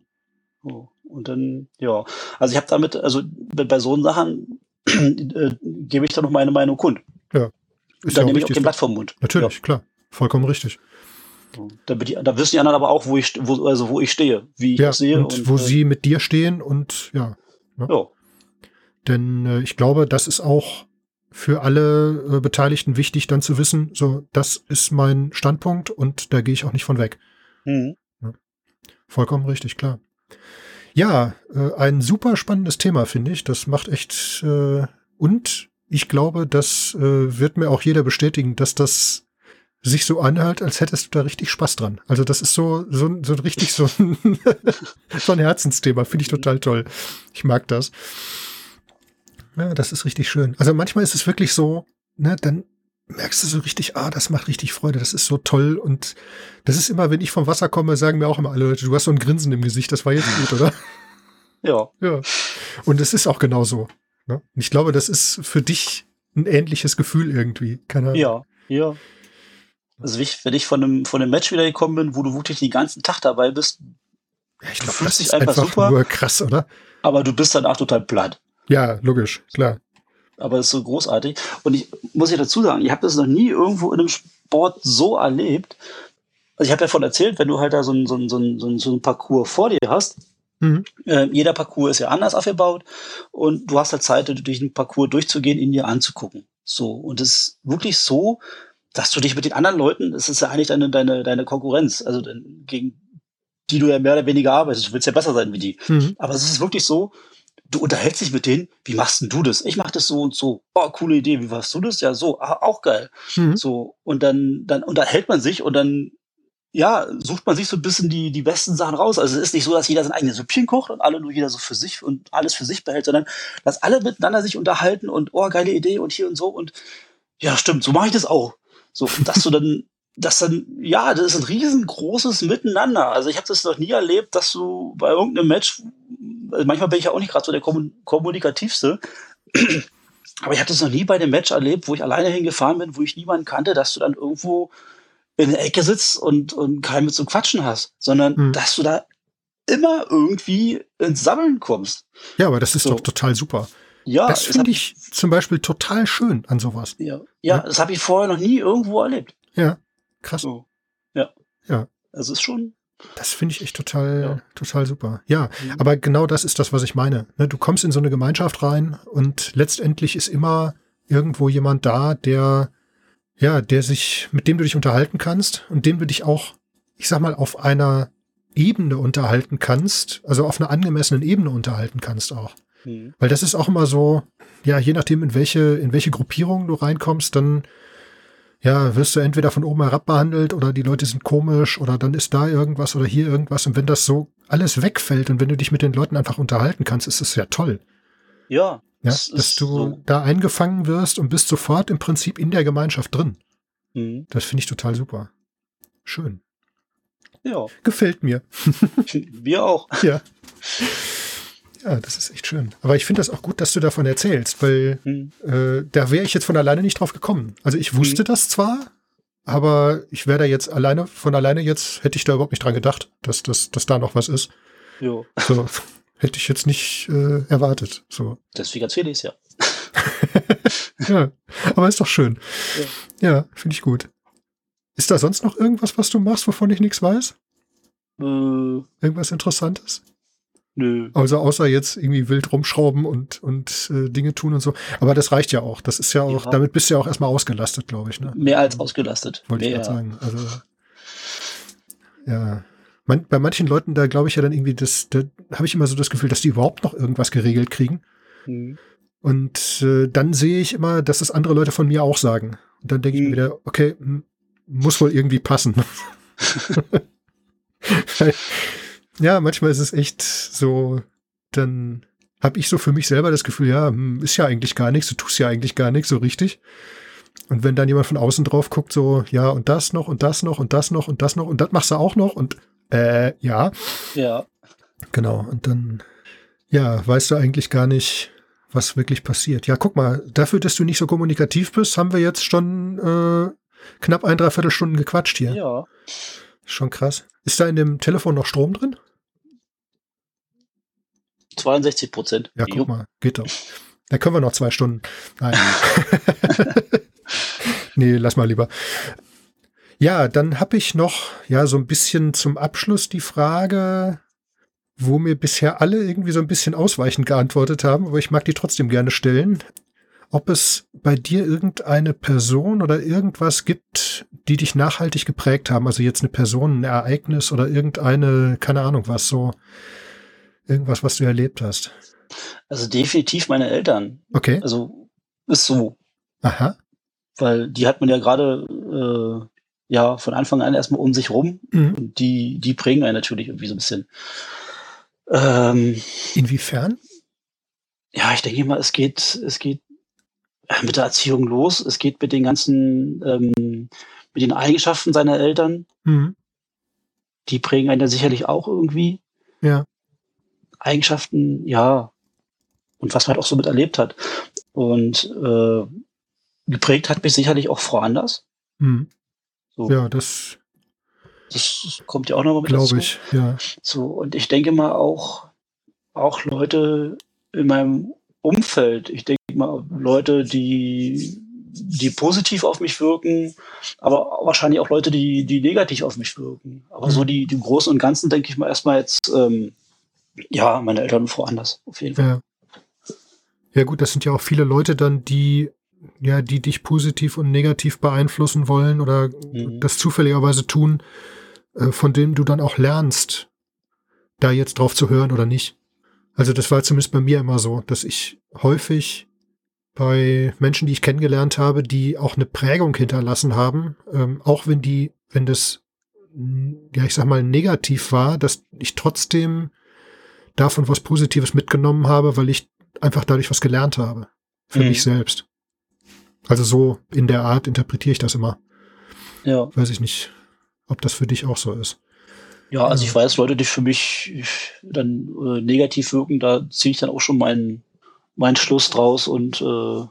So. Und dann, ja. Also ich habe damit, also bei so Sachen äh, gebe ich da noch meine Meinung kund. Ja. Ist dann ja nehme ich auch den Blatt vom Mund. Natürlich, ja. klar. Vollkommen richtig. Da, die, da, wissen die anderen aber auch, wo ich, wo, also wo ich stehe, wie ich ja, das sehe. Und, und wo äh, sie mit dir stehen und ja. Ne? ja. Denn äh, ich glaube, das ist auch für alle äh, Beteiligten wichtig, dann zu wissen, so, das ist mein Standpunkt und da gehe ich auch nicht von weg. Mhm. Ja. Vollkommen richtig, klar. Ja, äh, ein super spannendes Thema, finde ich. Das macht echt äh, und ich glaube, das äh, wird mir auch jeder bestätigen, dass das sich so anhört, als hättest du da richtig Spaß dran. Also das ist so, so, so richtig so ein, so ein Herzensthema. Finde ich total toll. Ich mag das. Ja, das ist richtig schön. Also manchmal ist es wirklich so, ne, dann merkst du so richtig, ah, das macht richtig Freude, das ist so toll. Und das ist immer, wenn ich vom Wasser komme, sagen mir auch immer alle Leute, du hast so ein Grinsen im Gesicht, das war jetzt gut, oder? Ja. Ja. Und es ist auch genauso. Ne? Ich glaube, das ist für dich ein ähnliches Gefühl irgendwie. Keine Ahnung. Ja, ja. Also wenn ich von einem, von einem Match wieder gekommen bin, wo du wirklich den ganzen Tag dabei bist, ja, ich glaube, das ist einfach, einfach super, nur krass, oder? Aber du bist danach total platt. Ja, logisch, klar. Aber es ist so großartig. Und ich muss ja dazu sagen, ich habe das noch nie irgendwo in einem Sport so erlebt. Also ich habe ja davon erzählt, wenn du halt da so ein, so ein, so ein, so ein Parcours vor dir hast, Mhm. Äh, jeder Parcours ist ja anders aufgebaut und du hast halt Zeit, durch den Parcours durchzugehen, ihn dir anzugucken. So. Und es ist wirklich so, dass du dich mit den anderen Leuten, das ist ja eigentlich deine, deine, deine Konkurrenz, also gegen die du ja mehr oder weniger arbeitest. Du willst ja besser sein wie die. Mhm. Aber es ist wirklich so, du unterhältst dich mit denen, wie machst denn du das? Ich mach das so und so. Oh, coole Idee, wie machst du das? Ja, so, ah, auch geil. Mhm. So, und dann, dann unterhält man sich und dann ja, sucht man sich so ein bisschen die, die besten Sachen raus. Also es ist nicht so, dass jeder sein eigenes Süppchen kocht und alle nur jeder so für sich und alles für sich behält, sondern dass alle miteinander sich unterhalten und oh, geile Idee und hier und so und ja, stimmt, so mache ich das auch. So, dass du dann, dass dann, ja, das ist ein riesengroßes Miteinander. Also ich habe das noch nie erlebt, dass du bei irgendeinem Match, also manchmal bin ich ja auch nicht gerade so der Kommunikativste, aber ich habe das noch nie bei einem Match erlebt, wo ich alleine hingefahren bin, wo ich niemanden kannte, dass du dann irgendwo in der Ecke sitzt und, und keinen mit zum Quatschen hast, sondern hm. dass du da immer irgendwie ins Sammeln kommst. Ja, aber das ist so. doch total super. Ja, das finde ich zum Beispiel total schön an sowas. Ja, ja, ja? das habe ich vorher noch nie irgendwo erlebt. Ja, krass. So. Ja. Ja. Also ist schon. Das finde ich echt total, ja. total super. Ja, mhm. aber genau das ist das, was ich meine. Ne, du kommst in so eine Gemeinschaft rein und letztendlich ist immer irgendwo jemand da, der ja, der sich, mit dem du dich unterhalten kannst und dem du dich auch, ich sag mal, auf einer Ebene unterhalten kannst, also auf einer angemessenen Ebene unterhalten kannst auch. Mhm. Weil das ist auch immer so, ja, je nachdem, in welche, in welche Gruppierung du reinkommst, dann ja, wirst du entweder von oben herab behandelt oder die Leute sind komisch oder dann ist da irgendwas oder hier irgendwas. Und wenn das so alles wegfällt und wenn du dich mit den Leuten einfach unterhalten kannst, ist es ja toll. Ja. ja dass du so. da eingefangen wirst und bist sofort im Prinzip in der Gemeinschaft drin. Mhm. Das finde ich total super. Schön. Ja. Gefällt mir. Wir auch. Ja. Ja, das ist echt schön. Aber ich finde das auch gut, dass du davon erzählst, weil hm. äh, da wäre ich jetzt von alleine nicht drauf gekommen. Also ich wusste hm. das zwar, aber ich wäre da jetzt alleine, von alleine jetzt hätte ich da überhaupt nicht dran gedacht, dass, dass, dass da noch was ist. Jo. So, hätte ich jetzt nicht äh, erwartet. So. Deswegen erzähle ich es ja. ja, aber ist doch schön. Ja, ja finde ich gut. Ist da sonst noch irgendwas, was du machst, wovon ich nichts weiß? Äh, Irgendwas Interessantes? Nö. Also außer jetzt irgendwie wild rumschrauben und, und äh, Dinge tun und so. Aber das reicht ja auch. Das ist ja auch, ja. damit bist du ja auch erstmal ausgelastet, glaube ich. Ne? Mehr als ausgelastet. Wollte ich gerade sagen. Also, ja. Man, bei manchen Leuten, da glaube ich ja dann irgendwie, das, da habe ich immer so das Gefühl, dass die überhaupt noch irgendwas geregelt kriegen. Mhm. Und äh, dann sehe ich immer, dass das andere Leute von mir auch sagen. Und dann denke mhm. ich mir wieder, okay, muss wohl irgendwie passen. ja, manchmal ist es echt so, dann habe ich so für mich selber das Gefühl, ja, hm, ist ja eigentlich gar nichts, du tust ja eigentlich gar nichts so richtig. Und wenn dann jemand von außen drauf guckt, so, ja, und das noch und das noch und das noch und das noch und das machst du auch noch und äh, ja. Ja. Genau. Und dann, ja, weißt du eigentlich gar nicht, was wirklich passiert. Ja, guck mal, dafür, dass du nicht so kommunikativ bist, haben wir jetzt schon äh, knapp ein, dreiviertel Stunden gequatscht hier. Ja. Schon krass. Ist da in dem Telefon noch Strom drin? 62 Prozent. Ja, guck mal, geht doch. Da können wir noch zwei Stunden. Nein. nee, lass mal lieber. Ja, dann habe ich noch ja so ein bisschen zum Abschluss die Frage, wo mir bisher alle irgendwie so ein bisschen ausweichend geantwortet haben, aber ich mag die trotzdem gerne stellen ob es bei dir irgendeine Person oder irgendwas gibt, die dich nachhaltig geprägt haben. Also jetzt eine Person, ein Ereignis oder irgendeine, keine Ahnung was, so irgendwas, was du erlebt hast. Also definitiv meine Eltern. Okay. Also ist so. Aha. Weil die hat man ja gerade äh, ja von Anfang an erstmal um sich rum mhm. und die, die prägen einen natürlich irgendwie so ein bisschen. Ähm, Inwiefern? Ja, ich denke mal, es geht, es geht mit der Erziehung los. Es geht mit den ganzen, ähm, mit den Eigenschaften seiner Eltern. Mhm. Die prägen einen ja sicherlich auch irgendwie. Ja. Eigenschaften, ja. Und was man halt auch so mit erlebt hat. Und äh, geprägt hat mich sicherlich auch Frau Anders. Mhm. So. Ja, das. Das kommt ja auch noch mal mit Glaube ich, ja. So, und ich denke mal auch, auch Leute in meinem Umfeld. Ich denke mal, Leute, die, die positiv auf mich wirken, aber wahrscheinlich auch Leute, die, die negativ auf mich wirken. Aber mhm. so die, die Großen und Ganzen denke ich mal erstmal jetzt, ähm, ja, meine Eltern und Frau anders, auf jeden Fall. Ja. ja, gut, das sind ja auch viele Leute dann, die ja, die dich positiv und negativ beeinflussen wollen oder mhm. das zufälligerweise tun, äh, von dem du dann auch lernst, da jetzt drauf zu hören oder nicht. Also das war zumindest bei mir immer so, dass ich häufig bei Menschen, die ich kennengelernt habe, die auch eine Prägung hinterlassen haben, ähm, auch wenn die, wenn das, ja, ich sag mal, negativ war, dass ich trotzdem davon was Positives mitgenommen habe, weil ich einfach dadurch was gelernt habe. Für mhm. mich selbst. Also so in der Art interpretiere ich das immer. Ja. Weiß ich nicht, ob das für dich auch so ist. Ja, also ich weiß, Leute, die für mich dann äh, negativ wirken, da ziehe ich dann auch schon meinen mein Schluss draus und äh,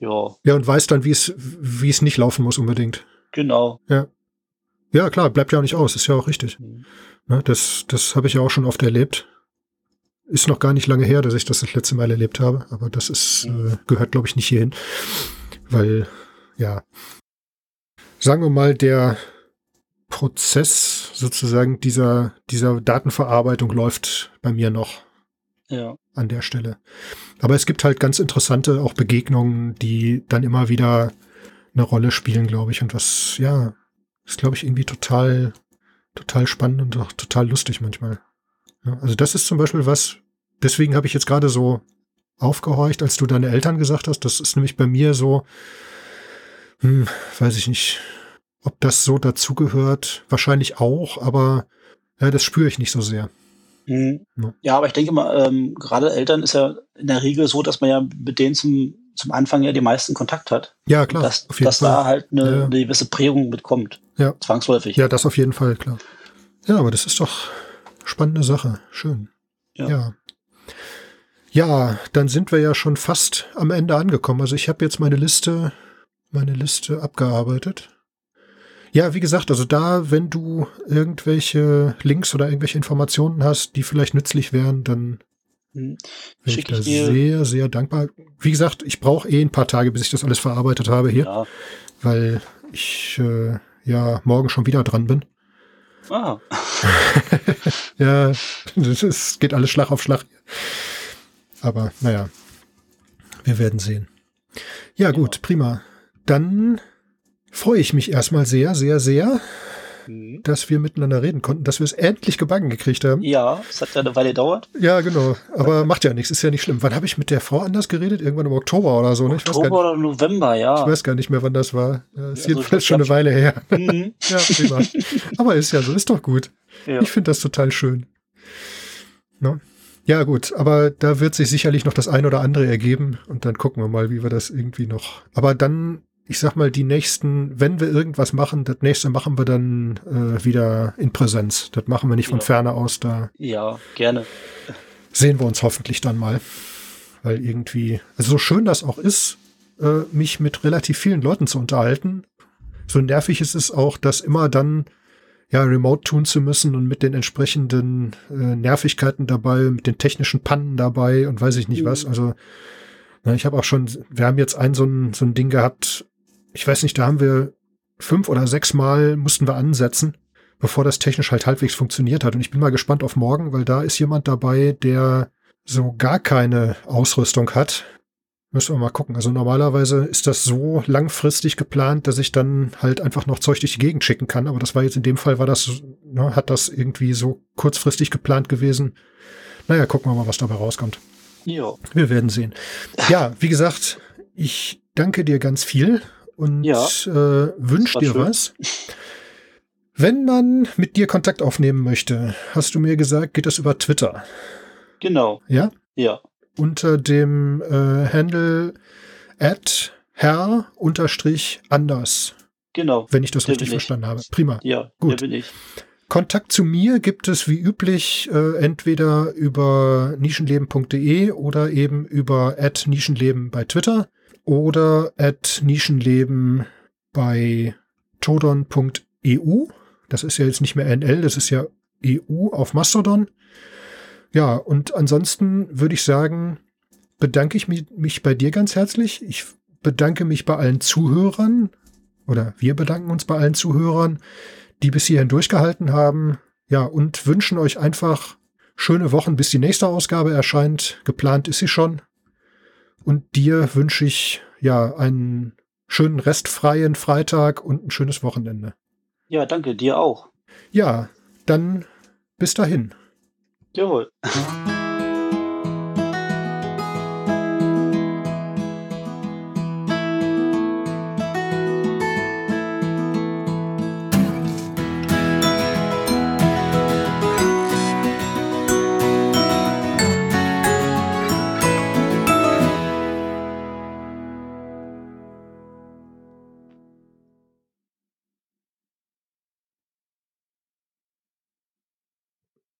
ja. Ja, und weiß dann, wie es, wie es nicht laufen muss unbedingt. Genau. Ja. Ja, klar, bleibt ja auch nicht aus, ist ja auch richtig. Mhm. Ne, das das habe ich ja auch schon oft erlebt. Ist noch gar nicht lange her, dass ich das das letzte Mal erlebt habe, aber das ist, mhm. äh, gehört, glaube ich, nicht hierhin. Weil, ja, sagen wir mal, der Prozess sozusagen dieser, dieser Datenverarbeitung läuft bei mir noch ja. an der Stelle. Aber es gibt halt ganz interessante auch Begegnungen, die dann immer wieder eine Rolle spielen, glaube ich. Und was, ja, ist, glaube ich, irgendwie total, total spannend und auch total lustig manchmal. Ja, also das ist zum Beispiel was, deswegen habe ich jetzt gerade so aufgehorcht, als du deine Eltern gesagt hast. Das ist nämlich bei mir so, hm, weiß ich nicht, ob das so dazugehört. Wahrscheinlich auch, aber ja, das spüre ich nicht so sehr. Mhm. Ja. aber ich denke mal, ähm, gerade Eltern ist ja in der Regel so, dass man ja mit denen zum, zum Anfang ja die meisten Kontakt hat. Ja, klar. Dass, dass da halt eine, ja. eine, gewisse Prägung mitkommt. Ja. Zwangsläufig. Ja, das auf jeden Fall, klar. Ja, aber das ist doch spannende Sache. Schön. Ja. ja. Ja, dann sind wir ja schon fast am Ende angekommen. Also ich habe jetzt meine Liste, meine Liste abgearbeitet. Ja, wie gesagt, also da, wenn du irgendwelche Links oder irgendwelche Informationen hast, die vielleicht nützlich wären, dann hm. bin ich da sehr, sehr dankbar. Wie gesagt, ich brauche eh ein paar Tage, bis ich das alles verarbeitet habe hier, ja. weil ich äh, ja morgen schon wieder dran bin. Ah. ja, es geht alles Schlag auf Schlag. Aber naja, wir werden sehen. Ja, gut, prima. Dann freue ich mich erstmal sehr, sehr, sehr, mhm. dass wir miteinander reden konnten, dass wir es endlich gebacken gekriegt haben. Ja, es hat ja eine Weile gedauert. Ja, genau. Aber macht ja nichts, ist ja nicht schlimm. Wann habe ich mit der Frau anders geredet? Irgendwann im Oktober oder so, ne? Oktober oder November, ja. Ich weiß gar nicht mehr, wann das war. Das ist also jedenfalls schon eine Weile her. Mhm. ja, prima. Aber ist ja so, ist doch gut. Ja. Ich finde das total schön. No? Ja, gut, aber da wird sich sicherlich noch das ein oder andere ergeben und dann gucken wir mal, wie wir das irgendwie noch. Aber dann ich sag mal, die nächsten, wenn wir irgendwas machen, das nächste machen wir dann äh, wieder in Präsenz. Das machen wir nicht von ja. ferne aus da. Ja, gerne. Sehen wir uns hoffentlich dann mal. Weil irgendwie, also so schön das auch ist, äh, mich mit relativ vielen Leuten zu unterhalten, so nervig ist es auch, das immer dann ja remote tun zu müssen und mit den entsprechenden äh, Nervigkeiten dabei, mit den technischen Pannen dabei und weiß ich nicht mhm. was. Also na, ich habe auch schon, wir haben jetzt ein so ein, so ein Ding gehabt, ich weiß nicht, da haben wir fünf oder sechs Mal mussten wir ansetzen, bevor das technisch halt halbwegs funktioniert hat. Und ich bin mal gespannt auf morgen, weil da ist jemand dabei, der so gar keine Ausrüstung hat. Müssen wir mal gucken. Also normalerweise ist das so langfristig geplant, dass ich dann halt einfach noch Zeug durch die Gegend schicken kann. Aber das war jetzt in dem Fall, war das, ne, hat das irgendwie so kurzfristig geplant gewesen. Naja, gucken wir mal, was dabei rauskommt. Ja. Wir werden sehen. Ja, wie gesagt, ich danke dir ganz viel und ja, äh, wünscht dir schön. was. Wenn man mit dir Kontakt aufnehmen möchte, hast du mir gesagt, geht das über Twitter. Genau. Ja? Ja. Unter dem äh, Handle at herr unterstrich anders. Genau. Wenn ich das richtig verstanden habe. Prima. Ja, gut. bin ich. Kontakt zu mir gibt es wie üblich äh, entweder über nischenleben.de oder eben über nischenleben bei Twitter oder at Nischenleben bei todon.eu. Das ist ja jetzt nicht mehr NL, das ist ja EU auf Mastodon. Ja, und ansonsten würde ich sagen, bedanke ich mich, bei dir ganz herzlich. Ich bedanke mich bei allen Zuhörern oder wir bedanken uns bei allen Zuhörern, die bis hierhin durchgehalten haben. Ja, und wünschen euch einfach schöne Wochen, bis die nächste Ausgabe erscheint. Geplant ist sie schon. Und dir wünsche ich ja einen schönen restfreien Freitag und ein schönes Wochenende. Ja, danke, dir auch. Ja, dann bis dahin. Jawohl.